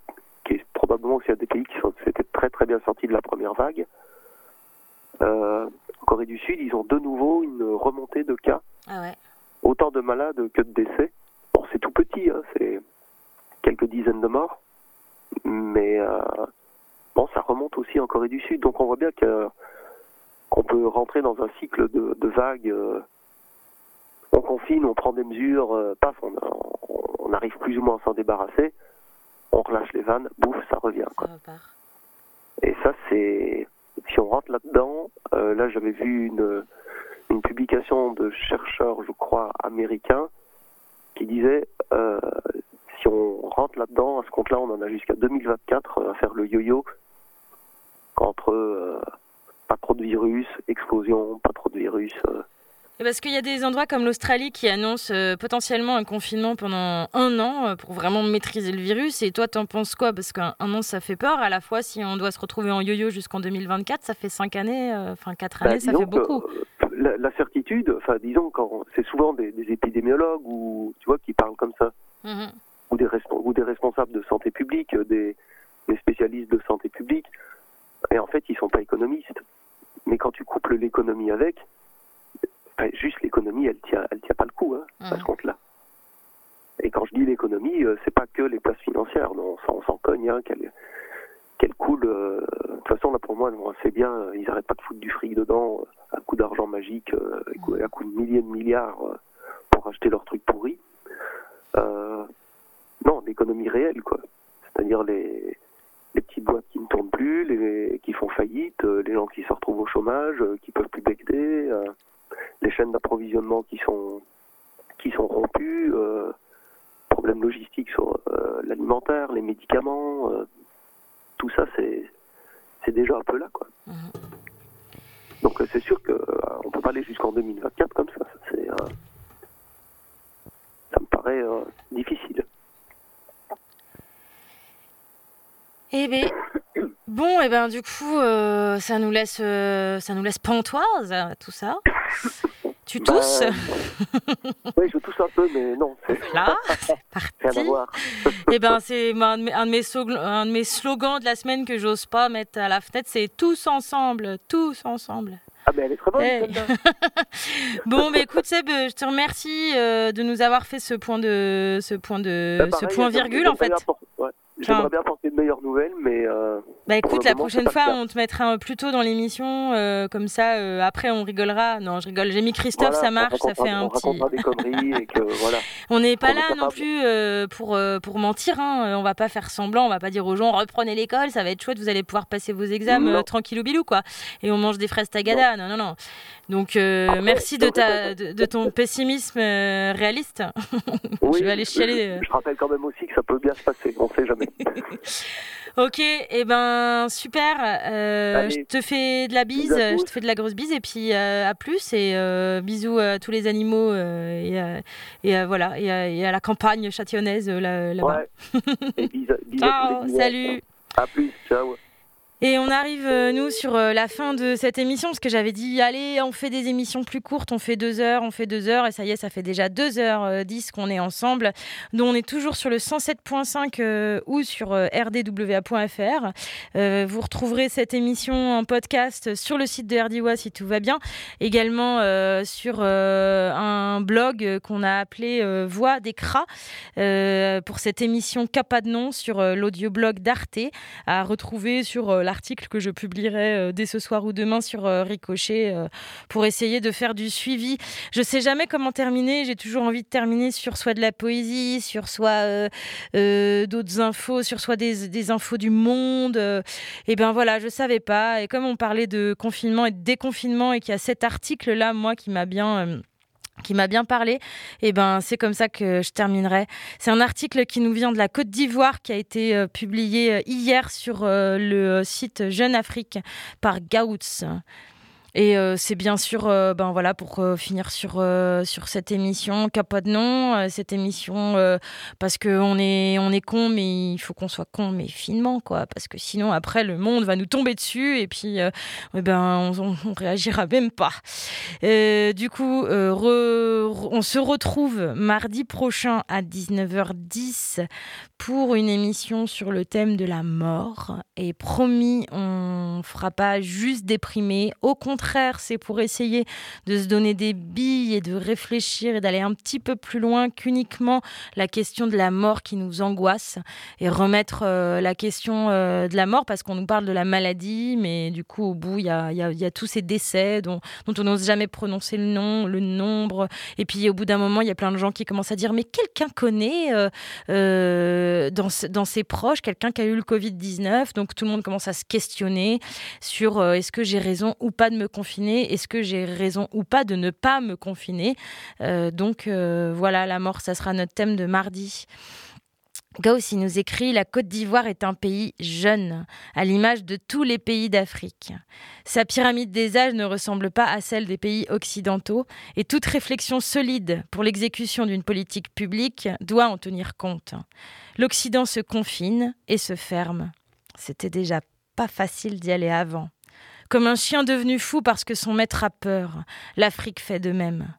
qui est probablement aussi un des pays qui s'était très très bien sortis de la première vague. Euh, en Corée du Sud, ils ont de nouveau une remontée de cas, ah ouais. autant de malades que de décès. C'est tout petit, hein, c'est quelques dizaines de morts, mais euh, bon, ça remonte aussi en Corée du Sud. Donc on voit bien que qu'on peut rentrer dans un cycle de, de vagues. euh, on confine, on prend des mesures, euh, paf, on, on arrive plus ou moins à s'en débarrasser. On relâche les vannes, bouf, ça revient. Quoi. Et ça, c'est. Si on rentre là-dedans, là j'avais vu une, une publication de chercheurs, je crois, américains, qui disait euh, si on rentre là-dedans, à ce compte-là, on en a jusqu'à 2024 euh, à faire le yo-yo entre euh, pas trop de virus, explosion, pas trop de virus. Parce qu'il y a des endroits comme l'Australie qui annoncent euh, potentiellement un confinement pendant un an euh, pour vraiment maîtriser le virus. Et toi, t'en penses quoi? Parce qu'un un an, ça fait peur. À la fois, si on doit se retrouver en yo-yo jusqu'en 2024, ça fait cinq années, euh, enfin quatre Bah, années, ça fait beaucoup. la, la certitude, enfin disons quand c'est souvent des, des épidémiologues ou tu vois qui parlent comme ça, Mhm. ou des respon- ou des responsables de santé publique, des, des spécialistes de santé publique, et en fait ils sont pas économistes. Mais quand tu couples l'économie avec, enfin, juste l'économie, elle tient, elle tient pas le coup hein, à ce compte-là. Et quand je dis l'économie, euh, c'est pas que les places financières, non, on s'en- on s'en cogne, hein, qu'elle coule. euh, de toute façon, là pour moi, on sait bien, euh, ils arrêtent pas de foutre du fric dedans, à coup d'argent magique, à coup- de milliers de milliards pour acheter leurs trucs pourris. Euh, non, l'économie réelle, quoi. C'est-à-dire les, les petites boîtes qui ne tournent plus, les qui font faillite, les gens qui se retrouvent au chômage, qui peuvent plus euh, les chaînes d'approvisionnement qui sont qui sont rompues, euh, problèmes logistiques sur euh, l'alimentaire, les médicaments, euh, tout ça c'est c'est déjà un peu là quoi. Donc euh, c'est sûr que euh, on peut pas aller jusqu'en 2024 comme ça. ça, me paraît difficile. Eh ben, bon, et ben du coup, euh, ça nous laisse, euh, ça nous laisse pantoise, tout ça. Tu tousses? Bah, Oui, je tousse un peu, mais non, c'est Là, à voir. Eh ben, c'est un de mes- un de mes slogans- de la semaine que j'ose pas mettre à la fenêtre, c'est tous ensemble, tous ensemble. Ah mais elle est très bonne, Eh. celle-là. Bon, bah écoute Seb, je te remercie euh, de nous avoir fait ce point de ce point de Bah, ce point virgule en fait. ouais. J'aimerais bien apporter de meilleures nouvelles, mais. euh, Bah écoute, la moment, prochaine fois, on te mettra plus tôt dans l'émission, euh, comme ça, euh, après on rigolera. Non, je rigole. J'ai mis Christophe, Voilà, ça marche, ça fait un petit. racontera des conneries et que voilà. On n'est pas On là non plus pour, pour mentir. Hein. On va pas faire semblant. On va pas dire aux gens reprenez l'école, ça va être chouette. Vous allez pouvoir passer vos examens tranquillou bilou quoi. Et on mange des fraises tagada. Non non non. Donc Après, merci de ta de, de ton pessimisme réaliste. Oui, je vais aller chialer. Je, je rappelle quand même aussi que ça peut bien se passer, on sait jamais. Ok, et ben super. euh, je te fais de la bise, je te fais de la grosse bise et puis euh, à plus et euh, bisous à tous les animaux et, à- et à- voilà et à, et à la campagne châtillonnaise là- là-bas. Ouais. Et bis, bis salut. À plus, ciao. Et on arrive, euh, nous, sur euh, la fin de cette émission, parce que j'avais dit, allez, on fait des émissions plus courtes, on fait deux heures, on fait deux heures, et ça y est, ça fait déjà deux heures euh, dix qu'on est ensemble. Donc on est toujours sur le 107.5 euh, ou sur rdwa.fr. Vous retrouverez cette émission en podcast sur le site de RDWA si tout va bien. Également sur un blog qu'on a appelé Voix des Cras pour cette émission Capa de nom sur l'audioblog d'Arte à retrouver sur l'article que je publierai euh, dès ce soir ou demain sur euh, Ricochet euh, pour essayer de faire du suivi. Je sais jamais comment terminer. J'ai toujours envie de terminer sur soit de la poésie, sur soit d'autres infos, sur soit des, infos du monde. et ben voilà, je savais pas. Et comme on parlait de confinement et de déconfinement et qu'il y a cet article là, moi, qui m'a bien qui m'a bien parlé, et ben c'est comme ça que je terminerai. C'est un article qui nous vient de la Côte d'Ivoire qui a été euh, publié euh, hier sur euh, le site Jeune Afrique par Gaouts. Et euh, c'est bien sûr, euh, ben voilà, pour euh, finir sur, sur cette émission, Capa de nom, cette émission, parce qu'on est, on est con, mais il faut qu'on soit con, mais finement, quoi, parce que sinon, après, le monde va nous tomber dessus, et puis, eh ben, on, on, réagira même pas. Du coup, on se retrouve mardi prochain à 19h10 pour une émission sur le thème de la mort. Et promis, on fera pas juste déprimer. Au contraire, c'est pour essayer de se donner des billes et de réfléchir et d'aller un petit peu plus loin qu'uniquement la question de la mort qui nous angoisse et remettre euh, la question euh, de la mort parce qu'on nous parle de la maladie, mais du coup, au bout, il y a, tous ces décès dont, on n'ose jamais prononcer le nom, le nombre. Et puis, au bout d'un moment, il y a plein de gens qui commencent à dire Mais quelqu'un connaît euh, dans, dans ses proches quelqu'un qui a eu le Covid-19 Donc, tout le monde commence à se questionner sur est-ce que j'ai raison ou pas de me Est-ce que j'ai raison ou pas de ne pas me confiner Euh, Donc, euh, voilà, la mort, ça sera notre thème de mardi. Gauss, il nous écrit La Côte d'Ivoire est un pays jeune, à l'image de tous les pays d'Afrique. Sa pyramide des âges ne ressemble pas à celle des pays occidentaux, et toute réflexion solide pour l'exécution d'une politique publique doit en tenir compte. L'Occident se confine et se ferme. C'était déjà pas facile d'y aller avant. Comme un chien devenu fou parce que son maître a peur, l'Afrique fait de même.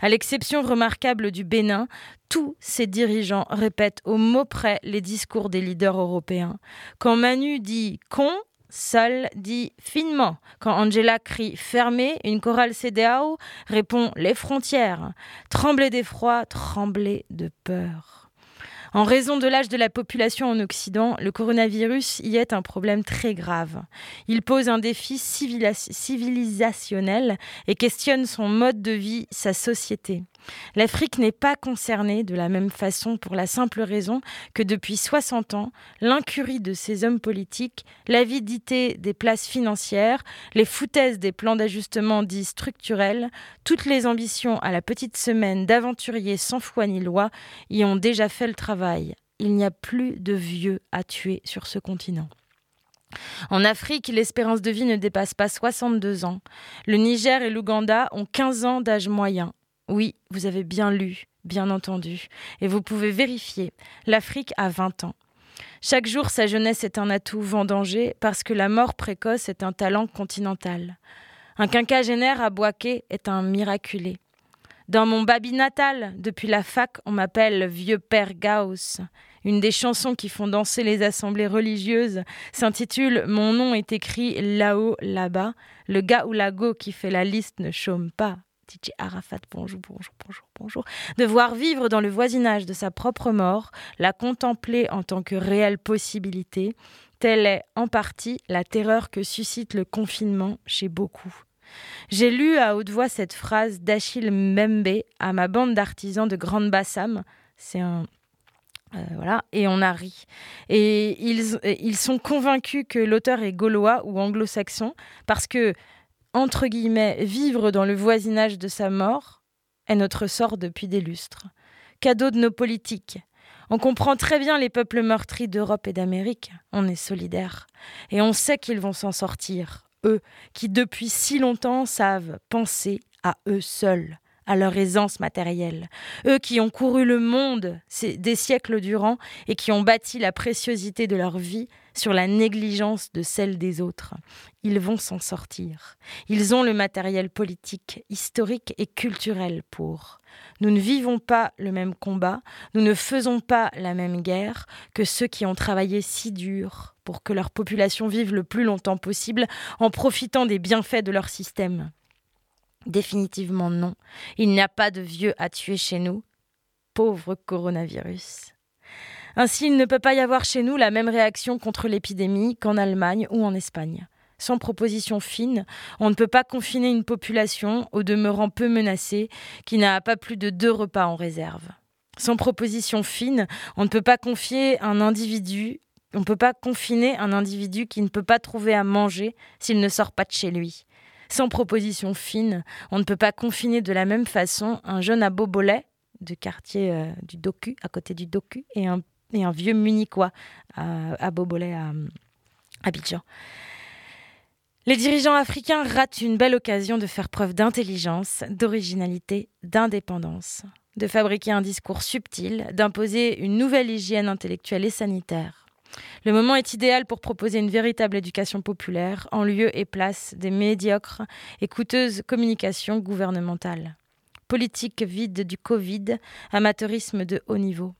À l'exception remarquable du Bénin, tous ses dirigeants répètent au mot près les discours des leaders européens. Quand Manu dit con, Sol dit finement. Quand Angela crie fermez, une chorale CDAO répond les frontières. Tremblez d'effroi, tremblez de peur. En raison de l'âge de la population en Occident, le coronavirus y est un problème très grave. Il pose un défi civilisationnel et questionne son mode de vie, sa société. L'Afrique n'est pas concernée de la même façon pour la simple raison que depuis 60 ans, l'incurie de ces hommes politiques, l'avidité des places financières, les foutaises des plans d'ajustement dits structurels, toutes les ambitions à la petite semaine d'aventuriers sans foi ni loi y ont déjà fait le travail. Il n'y a plus de vieux à tuer sur ce continent. En Afrique, l'espérance de vie ne dépasse pas 62 ans. Le Niger et l'Ouganda ont 15 ans d'âge moyen. Oui, vous avez bien lu, bien entendu, et vous pouvez vérifier. L'Afrique a 20 ans. Chaque jour, sa jeunesse est un atout vendangé parce que la mort précoce est un talent continental. Un quinquagénaire à Boaké est un miraculé. Dans mon babi natal, depuis la fac, on m'appelle Vieux Père Gauss. Une des chansons qui font danser les assemblées religieuses s'intitule Mon nom est écrit là-haut, là-bas. Le gars ou la go qui fait la liste ne chôme pas. DJ Arafat, bonjour, bonjour, bonjour, bonjour. Devoir vivre dans le voisinage de sa propre mort, la contempler en tant que réelle possibilité, telle est en partie la terreur que suscite le confinement chez beaucoup. J'ai lu à haute voix cette phrase d'Achille Mbembe à ma bande d'artisans de Grande Bassam. C'est un. euh, voilà, et on a ri. Et ils, ils sont convaincus que l'auteur est gaulois ou anglo-saxon parce que, entre guillemets, vivre dans le voisinage de sa mort est notre sort depuis des lustres. Cadeau de nos politiques. On comprend très bien les peuples meurtris d'Europe et d'Amérique. On est solidaires. Et on sait qu'ils vont s'en sortir eux, qui depuis si longtemps savent penser à eux seuls, à leur aisance matérielle, eux qui ont couru le monde des siècles durant et qui ont bâti la préciosité de leur vie sur la négligence de celle des autres. Ils vont s'en sortir. Ils ont le matériel politique, historique et culturel pour. Nous ne vivons pas le même combat, nous ne faisons pas la même guerre que ceux qui ont travaillé si dur pour que leur population vive le plus longtemps possible en profitant des bienfaits de leur système. Définitivement non. Il n'y a pas de vieux à tuer chez nous. Pauvre coronavirus. Ainsi, il ne peut pas y avoir chez nous la même réaction contre l'épidémie qu'en Allemagne ou en Espagne. Sans proposition fine, on ne peut pas confiner une population, au demeurant peu menacée, qui n'a pas plus de deux repas en réserve. Sans proposition fine, on ne peut pas confier un individu, on ne peut pas confiner un individu qui ne peut pas trouver à manger s'il ne sort pas de chez lui. Sans proposition fine, on ne peut pas confiner de la même façon un jeune à Bobolet, de quartier euh, du Docu, à côté du Docu, et un, vieux munichois à, à Bobolet, à Abidjan. Les dirigeants africains ratent une belle occasion de faire preuve d'intelligence, d'originalité, d'indépendance, de fabriquer un discours subtil, d'imposer une nouvelle hygiène intellectuelle et sanitaire. Le moment est idéal pour proposer une véritable éducation populaire en lieu et place des médiocres et coûteuses communications gouvernementales. Politique vide du Covid, amateurisme de haut niveau.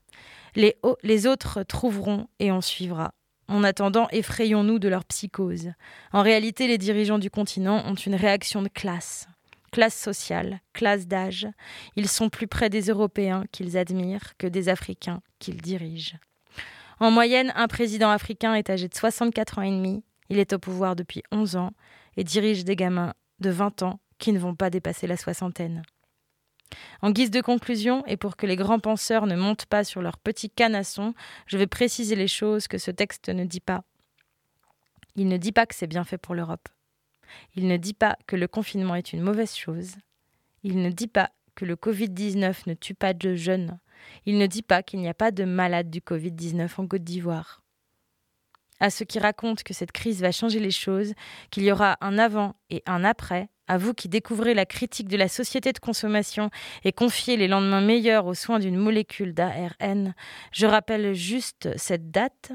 Les, autres trouveront et on suivra. En attendant, effrayons-nous de leur psychose. En réalité, les dirigeants du continent ont une réaction de classe. Classe sociale, classe d'âge. Ils sont plus près des Européens qu'ils admirent que des Africains qu'ils dirigent. En moyenne, un président africain est âgé de 64 ans et demi. Il est au pouvoir depuis 11 ans et dirige des gamins de 20 ans qui ne vont pas dépasser la soixantaine. En guise de conclusion, et pour que les grands penseurs ne montent pas sur leur petit canasson, je vais préciser les choses que ce texte ne dit pas. Il ne dit pas que c'est bien fait pour l'Europe. Il ne dit pas que le confinement est une mauvaise chose. Il ne dit pas que le Covid-19 ne tue pas de jeunes. Il ne dit pas qu'il n'y a pas de malades du Covid-19 en Côte d'Ivoire. À ceux qui racontent que cette crise va changer les choses, qu'il y aura un avant et un après, à vous qui découvrez la critique de la société de consommation et confiez les lendemains meilleurs aux soins d'une molécule d'ARN, je rappelle juste cette date,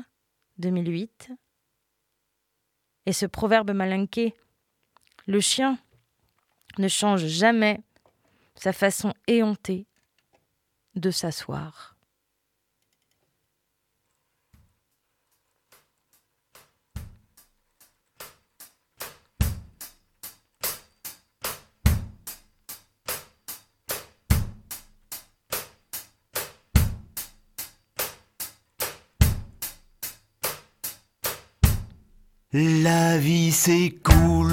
2008, et ce proverbe malinqué le chien ne change jamais sa façon éhontée de s'asseoir. La vie s'écoule,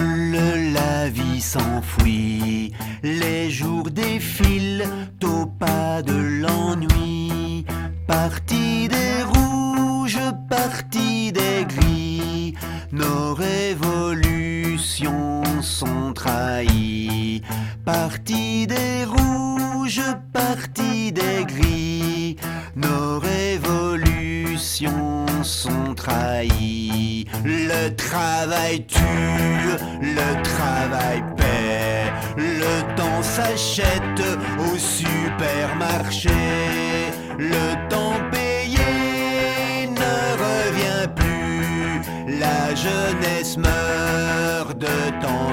la vie s'enfuit, les jours défilent au pas de l'ennui. Parti des rouges, parti des gris, nos révolutions sont trahies. Parti des rouges, parti des gris, nos révolutions sont trahies. Le travail tue, le travail paie. Le temps s'achète au supermarché. Le temps payé ne revient plus. La jeunesse meurt de temps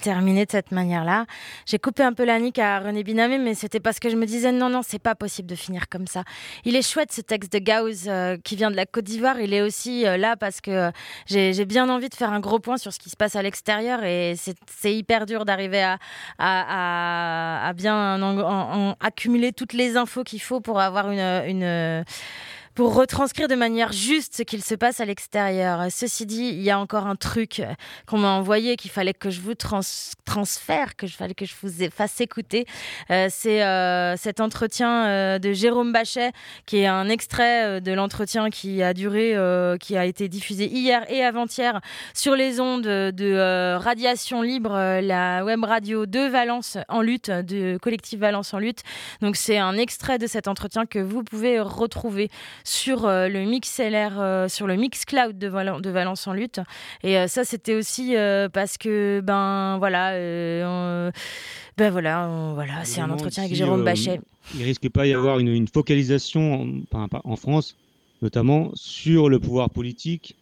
terminé de cette manière-là. J'ai coupé un peu la nique à René Binamé, mais c'était parce que je me disais non, non, c'est pas possible de finir comme ça. Il est chouette ce texte de Gauss euh, qui vient de la Côte d'Ivoire. Il est aussi euh, là parce que euh, j'ai bien envie de faire un gros point sur ce qui se passe à l'extérieur et c'est hyper dur d'arriver à, bien en- en- en- accumuler toutes les infos qu'il faut pour avoir une pour retranscrire de manière juste ce qu'il se passe à l'extérieur. Ceci dit, il y a encore un truc euh, qu'on m'a envoyé qu'il fallait que je vous trans- transfère, que je fallait que je vous fasse écouter. Euh, c'est euh, cet entretien de Jérôme Bachet, qui est un extrait de l'entretien qui a duré, qui a été diffusé hier et avant-hier sur les ondes de Radiation Libre, la web radio de Valence en lutte, de collectif Valence en lutte. Donc c'est un extrait de cet entretien que vous pouvez retrouver sur euh, le MixLR, euh, sur le Mixcloud de, Val- de Valence en lutte. Et euh, ça, c'était aussi euh, parce que, ben voilà, euh, on- ben voilà, on- voilà, c'est un entretien avec Jérôme euh, Bachet. Il risque pas d'y avoir une, une focalisation en France, notamment sur le pouvoir politique,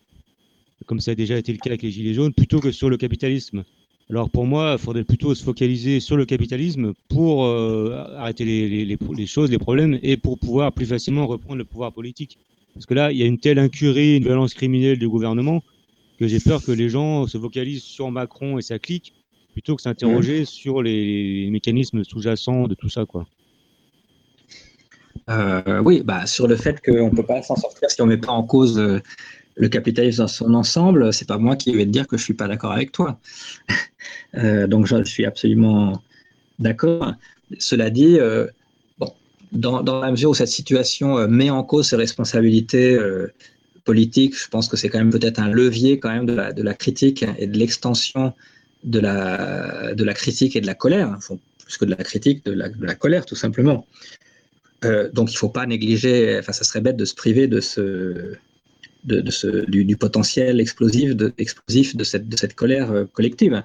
comme ça a déjà été le cas avec les Gilets jaunes, plutôt que sur le capitalisme. Alors pour moi, il faudrait plutôt se focaliser sur le capitalisme pour euh, arrêter les, les- les- les choses, les problèmes, et pour pouvoir plus facilement reprendre le pouvoir politique. Parce que là, il y a une telle incurie, une violence criminelle du gouvernement, que j'ai peur que les gens se focalisent sur Macron et sa clique, plutôt que s'interroger sur les, les mécanismes sous-jacents de tout ça, quoi. Euh, oui, bah, sur le fait qu'on ne peut pas s'en sortir si on ne met pas en cause euh, le capitalisme dans son ensemble, c'est pas moi qui vais te dire que je suis pas d'accord avec toi. Euh, donc je suis absolument d'accord. Cela dit, euh, bon, dans, la mesure où cette situation euh, met en cause ses responsabilités politiques, je pense que c'est quand même peut-être un levier quand même de la, critique et de l'extension de la, critique et de la colère, Enfin, plus que de la critique, de la, colère tout simplement. Donc il ne faut pas négliger, enfin ça serait bête de se priver de ce, de, ce, du, potentiel explosif de, explosif de, cette, de cette colère euh, collective.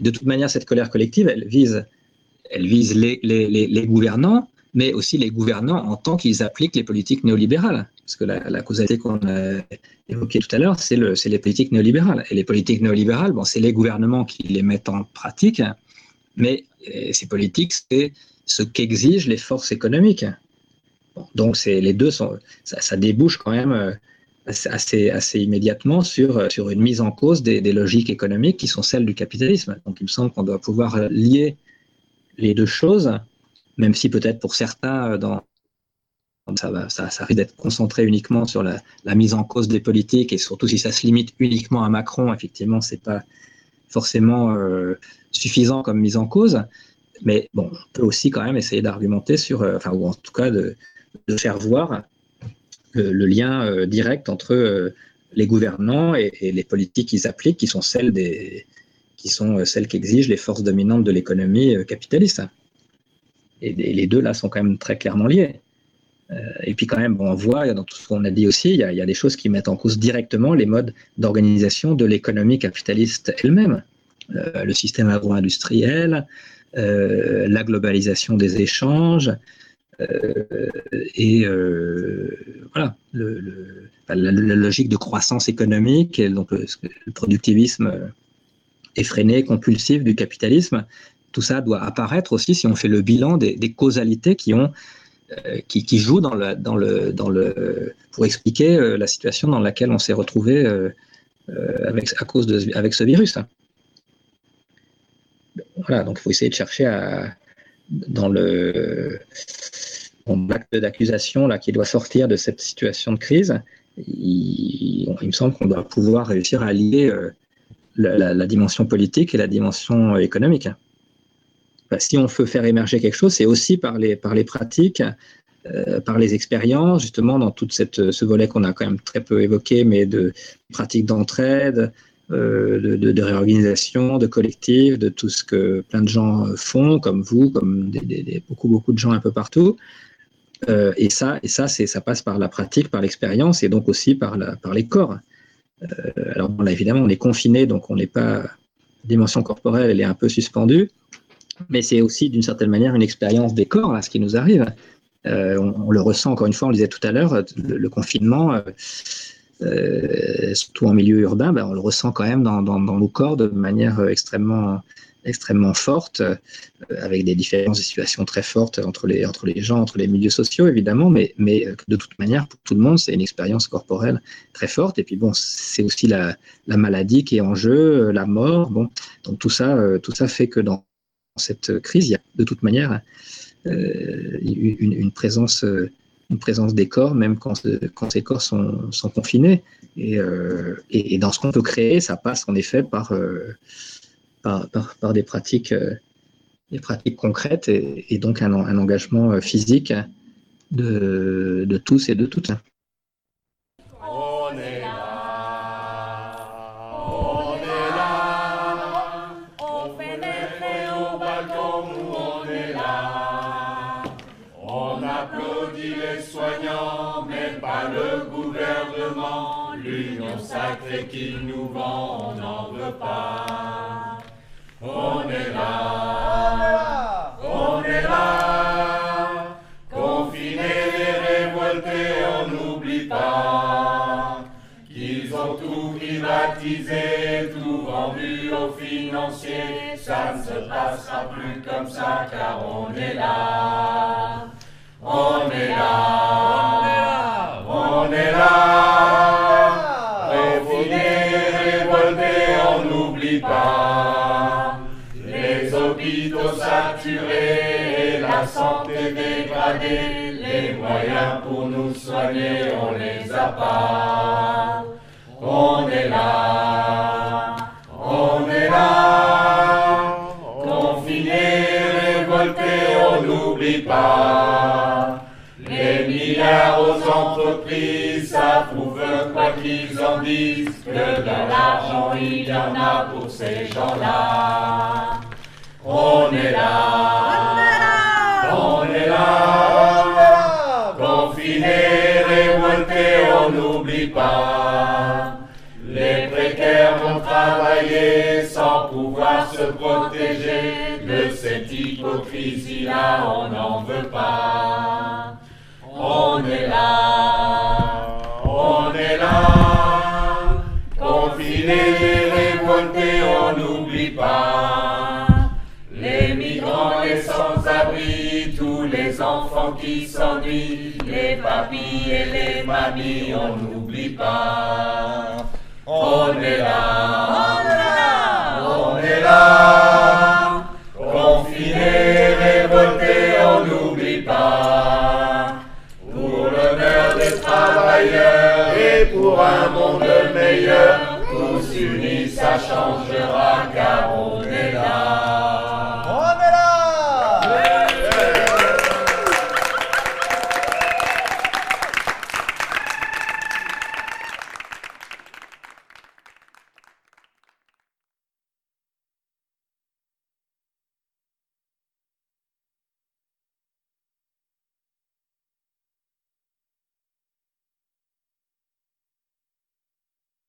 De toute manière, cette colère collective, elle vise, elle vise les, les, les, les gouvernants, mais aussi les gouvernants en tant qu'ils appliquent les politiques néolibérales. Parce que la, causalité qu'on a évoquée tout à l'heure, c'est le, les politiques néolibérales. Et les politiques néolibérales, bon, c'est les gouvernements qui les mettent en pratique, mais euh, ces politiques, c'est ce qu'exigent les forces économiques. Bon, donc les deux sont, ça, ça débouche quand même euh, assez, immédiatement sur, sur une mise en cause des, logiques économiques qui sont celles du capitalisme. Donc il me semble qu'on doit pouvoir lier les deux choses, même si peut-être pour certains, ça, risque d'être concentré uniquement sur la, mise en cause des politiques et surtout si ça se limite uniquement à Macron, effectivement, c'est pas forcément euh, suffisant comme mise en cause. Mais bon, on peut aussi quand même essayer d'argumenter sur, euh, enfin, ou en tout cas de faire voir le, lien euh, direct entre euh, les gouvernants et, les politiques qu'ils appliquent, qui sont celles des, qui sont euh, celles qu'exigent les forces dominantes de l'économie capitaliste. Et, les deux là sont quand même très clairement liés. Et puis quand même, on voit dans tout ce qu'on a dit aussi, il y, a, des choses qui mettent en cause directement les modes d'organisation de l'économie capitaliste elle-même. le système agro-industriel, euh, la globalisation des échanges, et voilà, le, la, logique de croissance économique, donc le, le productivisme effréné, compulsif du capitalisme, tout ça doit apparaître aussi si on fait le bilan des, causalités qui ont qui, qui, jouent dans le, dans le, pour expliquer la situation dans laquelle on s'est retrouvé avec, à cause de, avec ce virus. Voilà, donc il faut essayer de chercher à, dans le l'acte d'accusation là qui doit sortir de cette situation de crise. Il, me semble qu'on doit pouvoir réussir à lier euh, la, dimension politique et la dimension économique. Si on veut faire émerger quelque chose, c'est aussi par les, pratiques, euh, par les expériences, justement, dans tout ce volet qu'on a quand même très peu évoqué, mais de pratiques d'entraide, euh, de, réorganisation, de collectif, de tout ce que plein de gens font, comme vous, comme beaucoup, beaucoup de gens un peu partout. Euh, et ça, et ça, ça passe par la pratique, par l'expérience, et donc aussi par, les corps. Euh, alors évidemment, on est confiné, donc on n'est pas. La dimension corporelle, elle est un peu suspendue, mais c'est aussi d'une certaine manière une expérience des corps, là, ce qui nous arrive. Euh, on, le ressent, encore une fois, on le disait tout à l'heure, le, confinement, surtout en milieu urbain, ben, on le ressent quand même dans, nos corps de manière extrêmement, extrêmement forte, euh, avec des différences, des situations très fortes entre les, entre les gens, entre les milieux sociaux, évidemment, mais, mais de toute manière, pour tout le monde, c'est une expérience corporelle très forte. Et puis bon, c'est aussi la, la, maladie qui est en jeu, la mort. Bon, donc tout ça, tout ça fait que dans cette crise, il y a de toute manière euh, une, présence, une présence des corps, même quand, quand ces corps sont, confinés. Et, euh, et, dans ce qu'on peut créer, ça passe en effet par, euh, par, par, des pratiques, des pratiques concrètes et, donc un, engagement physique de, tous et de toutes. sacré qu'il nous vend, on n'en veut pas. On est là, on est là, confinés et révoltés, on n'oublie pas qu'ils ont tout privatisé, tout vendu aux financiers. Ça ne se passera plus comme ça car on est là, on est là, on est là. pas. Saturés, la santé dégradée, les moyens pour nous soigner, on les a pas. On est là, on est là, confinés, révoltés, on n'oublie pas. Les milliards aux entreprises, ça prouve quoi qu'ils en disent, que de l'argent il y en a pour ces gens-là. On est là, on est là, confinés, révoltés, on n'oublie pas. Les précaires vont travailler sans pouvoir se protéger. De cette hypocrisie-là, on n'en veut pas. On est là, on est là, confinés, révoltés, on n'oublie pas. Qui s'ennuient, les papis et les mamies, on n'oublie pas. On est là, on est là, on est là, confinés, révoltés, on n'oublie pas. Pour l'honneur des travailleurs et pour un monde meilleur, tous unis ça changera.